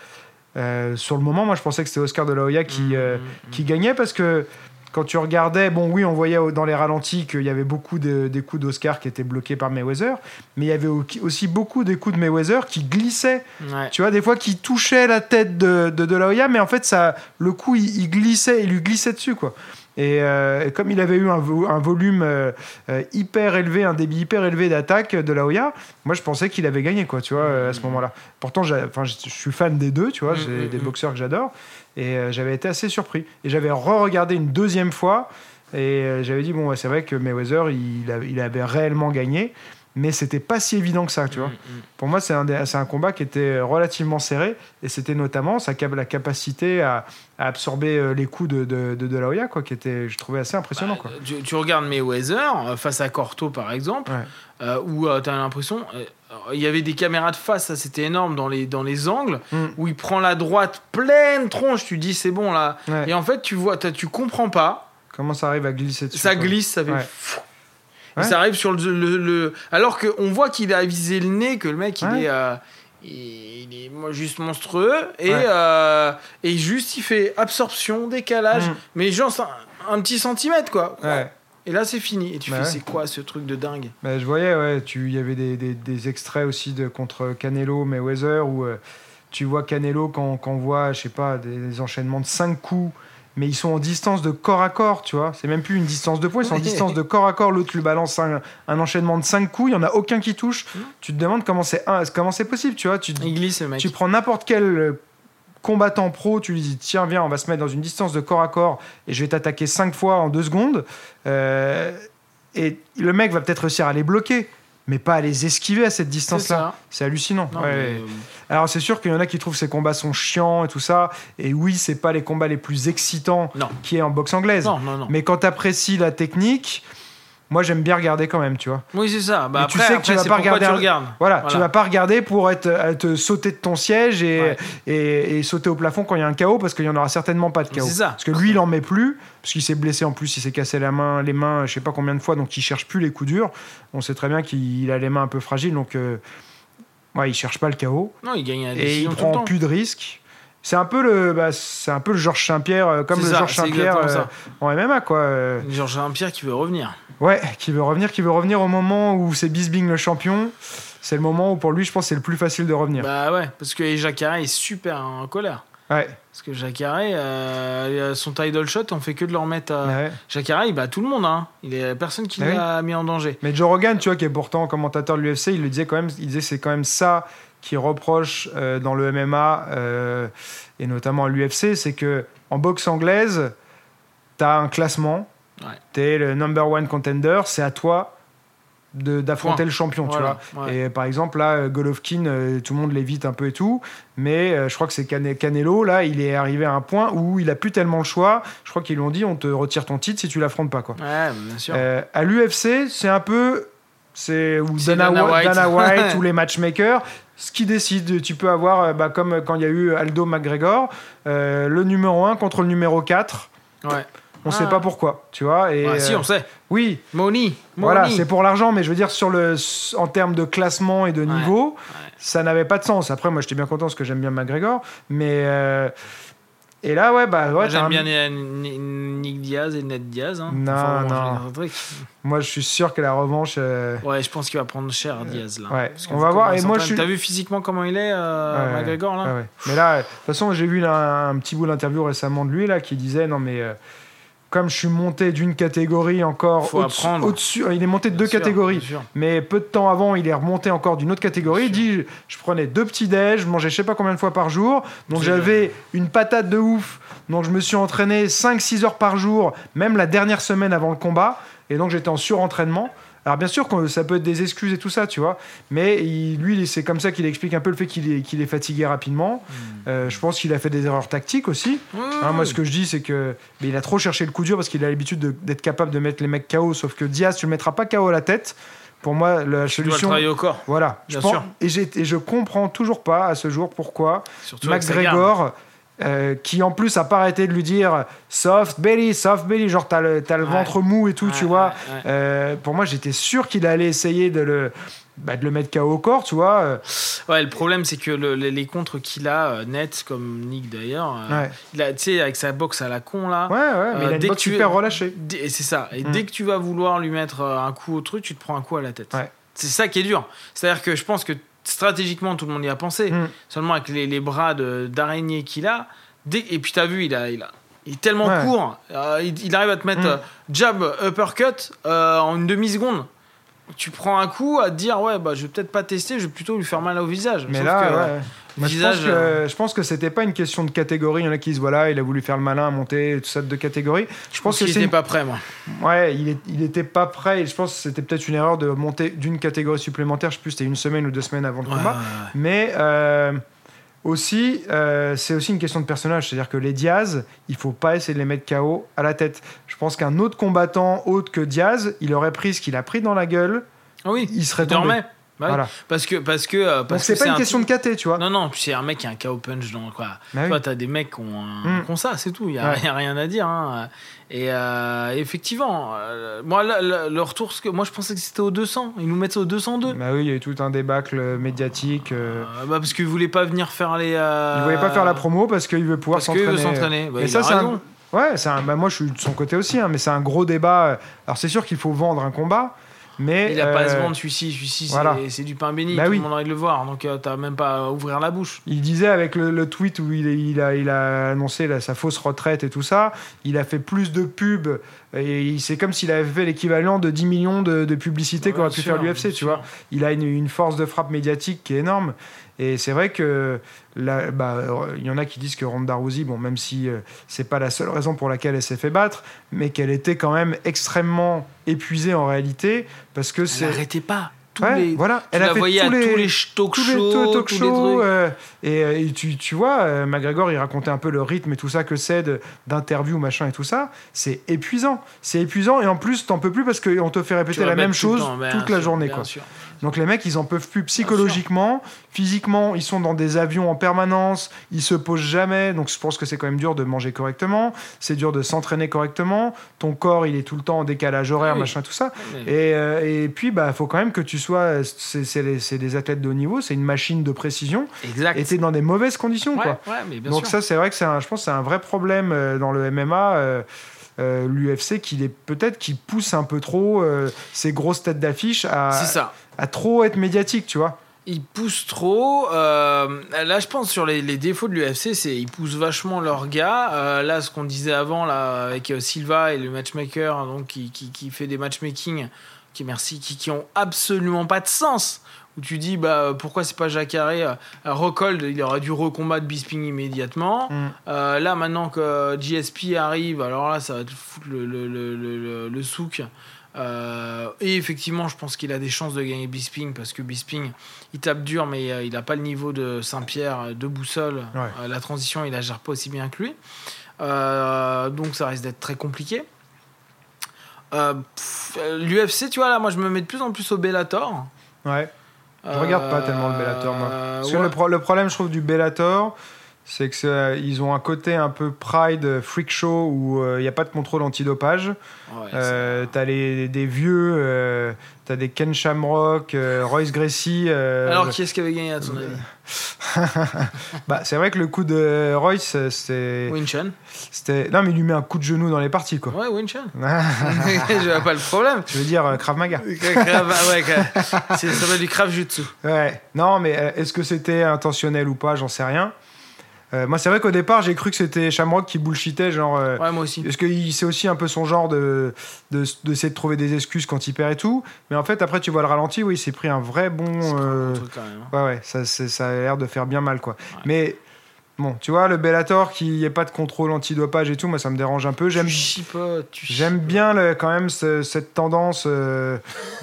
euh, sur le moment, moi, je pensais que c'était Oscar de la Hoya qui, Mmh, mmh, qui gagnait parce que quand tu regardais, bon oui, on voyait dans les ralentis qu'il y avait beaucoup de- des coups d'Oscar qui étaient bloqués par Mayweather, mais il y avait au- aussi beaucoup des coups de Mayweather qui glissaient. Ouais. tu vois, des fois qui touchaient la tête de De, de la Hoya, mais en fait, ça, le coup, il, il glissait, il lui glissait dessus, quoi. Et, euh, et comme il avait eu un, vo- un volume euh, euh, hyper élevé, un débit hyper élevé d'attaque de la Hoya, moi je pensais qu'il avait gagné, quoi, tu vois, à ce moment-là. Pourtant, je suis fan des deux, tu vois, Mm, j'ai mm, des mm. boxeurs que j'adore, et euh, j'avais été assez surpris. Et j'avais re-regardé une deuxième fois, et euh, j'avais dit, bon, c'est vrai que Mayweather, il, il avait réellement gagné, mais c'était pas si évident que ça, tu vois. Mmh, mmh. Pour moi, c'est un, combat qui était relativement serré et c'était notamment sa la capacité à, à absorber euh, les coups de de, de, De La Hoya, quoi, qui était, je trouvais assez impressionnant. Quoi. Bah, tu, tu regardes Mayweather euh, face à Corto par exemple, Ouais. euh, où tu as l'impression, euh, il y avait des caméras de face, ça c'était énorme dans les, dans les angles, Mm. où il prend la droite pleine tronche, tu dis c'est bon là. Ouais. Et en fait, tu vois, tu comprends pas, Comment ça arrive à glisser dessus ça quoi. glisse, ça fait. Ouais. Fou. Ouais. Et ça arrive sur le, le, le- alors qu'on voit qu'il a visé le nez, que le mec il est, euh, il, est juste monstrueux et Ouais. euh, et juste il fait absorption, décalage, Mm. mais genre un, un petit centimètre quoi. Ouais. Et là, c'est fini. Et tu Bah fais, ouais. c'est quoi ce truc de dingue? Bah, je voyais, ouais, tu- il y avait des, des- des extraits aussi de, contre Canelo, Mayweather, où euh, tu vois Canelo quand, quand on voit, je sais pas, des, des enchaînements de 5 coups, mais ils sont en distance de corps à corps, tu vois. C'est même plus une distance de poids, ils sont en distance de corps à corps. L'autre lui balance un, un enchaînement de 5 coups, il y en a aucun qui touche. Mm. Tu te demandes comment c'est comment c'est possible, tu vois. Tu, Il glisse, mec. tu prends n'importe quel euh, combattant pro, tu lui dis tiens viens on va se mettre dans une distance de corps à corps et je vais t'attaquer 5 fois en 2 secondes Euh, et le mec va peut-être réussir à les bloquer mais pas à les esquiver à cette C'est distance là ça. c'est hallucinant Non, Ouais, mais, ouais. euh, alors c'est sûr qu'il y en a qui trouvent ces combats sont chiants et tout ça et oui c'est pas les combats les plus excitants qui est en boxe anglaise Non, non, non. mais quand t'apprécies la technique moi j'aime bien regarder quand même tu vois Oui, c'est ça. Bah, Mais tu après, sais que après, tu vas pas regarder tu regardes. Voilà, Voilà. tu vas pas regarder pour être, à te sauter de ton siège et, Ouais. et, et sauter au plafond quand il y a un KO parce qu'il y en aura certainement pas de. C'est ça. Parce que lui, il en met plus parce qu'il s'est blessé en plus, il s'est cassé la main, les mains, je sais pas combien de fois, donc il cherche plus les coups durs. On sait très bien qu'il a les mains un peu fragiles, donc euh, ouais, il cherche pas le KO Non, il gagne la et il prend plus de risques. C'est un peu le, bah, c'est un peu le Georges Saint-Pierre, euh, comme le ça, Georges Saint-Pierre euh, en MMA quoi. euh. Georges Saint-Pierre qui veut revenir. Ouais, qui veut revenir, qui veut revenir au moment où c'est Bisbing le champion. C'est le moment où pour lui, je pense, c'est le plus facile de revenir. Bah ouais, parce que Jacare est super en colère. Ouais, Parce que Jacare, euh, son title shot, on fait que de le remettre à. ouais. Jacare, il bat tout le monde, hein. Il est personne qui Ah l'a mis en danger. Mais Joe Rogan, tu vois, qui est pourtant commentateur de l'UFC, il le disait quand même, il disait c'est quand même ça qui reproche euh, dans le MMA euh, et notamment à l'UFC, c'est que en boxe anglaise, t'as un classement, Ouais. t'es le number one contender, c'est à toi d'affronter le champion, Voilà, tu vois. ouais. Et par exemple, là, Golovkin, euh, tout le monde l'évite un peu et tout, mais euh, je crois que c'est Cane- Canelo, là, il est arrivé à un point où il a plus tellement le choix. Je crois qu'ils lui ont dit on te retire ton titre si tu l'affrontes pas, quoi. Ouais, bien sûr. Euh, à l'UFC, c'est un peu. C'est ou Dana, White. Dana White ou les matchmakers. Ce qui décide, tu peux avoir, euh, bah, comme quand il y a eu Aldo McGregor, euh, le numéro 1 contre le numéro 4. ouais. On Ah. sait pas pourquoi, tu vois. Et, Ouais, si, euh, on sait. oui, Money. voilà, Money. c'est pour l'argent, mais je veux dire, sur le, en termes de classement et de Ouais, niveau, ouais. ça n'avait pas de sens. Après, moi, j'étais bien content parce que j'aime bien McGregor. Mais. euh, et là, ouais, bah, ouais, J'aime bien euh, Ni- Nick Diaz et Ned Diaz. Hein. Non, non. Moi, je suis sûr que la revanche. euh, Ouais, je pense qu'il va prendre cher Diaz là. ouais, Parce on va voir. Et moi, je suis. T'as vu physiquement comment il est, euh, Ouais, McGregor là Ouais. Mais là, de toute façon, j'ai vu là, un petit bout d'interview récemment de lui là qui disait non mais euh, comme je suis monté d'une catégorie encore au-dessus, il est monté de deux sûr, catégories. Mais peu de temps avant, il est remonté encore d'une autre catégorie. Il dit je prenais deux petits déj, je mangeais je sais pas combien de fois par jour. Donc j'avais une patate de ouf. Donc je me suis entraîné 5-6 heures par jour, même la dernière semaine avant le combat. Et donc j'étais en surentraînement. Alors bien sûr que ça peut être des excuses et tout ça, tu vois. Mais il- lui, c'est comme ça qu'il explique un peu le fait qu'il est, fatigué rapidement. Euh, je pense qu'il a fait des erreurs tactiques aussi. Ouais, Hein, moi, ce que je dis, c'est que mais il a trop cherché le coup dur parce qu'il a l'habitude de- d'être capable de mettre les mecs KO. Sauf que Diaz, tu le mettras pas KO à la tête. Pour moi, la Tu dois le solution. travailler au corps. Voilà. Bien je pense- sûr. et, et je comprends toujours pas à ce jour pourquoi Surtout. McGregor, euh, qui en plus a pas arrêté de lui dire soft belly, soft belly, genre t'as le, t'as le Ouais. ventre mou et tout, Ouais, tu vois. ouais. Euh, pour moi, j'étais sûr qu'il allait essayer de le, bah, de le mettre KO au corps, tu vois. euh, Ouais, le problème, c'est que le- les, les contres qu'il a, net, comme Nick d'ailleurs, euh, tu sais, avec sa boxe à la con là. Ouais, ouais, mais il a une dès que boxe tu- super relâchée. C'est ça. Et Mm. dès que tu vas vouloir lui mettre un coup au truc, tu te prends un coup à la tête. C'est ça qui est dur. C'est-à-dire que je pense que stratégiquement, tout le monde y a pensé. Mm. Seulement avec les, les bras de- d'araignée qu'il a. Dès, et puis, t'as vu, il, a, il, a, il est tellement Ouais. court. euh, il, il arrive à te mettre Mm. euh, jab, uppercut euh, en une demi-seconde. Tu prends un coup à te dire, ouais, bah, je vais peut-être pas tester, je vais plutôt lui faire mal au visage. Mais Sauf là, que, ouais. Euh, Moi, je, pense que, je pense que c'était pas une question de catégorie. Il y en a qui disent voilà, il a voulu faire le malin, monter tout ça de catégorie. Je pense que c'est une- pas prêt, moi. Ouais, il, est, il était pas prêt. Et je pense que c'était peut-être une erreur de monter d'une catégorie supplémentaire. Je sais plus, c'était une semaine ou deux semaines avant le Ouais, combat. ouais, ouais. Mais euh, aussi, euh, c'est aussi une question de personnage. C'est-à-dire que les Diaz, il faut pas essayer de les mettre KO à la tête. Je pense qu'un autre combattant autre que Diaz, il aurait pris ce qu'il a pris dans la gueule, Ah oui, il serait tombé. dormait. Bah oui. Voilà. Parce que. Parce que euh, Donc parce c'est que pas une un question de KT, tu vois. Non, non, c'est un mec qui a un KO punch dans quoi. Bah oui. Toi, t'as des mecs qui ont, un- Mm. qui ont ça, c'est tout. Il n'y a, Ouais. y a rien à dire. hein. Et euh, effectivement, euh, moi, le, retour, que, moi, je pensais que c'était au 200. Ils nous mettent ça au 202. Bah oui, il y a eu tout un débâcle médiatique. euh, bah, parce qu'ils voulaient pas venir faire les. euh, Il voulait pas faire la promo parce qu'il veut pouvoir Parce qu'il veut s'entraîner. s'entraîner. Bah, Et ça, c'est un. Ouais, c'est un, bah, moi je suis de son côté aussi, hein, mais c'est un gros débat. Alors c'est sûr qu'il faut vendre un combat, mais. Il a pas à se euh, vendre celui-ci, celui-ci c'est- voilà. c'est du pain béni, Bah tout oui. le monde a envie de le voir, donc euh, t'as même pas à ouvrir la bouche. Il disait avec le, le tweet où il, il a, il a annoncé là, sa fausse retraite et tout ça, il a fait plus de pubs et c'est comme s'il avait fait l'équivalent de 10 millions de, de publicités Ouais, qu'aurait pu sûr, faire l'UFC, tu sûr. vois. Il a une, une force de frappe médiatique qui est énorme. Et c'est vrai que bah, il y en a qui disent que Ronda Rousey, bon, même si euh, c'est pas la seule raison pour laquelle elle s'est fait battre, mais qu'elle était quand même extrêmement épuisée en réalité, parce que Elle c'est pas. Tous Ouais, les... voilà, Tu elle a fait tous les, tous les talk tous les shows, talk tous euh, et, et tu, tu vois, euh, McGregor, il racontait un peu le rythme et tout ça que c'est d'interviews, machin et tout ça. C'est épuisant. C'est épuisant et en plus, t'en peux plus parce qu'on te fait Tu répéter la même chose temps, toute la journée. bien Quoi. sûr. Donc les mecs, ils en peuvent plus psychologiquement, physiquement, ils sont dans des avions en permanence, ils se posent jamais. Donc je pense que c'est quand même dur de manger correctement, c'est dur de s'entraîner correctement. Ton corps, il est tout le temps en décalage horaire, oui. machin, tout ça. Et, euh, et puis, bah, faut quand même que tu sois. C'est des athlètes de haut niveau, c'est une machine de précision. Exact. Et t'es dans des mauvaises conditions, ouais, quoi. ouais, mais bien Donc sûr. ça, c'est vrai que un, je pense, que c'est un vrai problème euh, dans le MMA. euh, euh, L'UFC, est peut-être qui pousse un peu trop euh, ces grosses têtes d'affiche à, C'est ça. À trop être médiatique, tu vois. Ils poussent trop. euh, là, je pense sur les, les défauts de l'UFC, c'est ils poussent vachement leurs gars. Euh, là, ce qu'on disait avant là avec euh, Silva et le matchmaker, donc qui, qui, qui fait des matchmaking, qui merci, qui, qui ont absolument pas de sens. Où tu dis bah pourquoi c'est pas Jacare euh, Rockhold, il aurait dû recombattre Bisping immédiatement. Mm. Euh, là, maintenant que GSP arrive, alors là, ça va te foutre le, le, le- le souk. Euh, et effectivement, je pense qu'il a des chances de gagner Bisping parce que Bisping, il tape dur, mais euh, il n'a pas le niveau de Saint-Pierre, euh, de Boussole. Ouais. Euh, la transition, il la gère pas aussi bien que lui. Donc, ça risque d'être très compliqué. L'UFC, tu vois, là, moi, je me mets de plus en plus au Bellator. Ouais. Je regarde pas tellement le Bellator, moi. Parce que ouais. le, pro- le problème, je trouve, du Bellator, c'est que c'est- ils ont un côté un peu pride, euh, freak show, où euh, il n'y a pas de contrôle antidopage. Ouais, Euh, t'as les, des vieux, euh, t'as des Ken Shamrock, euh, Royce Gracie. euh, Alors, qui est-ce qui avait gagné, à ton avis? Bah, c'est vrai que le coup de Royce, euh, c'était, c'était. Non, mais il lui met un coup de genou dans les parties, quoi. Ouais, Winchan. je vois pas le problème. Je veux dire, euh, Krav Maga. Ouais, c'est- ça va du Krav Jutsu. Ouais. Non, mais euh, est-ce que c'était intentionnel ou pas? J'en sais rien. Euh, moi, c'est vrai qu'au départ, j'ai cru que c'était Shamrock qui bullshitait, genre. euh, Ouais, moi aussi. Parce que c'est aussi un peu son genre de de- d'essayer de, trouver des excuses quand il perd et tout. Mais en fait, après, tu vois le ralenti, oui, il s'est pris un vrai bon. Euh, un truc quand même. hein. Ouais, ouais, ça, ça a l'air de faire bien mal, quoi. Ouais. Mais bon, tu vois, le Bellator, qu'il n'y ait pas de contrôle antidopage et tout, moi, ça me dérange un peu. J'aime, Tu chipotes, tu j'aime bien le- quand même ce- cette tendance euh,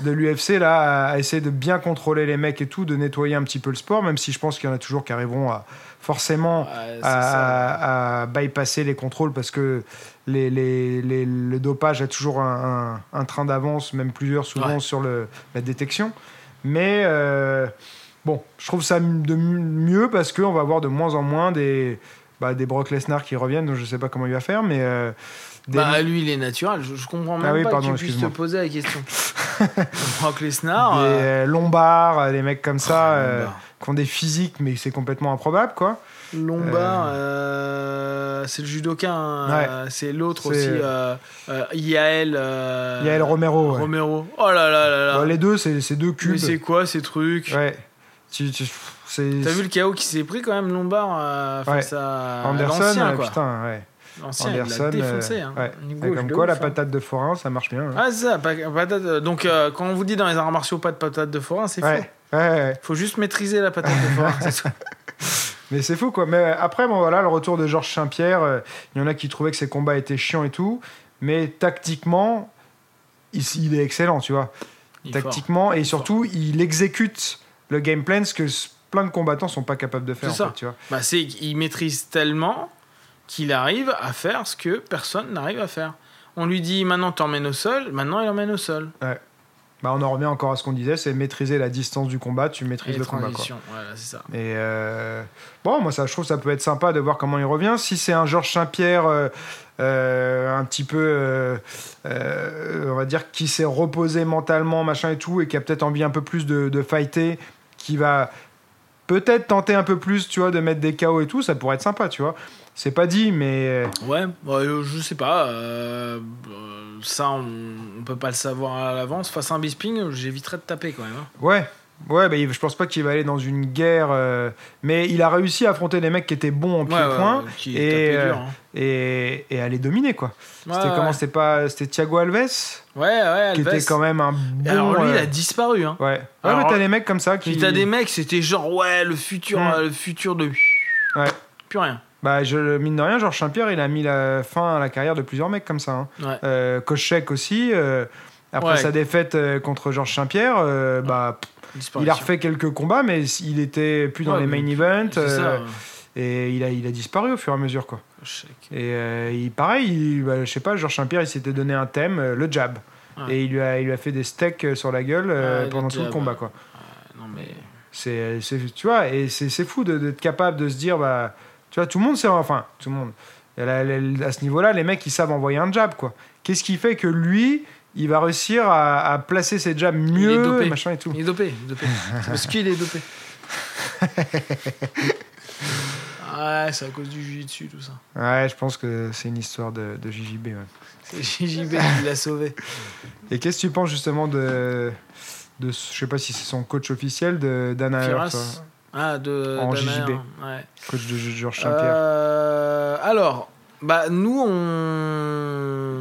de l'UFC là à, à essayer de bien contrôler les mecs et tout, de nettoyer un petit peu le sport, même si je pense qu'il y en a toujours qui arriveront à forcément Ouais, à, ça. à- à bypasser les contrôles parce que les, les- les- le dopage a toujours un, un- un train d'avance, même plusieurs souvent Ouais. sur le, la détection. Mais euh, bon, je trouve ça de mieux parce qu'on va avoir de moins en moins des, bah, des Brock Lesnar qui reviennent, donc je sais pas comment il va faire, mais euh, des- Bah, lui, il est naturel. Je, je comprends même Ah oui, pas pardon, que tu puisses te poser la question. Brock Lesnar. des, euh, euh, Lombards, des mecs comme ça, oh. Qui ont des physiques, mais c'est complètement improbable, quoi. Lombard, euh, c'est le judoka. hein, Ouais. euh, c'est l'autre aussi. Euh, euh, Yael. euh, Yael Romero, ouais. Romero. Oh là là là là. Bah, les deux, c'est deux Mais cubes. c'est quoi ces trucs? Ouais. Tu, tu- c'est, T'as vu le chaos qui s'est pris quand même Lombard euh, face à Anderson, euh, quoi. putain, ouais. L'ancien, il Anderson, l'a défoncé. euh, hein. ouais. Comme quoi, ouf, la hein. patate de forain, ça marche bien. hein. Ah, ça, pa- patate. euh, Donc, euh, quand on vous dit dans les arts martiaux pas de patate de forain, c'est ouais. faux. Ouais, ouais. Faut juste maîtriser la patate de c'est tout. Mais c'est fou, quoi. Mais euh, après, bon, voilà, le retour de Georges Saint-Pierre, euh, il y en a qui trouvaient que ses combats étaient chiants et tout. Mais tactiquement, il, il est excellent, tu vois. Il fort. tactiquement, et surtout, il exécute le game plan, ce que plein de combattants sont pas capables de faire, C'est ça. fait, tu vois. Bah, c'est qu'il maîtrise tellement qu'il arrive à faire ce que personne n'arrive à faire. On lui dit maintenant t'emmènes au sol, maintenant il emmène au sol. Bah, on en revient encore à ce qu'on disait, c'est maîtriser la distance du combat, tu Et maîtrises les le combat, quoi. voilà, c'est ça. Et euh, bon, moi, ça, je trouve ça peut être sympa de voir comment il revient. Si c'est un Georges Saint-Pierre euh, euh, un petit peu, euh, euh, on va dire, qui s'est reposé mentalement, machin et tout, et qui a peut-être envie un peu plus de, de fighter, qui va peut-être tenter un peu plus, tu vois, de mettre des KO et tout, ça pourrait être sympa, tu vois. C'est pas dit, mais. Ouais, ouais, euh, je sais pas. Euh, euh, ça, on, on peut pas le savoir à l'avance. Face à un Bisping, j'éviterais de taper quand même. hein. Ouais. Ouais, bah, je pense pas qu'il va aller dans une guerre. euh, Mais il a réussi à affronter des mecs qui étaient bons en pied-point ouais, qui et, euh, dur, hein. et, et à les dominer, quoi. Ouais, c'était comment C'était pas. C'était Thiago Alves, Ouais, ouais, qui Alves. était quand même un bon. Et Alors lui, il euh, a disparu. Hein. Ouais. Ouais, Alors, mais t'as des mecs comme ça qui. T'as des mecs, c'était genre, ouais, le futur, Mm. euh, le futur de. Ouais. Plus rien. Bah, je, mine de rien, Georges Saint-Pierre, il a mis la fin à la carrière de plusieurs mecs comme ça. hein. Ouais. Euh, Kochek aussi. euh, après Ouais. sa défaite euh, contre Georges Saint-Pierre, euh, bah, il a refait quelques combats, mais il était plus dans Ouais, les main events. Et il a, il a disparu au fur et à mesure, quoi. Et il, pareil, il- bah, je sais pas, Georges Saint-Pierre, il s'était donné un thème, le jab. Et il lui, a, il lui a fait des steaks sur la gueule Ouais, le pendant tout le combat, quoi. Non, mais. C'est, tu vois, et c'est, fou d'être capable de se dire, bah, tu vois, tout le monde sait, enfin, tout le monde. À, ce niveau-là, les mecs, ils savent envoyer un jab, quoi. Qu'est-ce qui fait que lui, il va réussir à, à placer ses jabs est mieux, dopé. machin et tout. Il est dopé. il est dopé. Parce qu'il est dopé. Ouais, c'est à cause du jiu-jitsu, tout ça. Ouais, je pense que c'est une histoire de, de JJB. ouais. C'est JJB qui l'a sauvé. Et qu'est-ce que tu penses justement de, de, je sais pas si c'est son coach officiel de Dana Firas. Ah, de. En JJB. Ouais. coach de Georges Saint-Pierre. Euh, alors, bah, nous, on...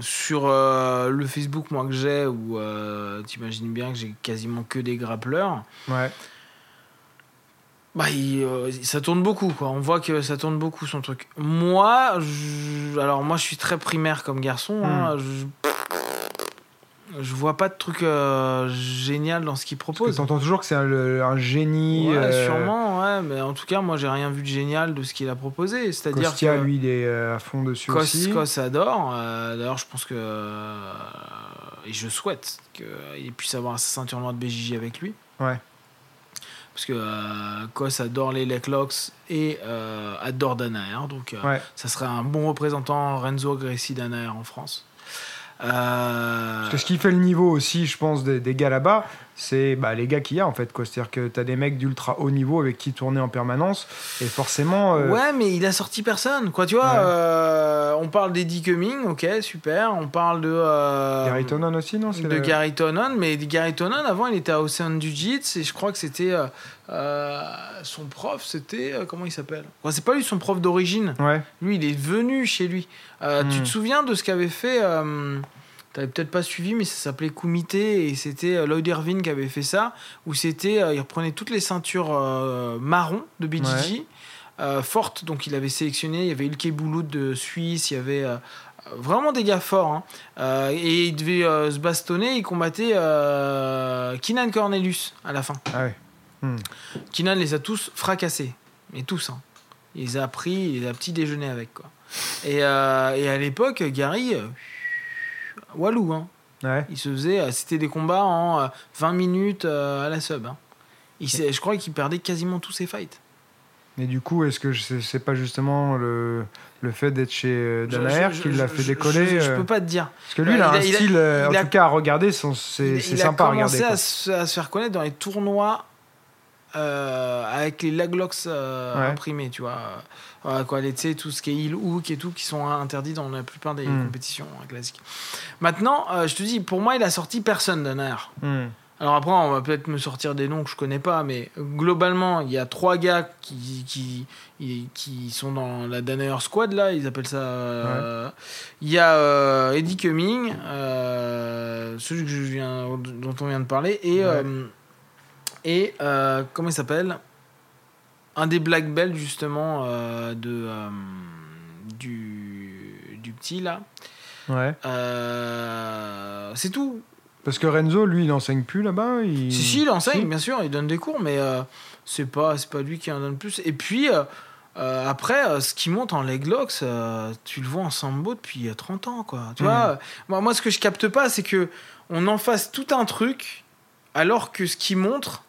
sur euh, le Facebook moi que j'ai, où euh, t'imagines bien que j'ai quasiment que des grappleurs, Ouais. bah, il, ça tourne beaucoup. Quoi. On voit que ça tourne beaucoup son truc. Moi, je- alors moi, je suis très primaire comme garçon. hein, je... je vois pas de truc euh, génial dans ce qu'il propose. t'entends toujours que c'est un, génie. Ouais, euh, sûrement, ouais, mais en tout cas, moi, j'ai rien vu de génial de ce qu'il a proposé. C'est-à-dire Kostia, que lui, il est euh, à fond dessus Kos, aussi. Kos adore. Euh, D'ailleurs, je pense que. et je souhaite qu'il puisse avoir sa ceinture noire de BJJ avec lui. Ouais. Parce que Kos adore les leg locks et adore Danaher. Donc, Ouais. ça serait un bon représentant Renzo Gracie Danaher en France. Euh, Parce que ce qui fait le niveau aussi, je pense, des, des gars là-bas, c'est bah, les gars qu'il y a en fait. C'est-à-dire que t'as des mecs d'ultra haut niveau avec qui tourner en permanence. Et forcément. euh, Ouais, mais il a sorti personne, quoi. Tu vois, Ouais. euh, on parle d'Eddie Cumming, ok, super. On parle de. euh, Gary Tonon aussi, non de le- Gary Tonon, mais Gary Tonon, avant, il était à Ocean Jiu-Jitsu et je crois que c'était euh, son prof, c'était. comment il s'appelle? Enfin, C'est pas lui son prof d'origine. Ouais. Lui, il est venu chez lui. Tu Hmm. te souviens de ce qu'avait fait. T'avais peut-être pas suivi, mais ça s'appelait Kumite et c'était euh, Lloyd Irvin qui avait fait ça, où c'était, euh, il reprenait toutes les ceintures euh, marron de BJJ, euh, fortes, donc il avait sélectionné, il y avait Ilke Bouloud de Suisse, il y avait vraiment des gars forts, hein. Euh, et il devait euh, se bastonner, il combattait euh, Keenan Cornelius à la fin. Ah ouais. Hmm. Keenan les a tous fracassés, mais tous. Hein. Il les a pris, il les a petit déjeuner avec. Quoi. Et, et à l'époque, Gary, Walou, hein. Ouais. il se faisait, euh, c'était des combats en euh, 20 minutes euh, à la sub. hein. Il je crois qu'il perdait quasiment tous ses fights. Mais du coup, est-ce que c'est pas justement le, le fait d'être chez euh, Danaher qui l'a fait décoller Je, je euh, peux pas te dire. Parce que lui, il a Il un a- il a- style, euh, il en a- tout cas, à regarder, c'est il, il sympa à a regarder. commencé quoi. à se, à se faire connaître dans les tournois euh, avec les laglocks euh, Ouais. imprimés, tu vois. Euh, quoi, les, tu sais, tout ce qui est heel hook et tout, qui sont interdits dans la plupart des Mm. compétitions euh, classiques. Maintenant, euh, je te dis, pour moi, il a sorti personne Danaher. Hmm. Alors après, on va peut-être me sortir des noms que je connais pas, mais globalement, il y a trois gars qui, qui, qui, sont dans la Danaher Squad, là, ils appellent ça. euh, Il y a euh, Eddie Cumming, euh, celui que je viens, dont on vient de parler, et, Ouais. Et euh, comment il s'appelle? Un des Black Belts, justement, euh, de, euh, du, du petit, là. Ouais. Euh, C'est tout. Parce que Renzo, lui, il enseigne plus là-bas. Il... Si, si, il enseigne, Si. bien sûr, il donne des cours, mais euh, c'est pas, c'est pas lui qui en donne plus. Et puis, euh, après, euh, ce qui monte en leg locks, euh, tu le vois en sambo depuis euh, 30 ans, quoi. Tu Mhm. vois, moi, moi, ce que je capte pas, c'est que on en fasse tout un truc, alors que ce qui montre.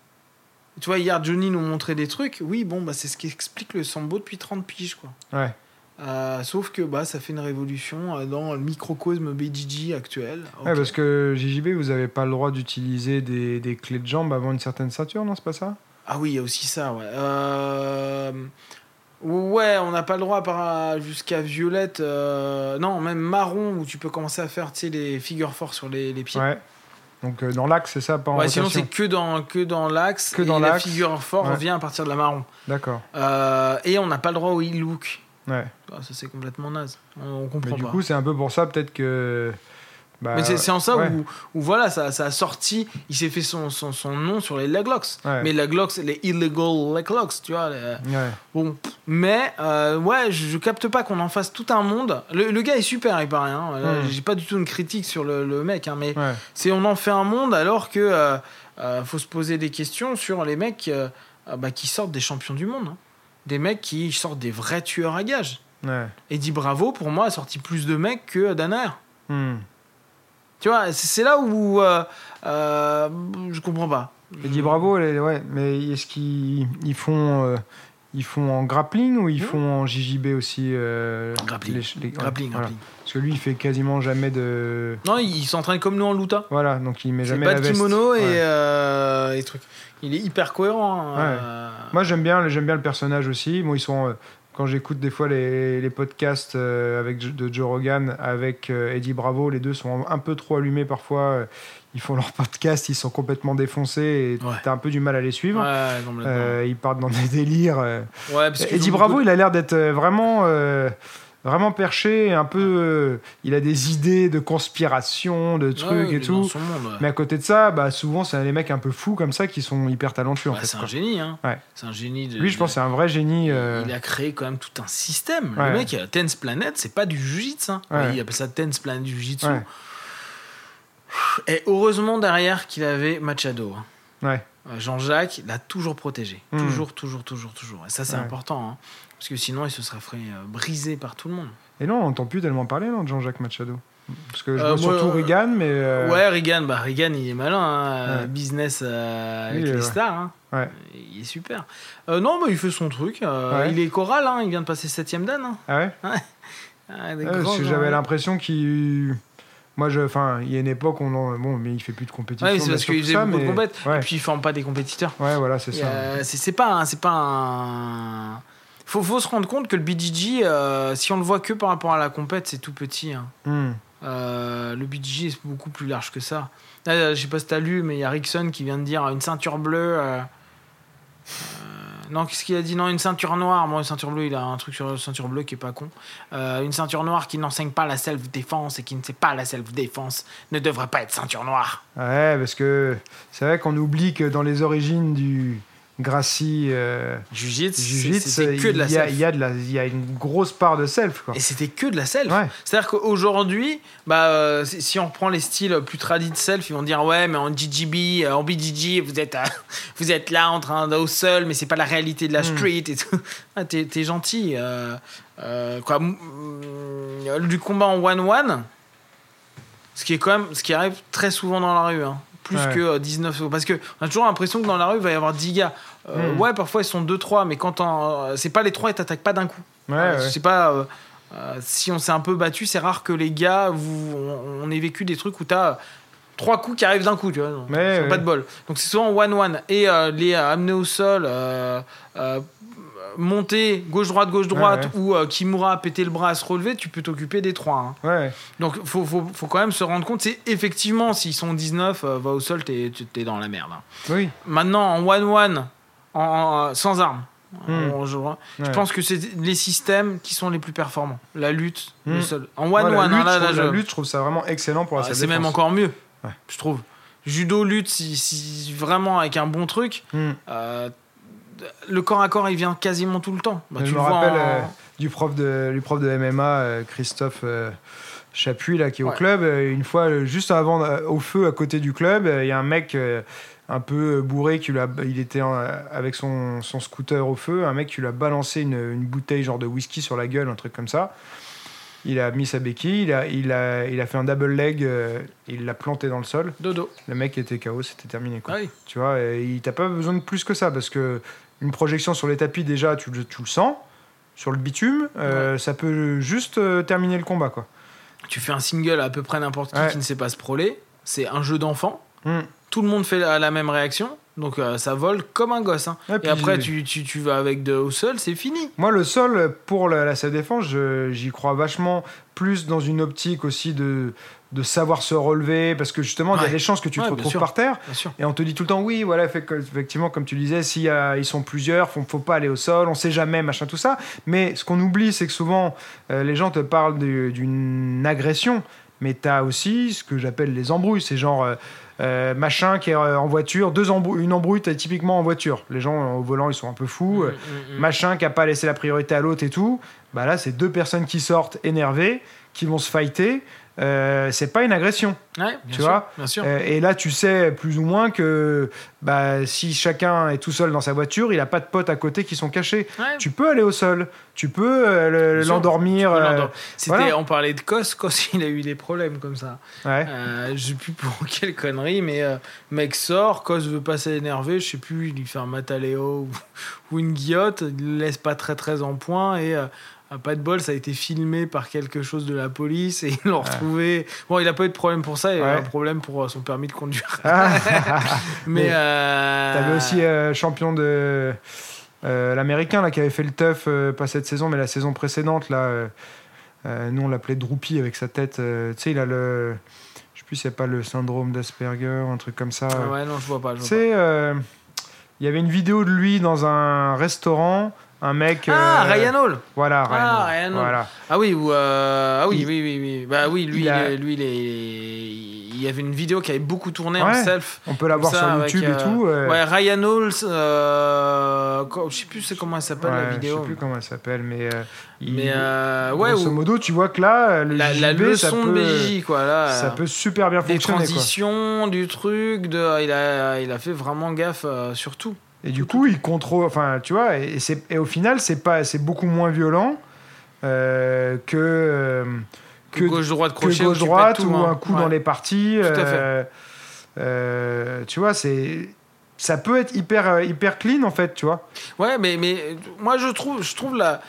Tu vois, hier, Johnny nous montrait des trucs. Oui, bon, bah, c'est ce qui explique le sambo depuis 30 piges, quoi. Ouais. Euh, sauf que bah, ça fait une révolution euh, dans le microcosme BJJ actuel. Ouais, Ok. parce que JJB, vous avez pas le droit d'utiliser des, des clés de jambes avant une certaine ceinture, non C'est pas ça? Ah oui, il y a aussi ça, ouais. Euh, Ouais, on n'a pas le droit par- jusqu'à violette. non, même marron, où tu peux commencer à faire les figures forts sur les, les pieds. Ouais. Donc euh, dans l'axe, c'est ça, pas en Ouais, sinon, c'est que dans, que dans l'axe. Que et la figure fort Ouais. vient à partir de la marron. D'accord. Euh, et on n'a pas le droit au heel look. Ouais. Ah, ça, c'est complètement naze. On, on comprend Mais du pas. coup, c'est un peu pour ça, peut-être que. Bah, Mais c'est en ça ouais. où, où voilà, ça, ça a sorti, il s'est fait son, son, son nom sur les leg locks. Ouais. Mais leg locks, les illegal leg locks, tu vois. les- Ouais. Bon, mais euh, ouais, je, je capte pas qu'on en fasse tout un monde. Le, le gars est super, il paraît. Hein. Euh, Mm. J'ai pas du tout une critique sur le, le mec, hein, mais c'est on en fait un monde alors que euh, euh, faut se poser des questions sur les mecs bah, qui sortent des champions du monde, hein. des mecs qui sortent des vrais tueurs à gages. Ouais. Eddie Bravo, pour moi, a sorti plus de mecs que Danaher. Hmm. Tu vois, c'est là où euh, euh, je comprends pas. Et dit bravo, les- ouais. Mais est-ce qu'ils ils font. euh, ils font en grappling ou ils Hmm. font en JJB aussi En grappling. les- Grappling, voilà. grappling. Parce que lui, il fait quasiment jamais de. Non, il, s'entraîne comme nous en Luta. Voilà, donc il met jamais pas la de veste. kimono et, Ouais. euh, et trucs. Il est hyper cohérent. hein. Ouais. Euh, Moi, j'aime bien, j'aime bien le personnage aussi. Moi, ils sont. Quand j'écoute des fois les, les podcasts euh, avec, de Joe Rogan avec euh, Eddie Bravo, les deux sont un peu trop allumés parfois. Euh, Ils font leur podcast, ils sont complètement défoncés et Ouais. t'as un peu du mal à les suivre. ouais. Euh, ils partent dans des délires. Ouais, parce Eddie Bravo, il a l'air d'être vraiment, euh, vraiment perché, un peu. euh, il a des idées de conspiration, de trucs et tout. son monde, ouais. Mais à côté de ça, bah, souvent, c'est les mecs un peu fous comme ça qui sont hyper talentueux. en fait, c'est un génie. Hein. Ouais. C'est un génie. De, Lui, je pense que c'est un vrai génie. euh, Il a créé quand même tout un système. Le mec, Tense Planet, c'est pas du Jiu-Jitsu. Hein. Il appelle ça Tense Planet du Jiu-Jitsu. Et heureusement derrière qu'il avait Machado. hein. Ouais. Euh, Jean-Jacques l'a toujours protégé. Mm. Toujours, toujours, toujours, toujours. Et ça, c'est Ouais. important. hein. Parce que sinon, il se serait fait euh, briser par tout le monde. Et non, on n'entend plus tellement parler non, de Jean-Jacques Machado. Parce que je Euh, vois surtout euh, Reagan, mais. euh, Ouais, Reagan, bah, Reagan, il est malin. hein. Ouais. Business euh, avec Oui, les ouais. stars. hein. Ouais. Il est super. Non, mais il fait son truc. Il est choral. hein. Il vient de passer 7ème dan. Ah ouais, Ah, j'avais l'impression qu'il. Moi, je, enfin, il y a une époque où on en- bon, mais il fait plus de compétition. Ouais, c'est parce qu'il faisait beaucoup de mais- compètes. Ouais, Et puis, il forme pas des compétiteurs. ouais, voilà, c'est ça. c'est pas c'est pas un faut, faut se rendre compte que le BJJ euh, si on le voit que par rapport à la compète c'est tout petit hein. Hmm. Euh, le BJJ est beaucoup plus large que ça. Là, je sais pas si t'as lu mais il y a Rickson qui vient de dire une ceinture bleue euh, non qu'est-ce qu'il a dit? Non une ceinture noire. Bon une ceinture bleue il a un truc sur la ceinture bleue qui est pas con. Une ceinture noire qui n'enseigne pas la self défense et qui ne sait pas la self défense ne devrait pas être ceinture noire. Ouais, parce que c'est vrai qu'on oublie que dans les origines du Gracie euh, Jiu-Jitsu que de la il y a- self il y, a de la- il y a une grosse part de self. Quoi. Et c'était que de la self. Ouais. C'est-à-dire qu'aujourd'hui, bah, euh, si on reprend les styles plus tradis de self, ils vont dire ouais, mais en GGB, euh, en BJJ, vous êtes, euh, vous êtes là en train de au seul, mais c'est pas la réalité de la Mm. street et tout. Ah, t'es, gentil. euh, quoi, mm, euh, du combat en one-one, ce qui est quand même, ce qui arrive très souvent dans la rue. hein. Plus Ouais. que euh, 19 parce que on a toujours l'impression que dans la rue il va y avoir 10 gars Euh, Mm. ouais parfois ils sont 2-3 mais quand on- c'est pas les 3 ils t'attaquent pas d'un coup Ouais, euh, ouais. Sais pas, euh, euh, si on s'est un peu battu, c'est rare que les gars, vous, on, on ait vécu des trucs où t'as trois coups qui arrivent d'un coup, tu vois. donc, Ouais, ouais. Pas de bol. Donc c'est souvent one-one. Et euh, les euh, amener au sol, euh, euh, monter gauche-droite, gauche-droite, Ouais, ou euh, Kimura péter le bras à se relever, tu peux t'occuper des trois. hein. Ouais, Donc faut, faut, faut quand même se rendre compte, c'est effectivement, s'ils sont 19, euh, va au sol, t'es t'es dans la merde. hein. oui. Maintenant, en one-one, en, en- sans armes, on- je, je Ouais. pense que c'est les systèmes qui sont les plus performants. La lutte, le Hmm. sol. En Moi, one-one, la, hein, lutte, là, je là, trouve, je- la lutte, je trouve ça vraiment excellent pour la Ah, c'est même encore mieux, Ouais. je trouve. Judo, lutte, si, si vraiment avec un bon truc, Hmm. euh, le corps à corps, il vient quasiment tout le temps. Bah, je tu me vois rappelle en- euh, du, prof de, du prof de MMA, euh, Christophe Chapuis, là, qui est au club. une fois, juste avant, au feu à côté du club, il y a un mec un peu bourré qui a- il était en- avec son, son scooter au feu. Un mec qui lui a balancé une, une bouteille genre de whisky sur la gueule, un truc comme ça. Il a mis sa béquille, il a, il a, il a fait un double leg, euh, il l'a planté dans le sol. Dodo. Le mec était KO, c'était terminé. Quoi. Ah oui. Tu vois, il t'a pas besoin de plus que ça parce que une projection sur les tapis déjà, tu, le- tu le sens. Sur le bitume, euh, ça peut juste euh, terminer le combat, quoi. Tu fais un single à peu près n'importe qui Ouais. qui ne sait pas se proler. C'est un jeu d'enfant. Hmm. Tout le monde fait la, la même réaction. Donc euh, ça vole comme un gosse. hein. Et après, tu, tu, tu vas avec de, au sol, c'est fini. Moi, le sol, pour la, la self-défense, je- j'y crois vachement plus dans une optique aussi de, de savoir se relever, parce que justement, il y a des chances que tu Ouais, te retrouves sûr. par terre. Et on te dit tout le temps, oui, voilà, effectivement, comme tu disais, s'il y a- ils sont plusieurs, faut, faut pas aller au sol, on sait jamais, machin, tout ça. Mais ce qu'on oublie, c'est que souvent, euh, les gens te parlent du- d'une agression, mais tu as aussi ce que j'appelle les embrouilles. C'est genre, euh, euh, machin qui est euh, en voiture, deux embrouilles, une embrouille, typiquement en voiture. Les gens euh, au volant, ils sont un peu fous. Mm, mm, mm. machin qui a pas laissé la priorité à l'autre et tout, bah là, c'est deux personnes qui sortent énervées, qui vont se fighter. Euh, c'est pas une agression. Ouais, bien tu sûr, vois Bien sûr. Euh, et là, tu sais plus ou moins que bah, si chacun est tout seul dans sa voiture, il a pas de potes à côté qui sont cachés. Ouais. Tu peux aller au sol, tu peux euh, le- l'endormir. Peux euh, voilà. on parlait de Kos, Kos il a eu des problèmes comme ça. ouais. Je sais plus pour quelle connerie, mais mec sort, Kos veut pas s'énerver, je sais plus, il lui fait un mataléo ou, ou une guillotte, il le laisse pas très très en point et à pas de bol, ça a été filmé par quelque chose de la police et ils l'ont retrouvé. Bon, il a pas eu de problème pour ça, il a eu Ouais. un problème pour euh, son permis de conduire. Ah, mais Mais euh, T'avais aussi euh, champion de euh, l'américain là qui avait fait le teuf pas cette saison mais la saison précédente là. nous on l'appelait Droopy avec sa tête. tu sais il a le, je sais plus a pas le syndrome d'Asperger un truc comme ça. ah ouais, non, je vois pas. Tu sais, il y avait une vidéo de lui dans un restaurant, un mec. Ah, euh, Ryan Hall Voilà, Ryan. Ah, Hall. Ryan Hall. Voilà. Ah oui, ou euh, ah oui, Il- oui, oui, oui. Bah oui, lui, il a- lui, il, est- il y avait une vidéo qui avait beaucoup tourné en self. On peut la voir sur avec, YouTube et euh, tout. euh, Ouais, Ryan co- je sais plus comment elle s'appelle la vidéo. Je sais plus comment elle s'appelle, mais. il- Mais ouais, grosso modo, tu vois que là, le la, ça peut, de BJ, quoi. Là, ça peut super bien des fonctionner. Quoi. transitions, du truc, de, il, a, il a fait vraiment gaffe sur tout. Et du coup, il contrôle. Enfin, tu vois, et, c'est- et au final, c'est pas, c'est beaucoup moins violent euh, que. Que gauche-droite que crochet. pètes gauche-droite tout, ou hein. un coup Ouais. dans les parties. Tout à fait. euh, euh, tu vois, c'est ça peut être hyper euh, hyper clean en fait, tu vois. Ouais, mais, mais moi je trouve, je trouve la.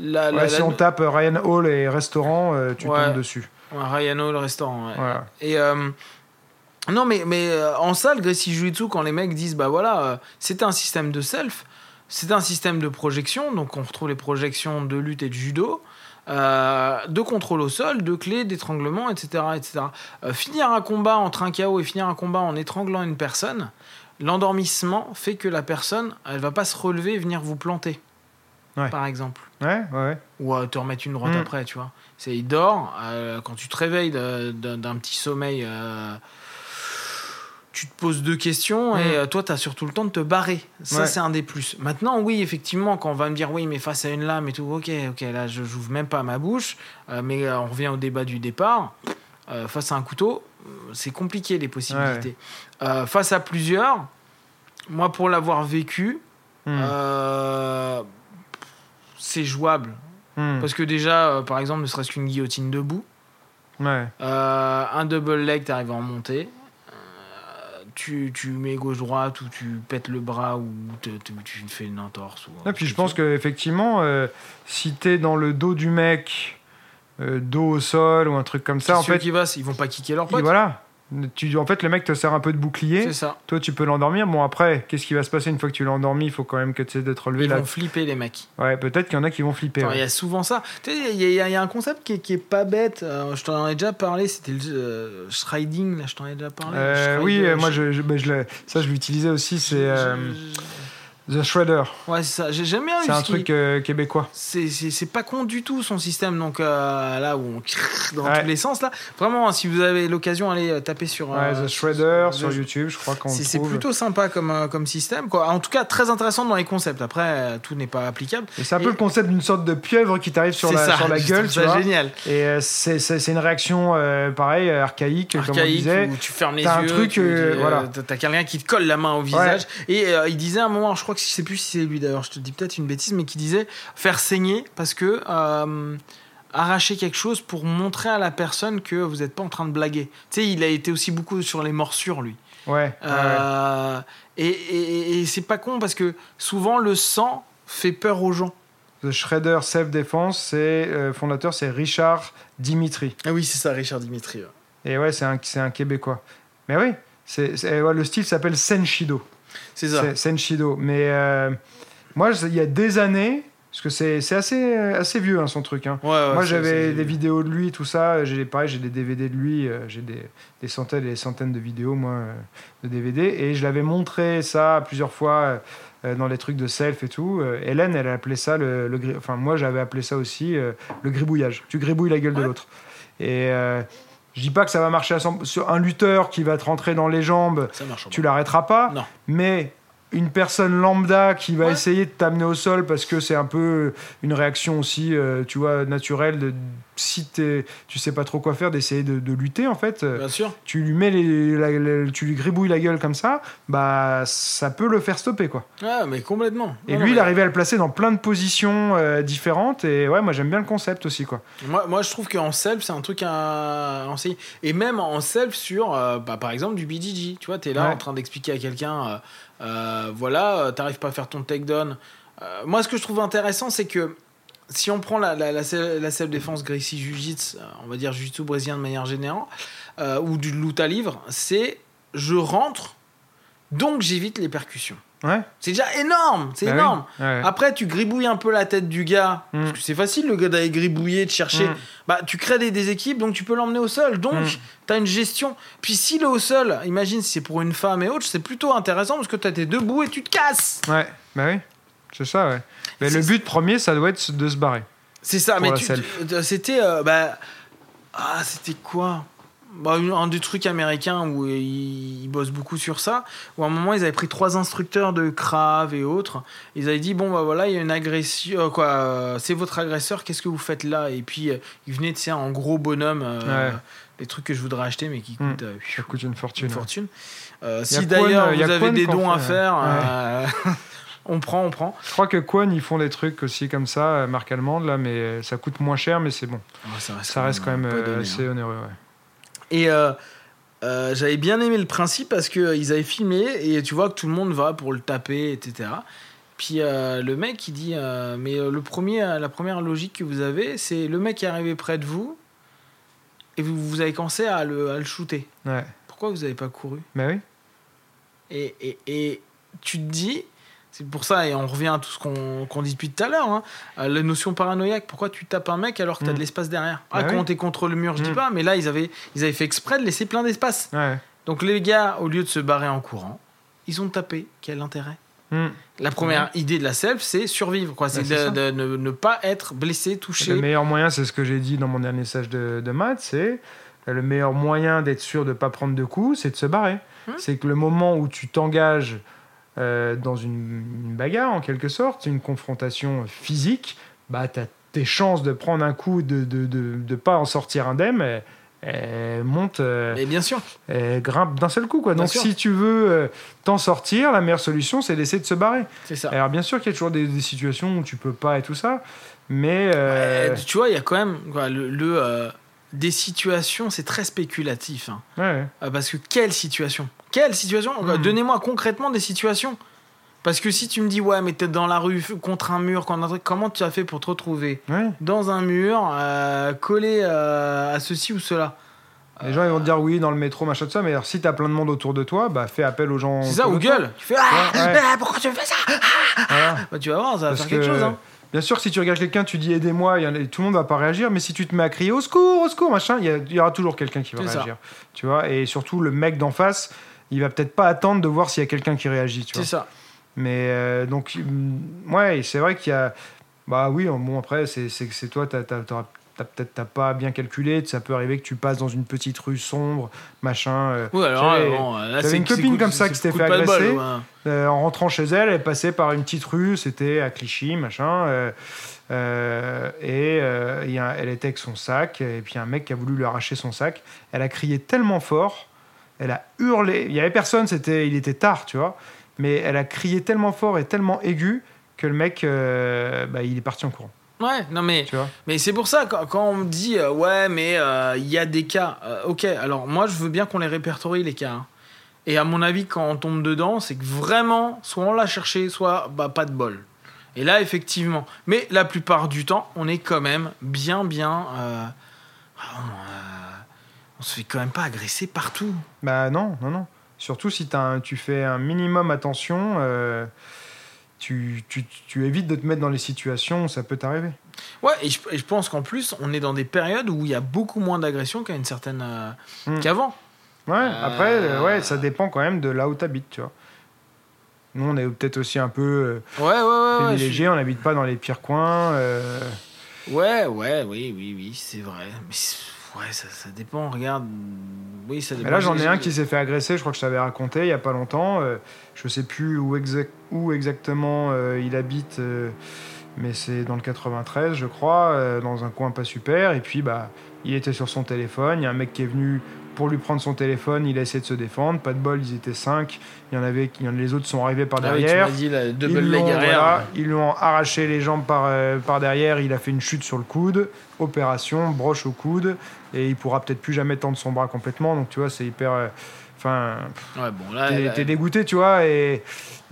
la, la- Ouais, si la- on tape Ryan Hall et restaurant, tu Ouais. tombes dessus. Ouais, Ryan Hall, restaurant. ouais. Voilà. Et non, mais, mais euh, en salle, Gracie Jiu-Jitsu, quand les mecs disent, bah voilà, euh, c'était un système de self, c'était un système de projection, donc on retrouve les projections de lutte et de judo, euh, de contrôle au sol, de clés, d'étranglement, etc. etc. Euh, finir un combat entre un KO et finir un combat en étranglant une personne, l'endormissement fait que la personne, elle va pas se relever et venir vous planter, Ouais. par exemple Ouais, ouais, ou te remettre une droite Mm. après, tu vois. C'est il dort, quand tu te réveilles d'un petit sommeil, tu te poses deux questions et Mm. euh, toi, tu as surtout le temps de te barrer. Ça, Ouais. c'est un des plus. Maintenant, oui, effectivement, quand on va me dire oui, mais face à une lame et tout, ok, ok, là, je j'ouvre même pas ma bouche, euh, mais euh, on revient au débat du départ. Euh, face à un couteau, c'est compliqué les possibilités. Euh, face à plusieurs, moi, pour l'avoir vécu, euh, c'est jouable. Hmm. Parce que déjà, par exemple, ne serait-ce qu'une guillotine debout, un double leg, tu arrives à en monter. Tu, tu mets gauche-droite ou tu pètes le bras ou te- te- tu fais une entorse. Ou Et puis je pense qu'effectivement, euh, si t'es dans le dos du mec, euh, dos au sol ou un truc comme ça, en fait, qui va, ils vont pas kicker leur pote. voilà. Tu, en fait, le mec te sert un peu de bouclier. C'est ça. Toi, tu peux l'endormir. Bon, après, qu'est-ce qui va se passer une fois que tu l'as endormi Il faut quand même que tu essaies d'être relevé Ils là. vont flipper les mecs. Ouais, peut-être qu'il y en a qui vont flipper. Il ouais. y a souvent ça. Tu sais, il y, a- y y un concept qui est, qui est pas bête. euh, je t'en ai déjà parlé. C'était le euh. Là, je t'en ai déjà parlé. Euh, oui, euh, moi, je- je, ben, je ça, je l'utilisais aussi. C'est euh, The Shredder. Ouais, c'est ça. J'ai- J'aime bien. C'est un truc euh, québécois. c'est c'est- c'est pas con du tout son système donc euh, là où on dans Ouais. tous les sens là vraiment si vous avez l'occasion allez euh, taper sur Ouais, euh, The Shredder sur YouTube, je crois qu'on c'est c'est plutôt sympa comme, comme système quoi. en tout cas très intéressant dans les concepts après tout n'est pas applicable Et c'est un peu le concept d'une sorte de pieuvre qui t'arrive sur C'est la, ça, sur la gueule, vois. génial Et c'est c'est- c'est une réaction, pareil, euh, archaïque, comme on archaïque disait. où tu fermes les un yeux truc, euh, tu- voilà. t'as- quelqu'un qui te colle la main au visage et il disait à un moment je crois que je sais plus si c'est lui d'ailleurs je te dis peut-être une bêtise mais qui disait faire saigner parce que euh, arracher quelque chose pour montrer à la personne que vous n'êtes pas en train de blaguer. Tu sais, il a été aussi beaucoup sur les morsures, lui. Ouais. Euh, et et, et c'est pas con parce que souvent le sang fait peur aux gens. The Shredder Self Defense, c'est euh, fondateur, c'est Richard Dimitri. Ah oui, c'est ça, Richard Dimitri. Et ouais, c'est un, un Québécois. Mais oui, C'est, c'est- ouais, le style s'appelle Senshido. C'est ça. Senshido. Mais euh, moi, il y a des années, parce que c'est, c'est assez, assez vieux hein, son truc. hein. Ouais, ouais, Moi, j'avais des vidéos de lui, tout ça. J'ai pareil, j'ai des DVD de lui. euh, J'ai des, des centaines et des centaines de vidéos, moi, euh, de DVD. Et je l'avais montré ça plusieurs fois euh, dans les trucs de self et tout. Euh, Hélène, elle appelait ça le, le Enfin, moi, j'avais appelé ça aussi euh, le gribouillage. Tu gribouilles la gueule de l'autre. Et euh, je dis pas que ça va marcher à 100 sur un lutteur qui va te rentrer dans les jambes. Tu l'arrêteras pas. Non. Mais une personne lambda qui va Ouais. essayer de t'amener au sol parce que c'est un peu une réaction aussi, euh, tu vois, naturelle de si t'es- tu sais pas trop quoi faire, d'essayer de, de lutter en fait. Bien sûr. Tu lui mets les, la- la- tu lui gribouilles la gueule comme ça, bah ça peut le faire stopper quoi. Ouais, mais complètement. Et Non, lui, non, il arrivait à le placer dans plein de positions euh, différentes et ouais, moi j'aime bien le concept aussi quoi. Moi, moi, je trouve qu'en self, c'est un truc à enseigner. Et même en self sur, euh, bah, par exemple, du BJJ. Tu vois, tu es là Ouais. en train d'expliquer à quelqu'un, euh, voilà, euh, t'arrives pas à faire ton takedown. Euh, moi, ce que je trouve intéressant, c'est que si on prend la, la, la, self- la self-défense Gracie Jiu-Jitsu, euh, on va dire Jiu-Jitsu brésilien de manière générale, ou du luta livre, c'est je rentre, donc j'évite les percussions. Ouais. C'est déjà énorme, c'est Bah oui. énorme. Ouais. Après, tu gribouilles un peu la tête du gars. Mm. Parce que c'est facile, le gars d'aller gribouiller, de chercher. Mm. Bah, tu crées des déséquilibres, donc tu peux l'emmener au sol. Donc, Mm. tu as une gestion. Puis, s'il est au sol, imagine si c'est pour une femme et autre, c'est plutôt intéressant parce que tu es debout et tu te casses. Ouais, bah oui, c'est ça, ouais. Mais le but premier, ça doit être de se barrer. C'est ça, mais tu- c'était. euh, bah, ah, c'était quoi? Bah, un des trucs américains où ils, ils bossent beaucoup sur ça, où à un moment ils avaient pris trois instructeurs de Krav et autres, ils avaient dit bon bah voilà il y a une agression, euh, quoi, euh, c'est votre agresseur, qu'est-ce que vous faites là? Et puis euh, ils venaient tu sais en gros bonhomme, euh, Ouais. les trucs que je voudrais acheter mais qui Mm. coûtent euh, coûte une fortune. une. Euh, si d'ailleurs euh, vous avez des dons à fait, faire, ouais. euh, on prend, on prend. Je crois que Kwon, ils font des trucs aussi comme ça, euh, marque allemande, là, mais euh, ça coûte moins cher, mais c'est bon. Ça reste, Ça reste quand même euh, donné, hein. assez onéreux, ouais. Et euh, euh, j'avais bien aimé le principe parce qu'ils avaient filmé et tu vois que tout le monde va pour le taper, etc. Puis euh, le mec il dit euh, mais euh, le premier, euh, la première logique que vous avez c'est le mec qui est arrivé près de vous et vous, vous avez commencé à le, à le shooter. Ouais, Pourquoi vous n'avez pas couru? Bah oui. et, et, et tu te dis, c'est pour ça, et on revient à tout ce qu'on dit depuis tout à l'heure, hein, à la notion paranoïaque, pourquoi tu tapes un mec alors que tu as Mm. de l'espace derrière? Ah, Bah quand oui. t'es contre le mur, je dis Mm. pas, mais là, ils avaient, ils avaient fait exprès de laisser plein d'espace. Ouais. Donc les gars, au lieu de se barrer en courant, ils ont tapé. Quel intérêt? Hmm. La première idée de la self, c'est survivre. quoi. C'est Bah, de, ne, pas être blessé, touché. Le meilleur moyen, c'est ce que j'ai dit dans mon dernier message de, de maths, c'est euh, le meilleur moyen d'être sûr de ne pas prendre de coups, c'est de se barrer. Hmm. C'est que le moment où tu t'engages euh, dans une, une bagarre, en quelque sorte, une confrontation physique, bah, as tes chances de prendre un coup, de ne de, de, de pas en sortir indemne, elles, elles montent, euh, Mais bien sûr. elles grimpent d'un seul coup. Quoi. Bien Donc sûr. si tu veux euh, t'en sortir, la meilleure solution, c'est d'essayer de se barrer. C'est ça. Alors bien sûr qu'il y a toujours des, des situations où tu peux pas et tout ça, mais... euh, tu vois, il y a quand même quoi, le, le, euh, des situations, c'est très spéculatif. hein. ouais. Euh, parce que quelle situation? Quelle situation? Hmm. Donnez-moi concrètement des situations. Parce que si tu me dis, ouais, mais t'es dans la rue, contre un mur, comment tu as fait pour te retrouver? Ouais. dans un mur, euh, collé euh, à ceci ou cela Les gens ils vont te dire oui dans le métro machin de ça, mais alors si t'as plein de monde autour de toi, bah fais appel aux gens. C'est ça, ou gueule Tu fais, ah, Ouais, ah, pourquoi tu me fais ça? Voilà. Bah, Tu vas voir, ça va Parce faire quelque que, chose. Hein. Bien sûr, si tu regardes quelqu'un, tu dis aidez-moi, tout le monde va pas réagir, mais si tu te mets à crier au secours, au secours, machin, il y, aura toujours quelqu'un qui va ça. réagir. Tu vois, et surtout le mec d'en face, il va peut-être pas attendre de voir s'il y a quelqu'un qui réagit. C'est ça. Mais euh, donc, hum, ouais, c'est vrai qu'il y a. Bah oui, bon, après, c'est toi, t'auras- peut-être t'as pas bien calculé, ça peut arriver que tu passes dans une petite rue sombre, machin. euh, Oui, alors là, bon, là, une copine coup comme ça qui s'était fait agresser. ouais. Euh, en rentrant chez elle, elle passait par une petite rue, c'était à Clichy, machin. euh, euh, et y a- elle était avec son sac, et puis un mec qui a voulu lui arracher son sac. Elle a crié tellement fort, elle a hurlé. Il y avait personne, c'était, il était tard, tu vois. Mais elle a crié tellement fort et tellement aigu que le mec, bah, il est parti en courant, Ouais, non mais, tu vois. mais c'est pour ça, quand, quand on me dit, euh, ouais, mais euh, il y a des cas, euh, ok, alors moi je veux bien qu'on les répertorie, les cas. hein. Et à mon avis, quand on tombe dedans, c'est que vraiment, soit on l'a cherché, soit bah, pas de bol. Et là, effectivement. Mais la plupart du temps, on est quand même bien, bien. ah, on, se fait quand même pas agresser partout. Bah non, non, non. Surtout si t'as un- tu fais un minimum attention, tu, tu- tu évites de te mettre dans les situations où ça peut t'arriver. Ouais, et je, et je pense qu'en plus, on est dans des périodes où il y a beaucoup moins d'agressions qu'à une certaine. euh, Hmm. qu'avant. Ouais, Euh, après, euh, ouais, ça dépend quand même de là où t'habites, tu vois. Nous, on est peut-être aussi un peu euh, Ouais, ouais, ouais. ouais, je privilégiés, on n'habite pas dans les pires coins. Ouais, ouais, oui, oui, oui, c'est vrai. Mais ouais, ça, ça dépend, regarde. Oui, ça dépend. Mais là, j'en ai un qui s'est fait agresser, je crois que je t'avais raconté il y a pas longtemps. euh, je sais plus où, exact- où exactement euh, il habite, euh, mais c'est dans le 93, je crois, euh, dans un coin pas super. Et puis, bah, il était sur son téléphone. Il y a un mec qui est venu pour lui prendre son téléphone. Il a essayé de se défendre. Pas de bol, ils étaient cinq. Il y en avait, il y en- les autres sont arrivés par Ah oui, tu derrière. m'as dit la Ils double voilà, lui ont arraché les jambes par, euh, par derrière, il a fait une chute sur le coude, opération, broche au coude, et il pourra peut-être plus jamais tendre son bras complètement, donc tu vois, c'est hyper... euh, Enfin, Ouais, bon, t'es dégoûté, tu vois, et,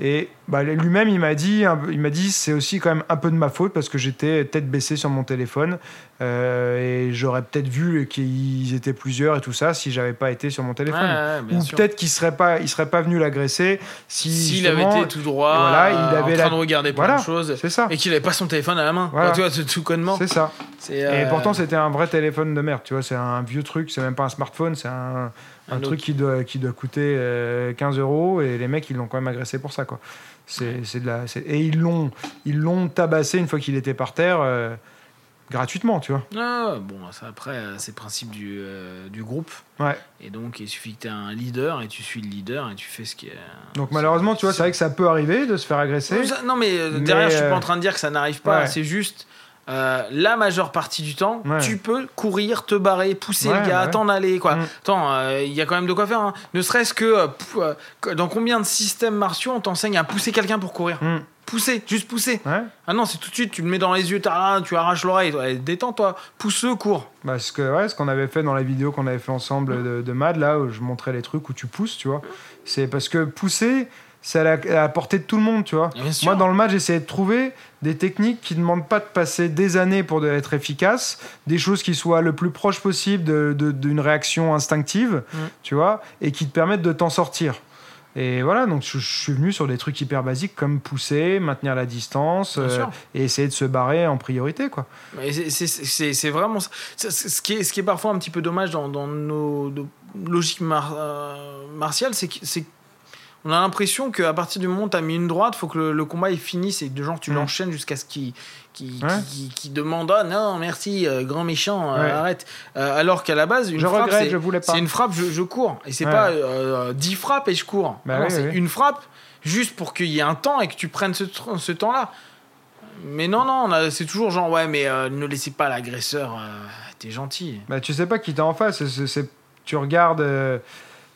et bah, lui-même, il m'a dit, il m'a dit, c'est aussi quand même un peu de ma faute, parce que j'étais tête baissée sur mon téléphone, euh, et j'aurais peut-être vu qu'ils étaient plusieurs et tout ça, si j'avais pas été sur mon téléphone. Ou peut-être qu'il serait pas, il serait pas venu l'agresser si S'il avait été tout droit, voilà, il euh, avait en train la- de regarder plein Voilà. de choses, c'est ça. et qu'il avait pas son téléphone à la main. Voilà. Tu vois, tout connement. C'est ça. Et euh, pourtant, c'était un vrai téléphone de merde, tu vois. C'est un vieux truc, c'est même pas un smartphone, c'est un, un Un truc qui doit, qui doit coûter euh, 15 euros et les mecs, ils l'ont quand même agressé pour ça, quoi. C'est c'est de la, c'est- et ils l'ont, ils l'ont tabassé une fois qu'il était par terre, euh, gratuitement, tu vois. Ah, bon, ça après, euh, c'est le principe du, euh, du groupe. Ouais. Et donc, il suffit que tu aies un leader et tu suis le leader et tu fais ce qui est. Donc malheureusement, tu vois, c'est vrai que ça peut arriver de se faire agresser. Ça- Non, mais euh, Mais, derrière, je suis euh, pas en train de dire que ça n'arrive pas. ouais. C'est juste. Euh, la majeure partie du temps, Ouais. tu peux courir, te barrer, pousser Ouais, le gars, bah ouais. t'en aller quoi. Mm. Attends, euh, il y a quand même de quoi faire. hein. Ne serait-ce que euh, euh, que- dans combien de systèmes martiaux on t'enseigne à pousser quelqu'un pour courir? Hmm. Pousser, juste pousser. Ah non, c'est tout de suite, tu le mets dans les yeux, tu arraches l'oreille. Détends-toi, pousse-le, cours. Bah, ce qu'on avait fait dans la vidéo qu'on avait fait ensemble de, de Mad, là, où je montrais les trucs où tu pousses, tu vois. C'est parce que pousser, c'est à la, à la portée de tout le monde, tu vois. Moi, dans le match, j'essayais de trouver des techniques qui ne demandent pas de passer des années pour être efficaces, des choses qui soient le plus proche possible d'une réaction instinctive, Mm. tu vois, et qui te permettent de t'en sortir. Et voilà, donc je, je suis venu sur des trucs hyper basiques comme pousser, maintenir la distance euh, et essayer de se barrer en priorité, quoi. C'est- vraiment ça. Ce qui, est, ce qui est parfois un petit peu dommage dans, dans nos, nos logiques mar- euh, martiales, c'est que- on a l'impression qu'à partir du moment où tu as mis une droite, faut que le, le combat il finisse et de genre tu Mm. l'enchaînes jusqu'à ce qu'il qui, Ouais. qui, qui demande ah non merci euh, grand méchant euh, Ouais. arrête Euh, alors qu'à la base une je frappe regrette, c'est- je voulais pas. c'est une frappe je, je cours et c'est Ouais. pas 10 frappes et je cours Bah oui, c'est oui. une frappe juste pour qu'il y ait un temps et que tu prennes ce, temps là mais non non c'est toujours genre ouais mais ne laissez pas l'agresseur t'es gentil Bah, tu sais pas qui t'as en face. c'est- c'est- tu regardes,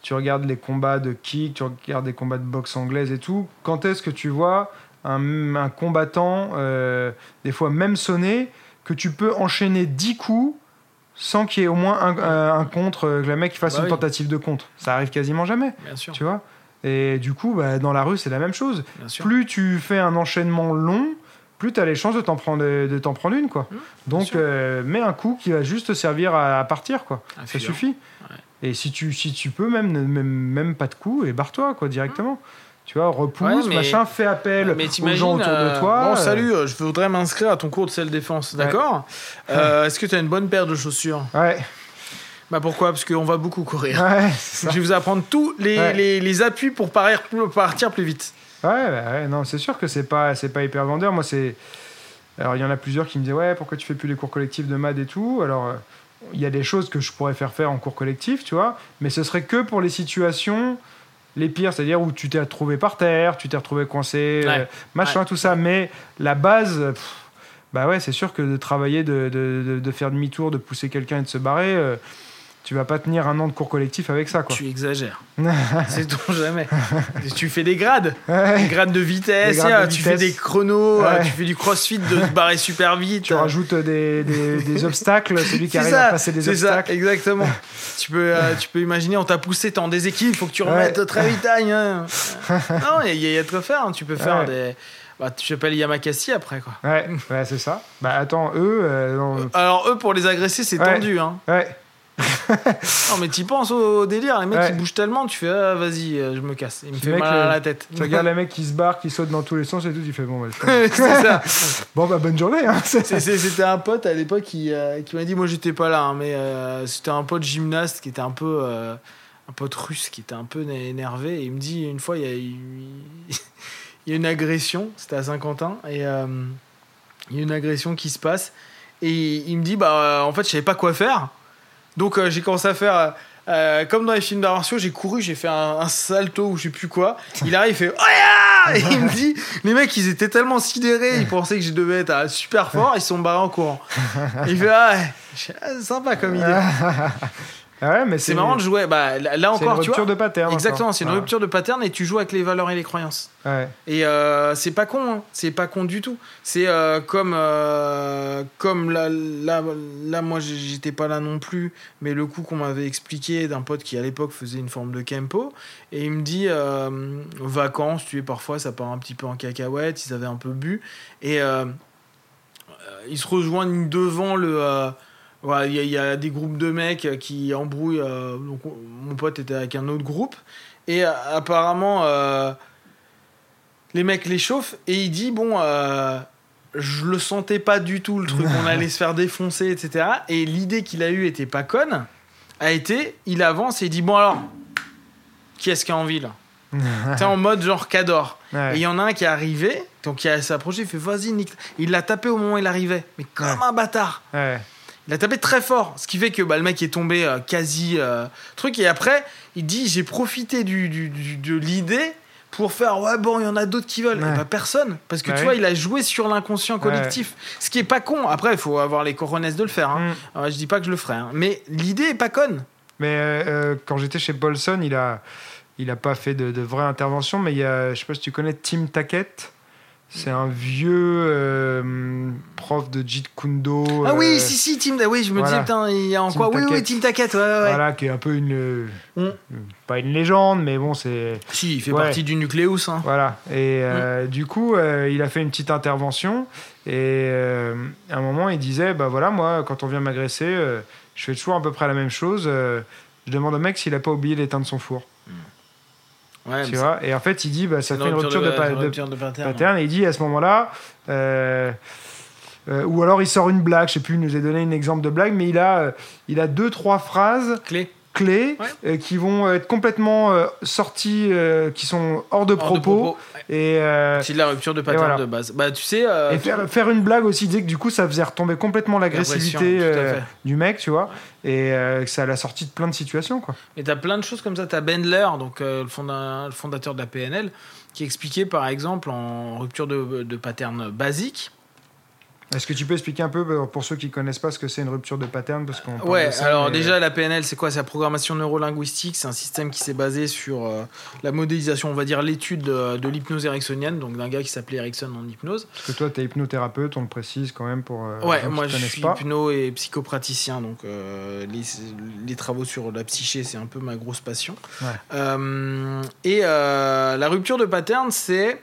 tu regardes les combats de kick, tu regardes des combats de boxe anglaise et tout. Quand est-ce que tu vois un, un combattant, euh, des fois même sonné, que tu peux enchaîner 10 coups sans qu'il y ait au moins un, un- un contre, euh, que le mec fasse Bah une oui. tentative de contre Ça arrive quasiment jamais, bien sûr tu vois. Et du coup, bah, dans la rue, c'est la même chose. bien sûr Plus tu fais un enchaînement long, plus tu as les chances de t'en prendre, de t'en prendre une. Quoi. Mmh, Donc, euh, mets un coup qui va juste te servir à, à partir. Quoi. Un Ça suffit. Ouais. Et si tu, si tu peux, même, même, même pas de coup, et barre-toi quoi, directement. Tu vois, repousse, Ouais, mais- machin, fais appel mais aux gens autour de euh, toi. Bon, euh, salut, euh, je voudrais m'inscrire à ton cours de self-défense, d'accord Euh, Est-ce que tu as une bonne paire de chaussures? Ouais, Bah pourquoi? Parce qu'on va beaucoup courir. ouais. Je vais vous apprendre tous les, Ouais. les, les appuis pour pour partir plus vite. Ouais, bah ouais, non, c'est sûr que c'est pas, c'est pas hyper vendeur. Moi, c'est. Alors, il y en a plusieurs qui me disaient, ouais, pourquoi tu fais plus les cours collectifs de MAD et tout? Alors, euh, il y a des choses que je pourrais faire faire en cours collectif, tu vois, mais ce serait que pour les situations les pires, c'est-à-dire où tu t'es retrouvé par terre, tu t'es retrouvé coincé, Ouais. euh, machin, tout ça. Mais la base, pff, bah ouais, c'est sûr que de travailler, de, de, de- de faire demi-tour, de pousser quelqu'un et de se barrer, euh, tu vas pas tenir un an de cours collectif avec ça, quoi. Tu exagères. C'est ton jamais. tu fais des grades. Des grades de vitesse, de ah, tu fais des chronos, Ouais. ah, tu fais du crossfit de se barrer super vite. Tu rajoutes des, des, des obstacles, celui qui C'est arrive ça, à passer des c'est ça, obstacles. exactement. tu, peux, euh, tu peux imaginer, on t'a poussé, t'es en déséquilibre, il faut que tu remettes Ouais. très vite. hein. non, il y, y a de quoi faire. hein. Tu peux faire des. Bah, tu t'appelles Yamakasi après, quoi. Ouais, ouais c'est ça. Bah attends, eux, euh, non, Alors, eux, pour les agresser, c'est tendu. Hein. ouais. non, mais tu penses au délire. Les mecs, Ouais. ils bougent tellement, tu fais, ah, vas-y, euh, je me casse. Il me fait mec, mal à le- la tête. Tu regardes les mecs qui se barrent, qui sautent dans tous les sens et tout, tu fais bon, bah, ça. bon bah bonne journée. Hein. C'était un pote à l'époque qui, euh, qui m'a dit, moi j'étais pas là, hein, mais euh, c'était un pote gymnaste qui était un peu. euh, un pote russe qui était un peu énervé. Et il me dit, une fois, il y a eu. Il y a une agression, c'était à Saint-Quentin, et euh, il y a une agression qui se passe. Et il me dit, bah euh, en fait, je savais pas quoi faire. Donc euh, j'ai commencé à faire. euh, euh, comme dans les films martiaux, j'ai couru, j'ai fait un, salto ou je sais plus quoi. Il arrive, il fait Oh Et il me dit Les mecs, ils étaient tellement sidérés, ils pensaient que je devais être super fort, ils sont barrés en courant. Il fait Ah Ah, sympa comme idée. Ah ouais, mais C'est marrant de jouer. Bah, là C'est une encore, tu vois. de pattern. Exactement, encore. c'est une rupture de pattern et tu joues avec les valeurs et les croyances. Ouais. Et euh, c'est pas con, hein. c'est pas con du tout. C'est euh, comme, euh, comme là, là, là, moi j'étais pas là non plus, mais le coup qu'on m'avait expliqué d'un pote qui à l'époque faisait une forme de kempo, et il me dit vacances, tu sais, parfois ça part un petit peu en cacahuète, ils avaient un peu bu, et ils se rejoignent devant le. Il y, y a des groupes de mecs qui embrouillent. euh, donc, on- mon pote était avec un autre groupe. Et euh, apparemment, euh, les mecs les chauffent. Et il dit Bon, euh, je le sentais pas du tout, le truc, on allait se faire défoncer, etc. Et l'idée qu'il a eue était pas conne. A été il avance et il dit Bon, alors, qui est-ce qui a envie là T'es en mode genre cador. Ouais. Et il y en a un qui est arrivé, donc il s'est approché, il fait Vas-y, nique. Il l'a tapé au moment où il arrivait. Mais comme Ouais. un bâtard. Ouais. Il a tapé très fort, ce qui fait que bah, le mec est tombé euh, quasi euh, truc. Et après, il dit j'ai profité du, du- du- de l'idée pour faire ouais bon il y en a d'autres qui veulent. Ouais. Et bah personne, parce que tu vois il a joué sur l'inconscient collectif, ce qui est pas con. Après il faut avoir les coronesses de le faire. Hein. Mm. Je dis pas que je le ferai, hein. mais l'idée est pas conne. Mais euh, quand j'étais chez Paulson, il a, il a pas fait de, de vraie intervention, mais il y a, je sais pas si tu connais Tim Tackett. C'est un vieux euh, prof de Jeet Kune Do. Ah oui euh, si si Tim, oui je me voilà. disais putain il y a en quoi? Oui oui. Tim Tackett ouais ouais. ouais. Voilà, qui est un peu une, euh, Mm. pas une légende, mais bon, c'est Si il fait Ouais. partie du nucléus. Hein. Voilà. Et Mm. euh, du coup, euh, il a fait une petite intervention. Et euh, à un moment, il disait Bah voilà, moi, quand on vient m'agresser, euh, je fais toujours à peu près la même chose. euh, je demande au mec s'il a pas oublié d'éteindre son four. Ouais, Tu vois Et en fait, il dit Bah ça fait une rupture de, une de rupture de pattern. pattern. Et il dit à ce moment-là. euh, euh, ou alors il sort une blague, je sais plus, il nous a donné un exemple de blague, mais il a, euh, il a deux, trois phrases Clé. Clés Ouais. euh, qui vont être complètement euh, sorties, euh, qui sont hors de Hors de propos. Et, euh, C'est de la rupture de pattern voilà. de base. Bah tu sais. euh, Et faire, faire une blague aussi, disait que du coup, ça faisait retomber complètement l'agressivité euh, du mec, tu vois, et euh, que ça l'a sorti de plein de situations, quoi. Et t'as plein de choses comme ça. T'as Bendler, donc euh, le, fonda- le fondateur de la PNL, qui expliquait par exemple en rupture de, de pattern basique. Est-ce que tu peux expliquer un peu, euh, pour ceux qui connaissent pas, ce que c'est une rupture de pattern parce qu'on Ouais, de ça, alors mais- déjà la PNL c'est quoi? C'est la programmation neurolinguistique, c'est un système qui s'est basé sur euh, la modélisation, on va dire l'étude de, de l'hypnose ericksonienne, donc d'un gars qui s'appelait Erickson en hypnose. Parce que toi, tu es hypnothérapeute, on le précise quand même pour. euh, Ouais, moi je suis pas. hypno et psychopraticien, donc euh, les, les travaux sur la psyché, c'est un peu ma grosse passion. Ouais. Euh, et euh, la rupture de pattern, c'est.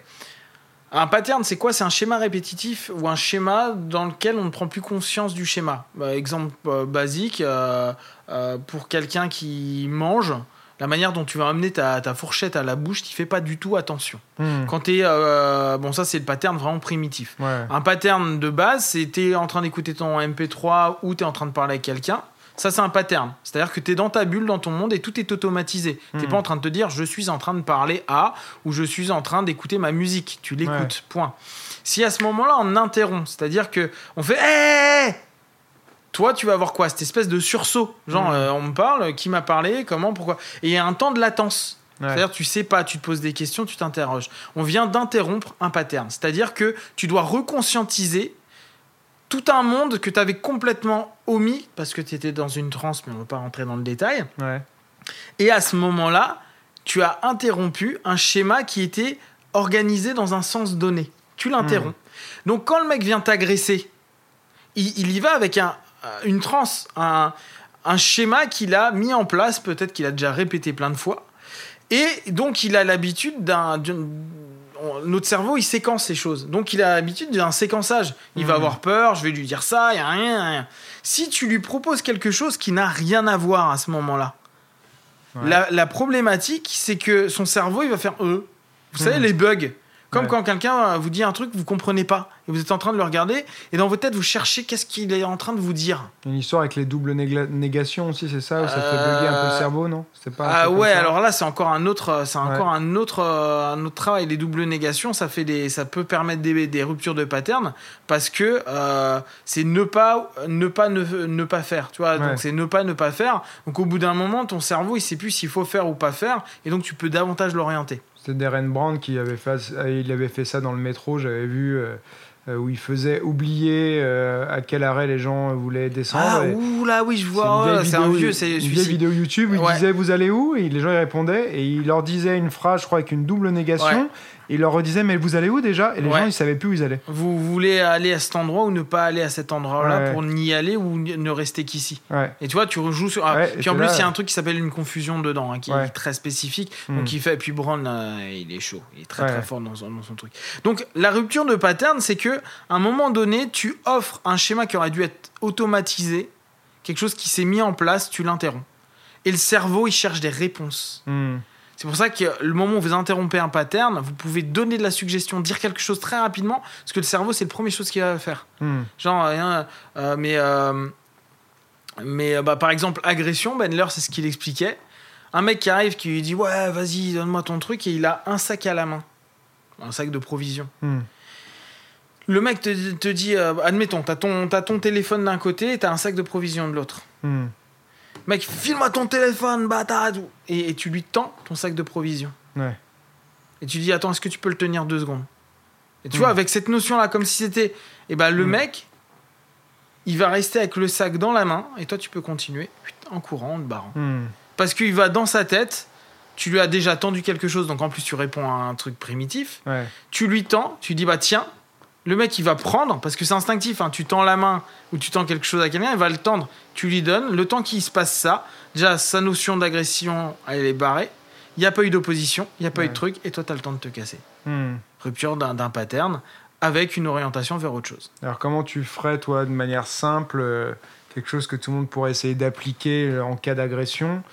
Un pattern, c'est quoi? C'est un schéma répétitif ou un schéma dans lequel on ne prend plus conscience du schéma? Bah, exemple euh, basique, euh, euh, pour quelqu'un qui mange, la manière dont tu vas amener ta, ta fourchette à la bouche, tu fais pas du tout attention. Hmm, Quand tu es. bon, ça, c'est le pattern vraiment primitif. ouais. Un pattern de base, c'est t'es en train d'écouter ton MP3 ou t'es en train de parler avec quelqu'un. Ça, c'est un pattern. C'est-à-dire que t'es dans ta bulle, dans ton monde et tout est automatisé. T'es Mhm. pas en train de te dire je suis en train de parler à ou je suis en train d'écouter ma musique. Tu l'écoutes, Ouais. point. Si à ce moment-là, on interrompt, c'est-à-dire que on fait Hé toi, tu vas avoir quoi? Cette espèce de sursaut. Genre, Mhm. euh, on me parle, qui m'a parlé, comment, pourquoi? Et il y a un temps de latence. Ouais. C'est-à-dire, tu sais pas, tu te poses des questions, tu t'interroges. On vient d'interrompre un pattern. C'est-à-dire que tu dois reconscientiser tout un monde que tu avais complètement omis parce que tu étais dans une transe, mais on ne va pas rentrer dans le détail. Ouais. Et à ce moment-là, tu as interrompu un schéma qui était organisé dans un sens donné. Tu l'interromps. Donc, quand le mec vient t'agresser, il, il y va avec un, une transe, un, un schéma qu'il a mis en place, peut-être qu'il a déjà répété plein de fois. Et donc, il a l'habitude d'un. On- notre cerveau, il séquence les choses. Donc, il a l'habitude d'un séquençage. Il va Mhm. avoir peur, je vais lui dire ça, il n'y a rien, rien. Si tu lui proposes quelque chose qui n'a rien à voir à ce moment-là, Ouais. la, la problématique, c'est que son cerveau, il va faire euh. Vous savez, Mhm. les bugs. Comme Ouais. quand quelqu'un vous dit un truc que vous comprenez pas et vous êtes en train de le regarder et dans votre tête vous cherchez qu'est-ce qu'il est en train de vous dire. Une histoire avec les doubles négations aussi, c'est ça Où ça fait Euh, bugger un peu le cerveau, non? Pas Ah ouais, alors là c'est encore un autre, c'est Ouais. encore un autre, euh, un autre travail. Les doubles négations, ça fait des, ça peut permettre des, des ruptures de pattern parce que euh, c'est ne pas, ne pas, ne, ne pas faire. Tu vois, Ouais. donc c'est ne pas, ne pas faire. Donc au bout d'un moment, ton cerveau il sait plus s'il faut faire ou pas faire et donc tu peux davantage l'orienter. C'était Darren Brown qui avait fait, il avait fait ça dans le métro, j'avais vu, euh, euh, où il faisait oublier euh, à quel arrêt les gens voulaient descendre. Ah ouh là oui je vois, c'est un vidéo- vieux, c'est une vieille vidéo YouTube où il disait vous allez où? Et les gens y répondaient et il leur disait une phrase, je crois, avec une double négation. Ouais. Il leur redisait mais vous allez où déjà? Et les Ouais. gens ils savaient plus où ils allaient. Vous voulez aller à cet endroit ou ne pas aller à cet endroit-là Ouais. pour n'y aller ou ne rester qu'ici? Ouais. Et tu vois, tu rejoues sur. ah, puis en plus, là, il y a un truc qui s'appelle une confusion dedans, hein, qui est très spécifique. Hmm. Donc il fait. Et puis Brown, euh, il est chaud. Il est très très fort dans, son- dans son truc. Donc la rupture de pattern, c'est que à un moment donné, tu offres un schéma qui aurait dû être automatisé, quelque chose qui s'est mis en place, tu l'interromps. Et le cerveau, il cherche des réponses. Hmm. C'est pour ça que le moment où vous interrompez un pattern, vous pouvez donner de la suggestion, dire quelque chose très rapidement, parce que le cerveau, c'est la première chose qu'il va faire. Hmm. Genre, euh, mais, euh, mais euh, bah, par exemple, agression, Benler, c'est ce qu'il expliquait. Un mec qui arrive, qui lui dit Ouais, vas-y, donne-moi ton truc, et il a un sac à la main, un sac de provisions. Hmm. Le mec te, te dit euh, Admettons, t'as ton, t'as ton téléphone d'un côté et t'as un sac de provisions de l'autre. Hmm. Mec, file-moi ton téléphone, bâtard et, et tu lui tends ton sac de provisions. Ouais. Et tu dis Attends, est-ce que tu peux le tenir deux secondes? Et tu Mm. vois, avec cette notion-là, comme si c'était. Et ben, le Mm. mec, il va rester avec le sac dans la main, et toi, tu peux continuer en courant, en te barrant. Hmm. Parce qu'il va dans sa tête, tu lui as déjà tendu quelque chose, donc en plus, tu réponds à un truc primitif. Ouais. Tu lui tends, tu dis Bah, tiens. Le mec, il va prendre, parce que c'est instinctif, hein, tu tends la main ou tu tends quelque chose à quelqu'un, il va le tendre, tu lui donnes, le temps qu'il se passe ça, déjà, sa notion d'agression, elle est barrée, il n'y a pas eu d'opposition, il n'y a pas eu de truc, et toi, tu as le temps de te casser. Hmm. rupture d'un d'un pattern avec une orientation vers autre chose. Alors comment tu ferais toi de manière simple euh, quelque chose que tout le monde pourrait essayer d'appliquer euh, en cas d'agression?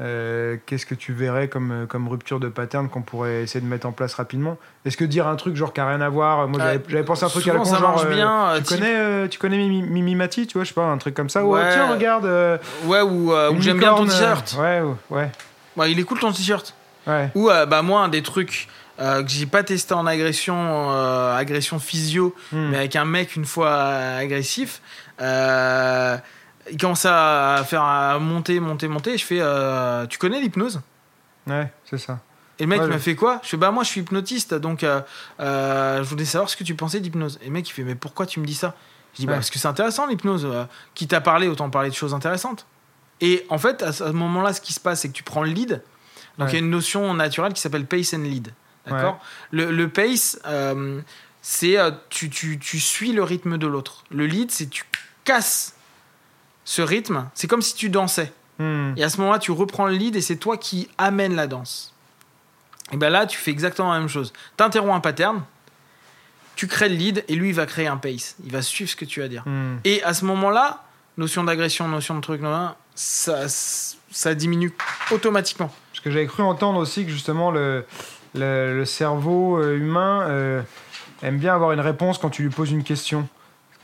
Euh, Qu'est-ce que tu verrais comme, euh, comme rupture de pattern qu'on pourrait essayer de mettre en place rapidement Est-ce que dire un truc genre qui a rien à voir Moi j'avais Ouais, j'avais pensé à un truc à la con ça genre euh, bien, euh, tu, type- connais, euh, tu connais Mimi, Mimi Mati, tu vois, je sais pas, un truc comme ça. Ou, Ouais. tiens, regarde. euh, Ouais, ou, euh, ou j'aime bien ton euh, t-shirt. Ouais, ouais, ouais. Il est cool ton t-shirt. ouais. Ou euh, bah moi, un des trucs euh, que j'ai pas testé en agression, euh, agression physio, Hmm. mais avec un mec une fois euh, agressif, euh, il commence à faire à monter, monter, monter. Et je fais, euh, tu connais l'hypnose? Ouais, c'est ça. Et le mec Ouais, il m'a fait quoi? Je fais bah moi je suis hypnotiste donc euh, euh, je voulais savoir ce que tu pensais d'hypnose. Et le mec il fait mais pourquoi tu me dis ça? Je dis bah Ouais. parce que c'est intéressant l'hypnose. qui t'a parlé autant parler de choses intéressantes. Et en fait à ce moment-là ce qui se passe c'est que tu prends le lead. Donc il Ouais. y a une notion naturelle qui s'appelle pace and lead. D'accord? Le, le pace c'est tu, tu, tu suis le rythme de l'autre. Le lead c'est tu casses ce rythme. C'est comme si tu dansais. Hmm. Et à ce moment-là, tu reprends le lead et c'est toi qui amène la danse. Et bien là, tu fais exactement la même chose. Tu interromps un pattern, tu crées le lead et lui, il va créer un pace. Il va suivre ce que tu vas dire. Hmm. Et à ce moment-là, notion d'agression, notion de truc, ça, ça diminue automatiquement. Parce que j'avais cru entendre aussi que justement le, le, le cerveau euh, humain euh, aime bien avoir une réponse quand tu lui poses une question.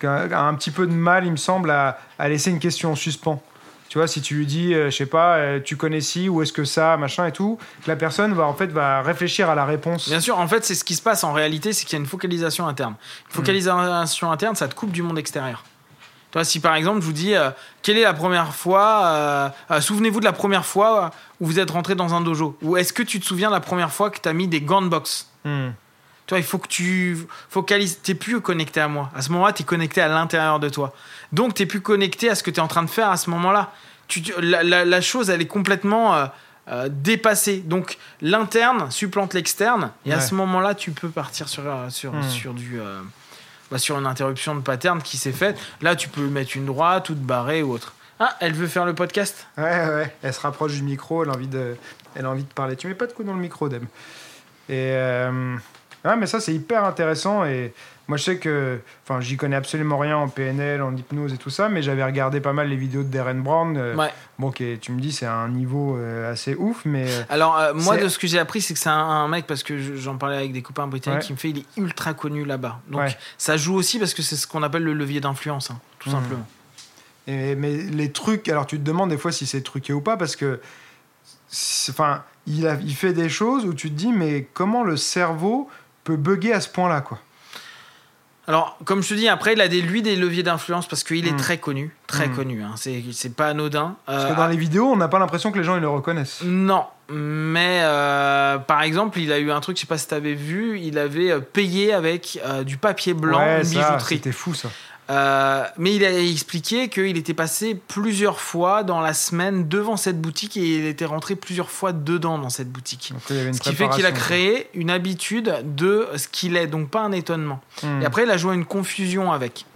A un petit peu de mal, il me semble, à, à laisser une question en suspens. Tu vois, si tu lui dis, euh, je sais pas, euh, tu connais ci, ou est-ce que ça, machin et tout, que la personne va en fait va réfléchir à la réponse. Bien sûr, en fait, c'est ce qui se passe en réalité, c'est qu'il y a une focalisation interne. Une focalisation interne, ça te coupe du monde extérieur. Toi, si par exemple, je vous dis, euh, quelle est la première fois, souvenez-vous de la première fois où vous êtes rentré dans un dojo? Ou est-ce que tu te souviens de la première fois que tu as mis des gants de boxe? Hmm. Toi, il faut que tu focalises. T'es plus connecté à moi. À ce moment-là, tu es connecté à l'intérieur de toi. Donc, tu plus connecté à ce que tu es en train de faire à ce moment-là. Tu, la, la- la chose, elle est complètement euh, euh, dépassée. Donc, l'interne supplante l'externe. Et à ce moment-là, tu peux partir sur, euh, sur, Hmm. sur, du, euh, bah, sur une interruption de pattern qui s'est faite. Là, tu peux mettre une droite ou te barrer ou autre. Ah, elle veut faire le podcast? Ouais, ouais, ouais. Elle se rapproche du micro, elle a envie de, elle a envie de parler. Tu mets pas de coup dans le micro, Dem. Et Ah, mais ça, c'est hyper intéressant. Et moi, je sais que. Enfin, j'y connais absolument rien en PNL, en hypnose et tout ça, mais j'avais regardé pas mal les vidéos de Darren Brown. euh, Ouais. Bon, qui tu me dis, c'est un niveau euh, assez ouf, mais. euh, Alors, euh, moi, de ce que j'ai appris, c'est que c'est un, un mec, parce que je- j'en parlais avec des copains britanniques, Ouais. qui me fait, il est ultra connu là-bas. Donc, Ouais. ça joue aussi parce que c'est ce qu'on appelle le levier d'influence, hein, tout Mhm. simplement. Et- mais les trucs, alors tu te demandes des fois si c'est truqué ou pas parce que, enfin, il, a, il fait des choses où tu te dis mais comment le cerveau peut bugger à ce point-là quoi. Alors, comme je te dis, après, il a des, lui des leviers d'influence parce qu'il est Mhm. très connu, très Mhm. connu. Hein, c'est pas anodin. Parce Euh, que dans les vidéos, on n'a pas l'impression que les gens ils le reconnaissent. Non, mais euh, par exemple, il a eu un truc, je sais pas si tu avais vu, il avait euh, payé avec euh, du papier blanc ouais, une ça, bijouterie. c'était fou ça. Euh, mais il a expliqué qu'il était passé plusieurs fois dans la semaine devant cette boutique et il était rentré plusieurs fois dedans dans cette boutique. Donc, Ce qui fait qu'il a créé une habitude de ce qu'il est, donc pas un étonnement. Hmm. Et après, il a joué une confusion avec.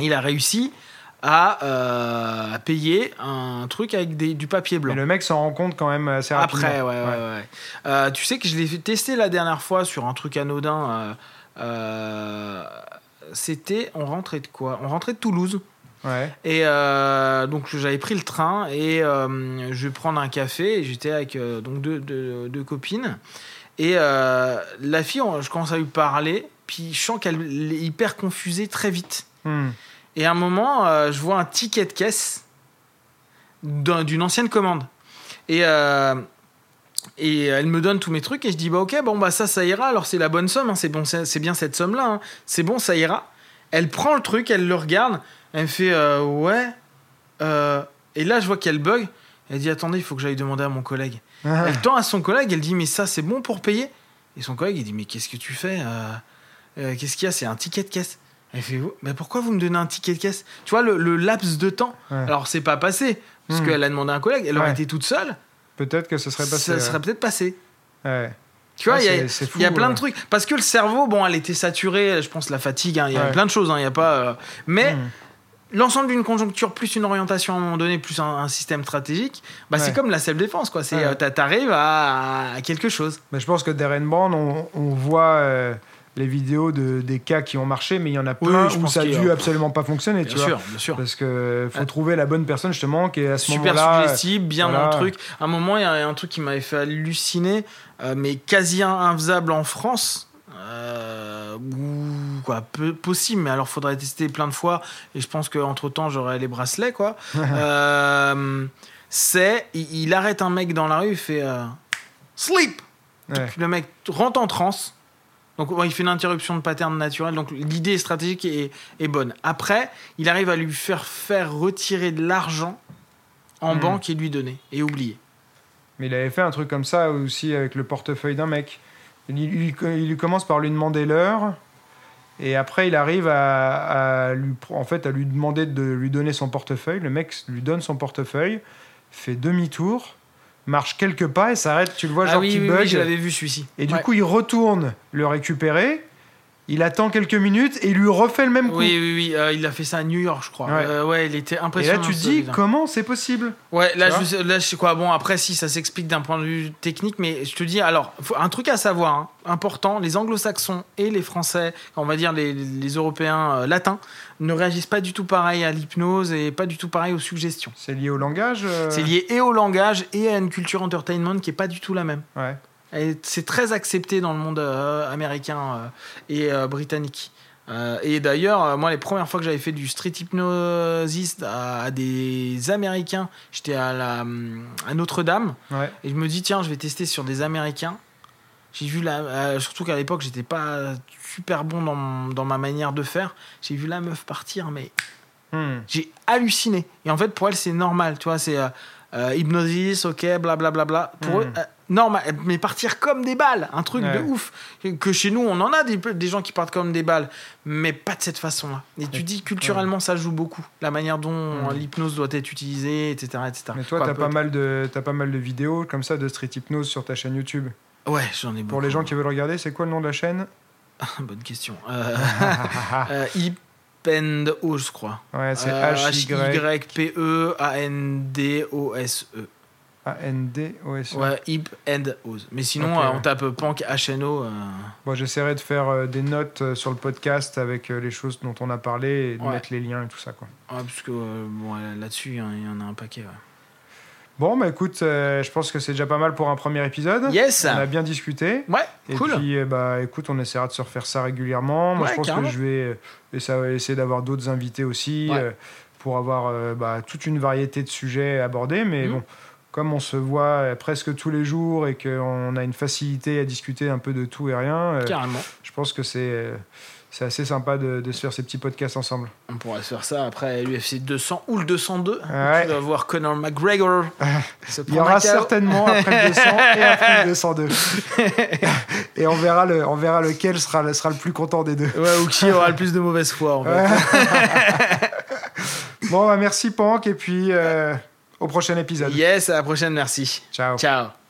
Il a réussi à, euh, à payer un truc avec des- du papier blanc. Mais le mec s'en rend compte quand même assez rapidement. Après, ouais, ouais, ouais. Euh, tu sais que je l'ai tester la dernière fois sur un truc anodin. euh, C'était, on rentrait de quoi? On rentrait de Toulouse. Ouais. Et euh, donc j'avais pris le train et euh, je vais prendre un café. Et j'étais avec euh, donc deux, deux- deux copines. Et la fille, on- je commence à lui parler. Puis je sens qu'elle est hyper confusée très vite. Hmm. Et à un moment, je vois un ticket de caisse d'un- d'une ancienne commande. Et, et elle me donne tous mes trucs et je dis bah ok bon bah ça ça ira. Alors c'est la bonne somme hein, c'est bon c'est bien cette somme là c'est bon ça ira. Elle prend le truc elle le regarde. Elle me fait euh, ouais Euh, et là je vois qu'elle bug. Elle dit attendez il faut que j'aille demander à mon collègue. Elle tend à son collègue elle dit mais ça c'est bon pour payer. Et son collègue il dit mais qu'est-ce que tu fais Euh, euh, qu'est-ce qu'il y a? C'est un ticket de caisse. Elle fait Oh, mais pourquoi vous me donnez un ticket de caisse? Tu vois le, le laps de temps. Ouais. alors c'est pas passé parce Hmm. qu'elle a demandé à un collègue. Elle aurait été toute seule Peut-être que ce serait passé. ça serait peut-être passé Ouais. tu vois, Ouais, il y a- y, plein de trucs. Parce que le cerveau, bon, elle était saturée, je pense, la fatigue, hein, il y a Ouais. plein de choses, hein, il y a pas. euh, Mais Hmm. l'ensemble d'une conjoncture, plus une orientation à un moment donné, plus un, un système stratégique, bah, c'est comme la self-défense, quoi. C'est, euh, t'a- t'arrives à, à quelque chose. Mais je pense que Darren Brown, on, on voit euh, les vidéos de, des cas qui ont marché, mais il y en a Oui, plein je où ça a dû a- absolument pas fonctionner. Bien tu vois. sûr, bien sûr. Parce que faut Ouais. trouver la bonne personne justement qui est à ce Super moment-là. suggestible, bien voilà. dans le truc. À un moment, il y a un truc qui m'avait fait halluciner, euh, mais quasi infaisable en France. Euh, ou quoi, peu possible, mais alors faudrait tester plein de fois. Et je pense qu'entre temps, j'aurai les bracelets, quoi. Euh, c'est, il, il arrête un mec dans la rue, il fait sleep. Ouais. Le mec rentre en transe. Donc ouais, il fait une interruption de pattern naturel. Donc l'idée stratégique est, est bonne. Après, il arrive à lui faire faire retirer de l'argent en Hmm. banque et lui donner et oublier. Mais il avait fait un truc comme ça aussi avec le portefeuille d'un mec. Il, il- il lui commence par lui demander l'heure. Et après, il arrive à, à lui, en fait, à lui demander de lui donner son portefeuille. Le mec lui donne son portefeuille, fait demi-tour, marche quelques pas et s'arrête. Tu le vois, ah genre oui, qui oui, bug. oui, je l'avais vu celui-ci. et du coup, il retourne le récupérer. Il attend quelques minutes et il lui refait le même coup. Oui, oui, oui, euh, il a fait ça à New York, je crois. Ouais. Euh, ouais il était et impressionnant. là, tu te ce dis, comment c'est possible? Ouais, là Tu je, sais- là, je sais quoi. Bon, après, si ça s'explique d'un point de vue technique, mais je te dis, alors, faut- un truc à savoir, hein, important les anglo-saxons et les français, on va dire les, les européens euh, latins, ne réagissent pas du tout pareil à l'hypnose et pas du tout pareil aux suggestions. C'est lié au langage euh, C'est lié et au langage et à une culture entertainment qui est pas du tout la même. Ouais. C'est très accepté dans le monde euh, américain euh, et euh, britannique. Et d'ailleurs, moi, les premières fois que j'avais fait du street hypnosis à, à des Américains, j'étais à, la, hum, à Notre-Dame, Ouais. et je me dis, tiens, je vais tester sur des Américains. J'ai vu la. euh, surtout qu'à l'époque, j'étais pas super bon dans, dans ma manière de faire. J'ai vu la meuf partir, mais Hmm. j'ai halluciné. Et en fait, pour elle, c'est normal, tu vois, c'est euh, euh, hypnosis, ok, blablabla. Bla, Pour Mhm. eux, euh, normal, mais partir comme des balles, un truc Ouais. de ouf. Que chez nous, on en a des, des gens qui partent comme des balles, mais pas de cette façon-là. Et tu dis, culturellement, ça joue beaucoup. La manière dont Mhm. l'hypnose doit être utilisée, etc. etc. Mais toi, t'as pas, mal de, t'as pas mal de vidéos comme ça de street hypnose sur ta chaîne YouTube. Ouais, j'en ai beaucoup. Pour les gens qui veulent regarder, c'est quoi le nom de la chaîne? Bonne question. Euh, euh, Hypendo, je crois. Ouais, c'est Euh, H-Y. H-Y-P-E-A-N-D-O-S-E. A-N-D-O-S. Ouais, Hip and Oz. Mais sinon, euh, on tape Pank HNO. euh, Bon, j'essaierai de faire euh, des notes euh, sur le podcast avec euh, les choses dont on a parlé et de mettre les liens et tout ça. Quoi. ouais, parce que euh, bon, là-dessus, il y en- il y en a un paquet. ouais. Bon, bah écoute, euh, je pense que c'est déjà pas mal pour un premier épisode. Yes On a bien discuté. Ouais, Et cool. puis, euh, bah, écoute, on essaiera de se refaire ça régulièrement. Moi, Ouais, je pense carrément. que je vais euh, essa- essayer d'avoir d'autres invités aussi Ouais. euh, pour avoir bah, toute une variété de sujets abordés. Mais Mhm. bon, comme on se voit presque tous les jours et qu'on a une facilité à discuter un peu de tout et rien, Carrément. je pense que c'est c'est assez sympa de, de se faire ces petits podcasts ensemble. On pourrait se faire ça après l'UFC 200 ou le 202. Ouais. Tu vas voir Conor McGregor. se Il y aura certainement après le 200 et après le 202. et on verra, le, on verra lequel sera, le- sera le plus content des deux. Ouais, ou qui aura le plus de mauvaise foi en fait. Bon, bah, merci Pank et puis euh, au prochain épisode. Yes, à la prochaine, merci. Ciao. Ciao.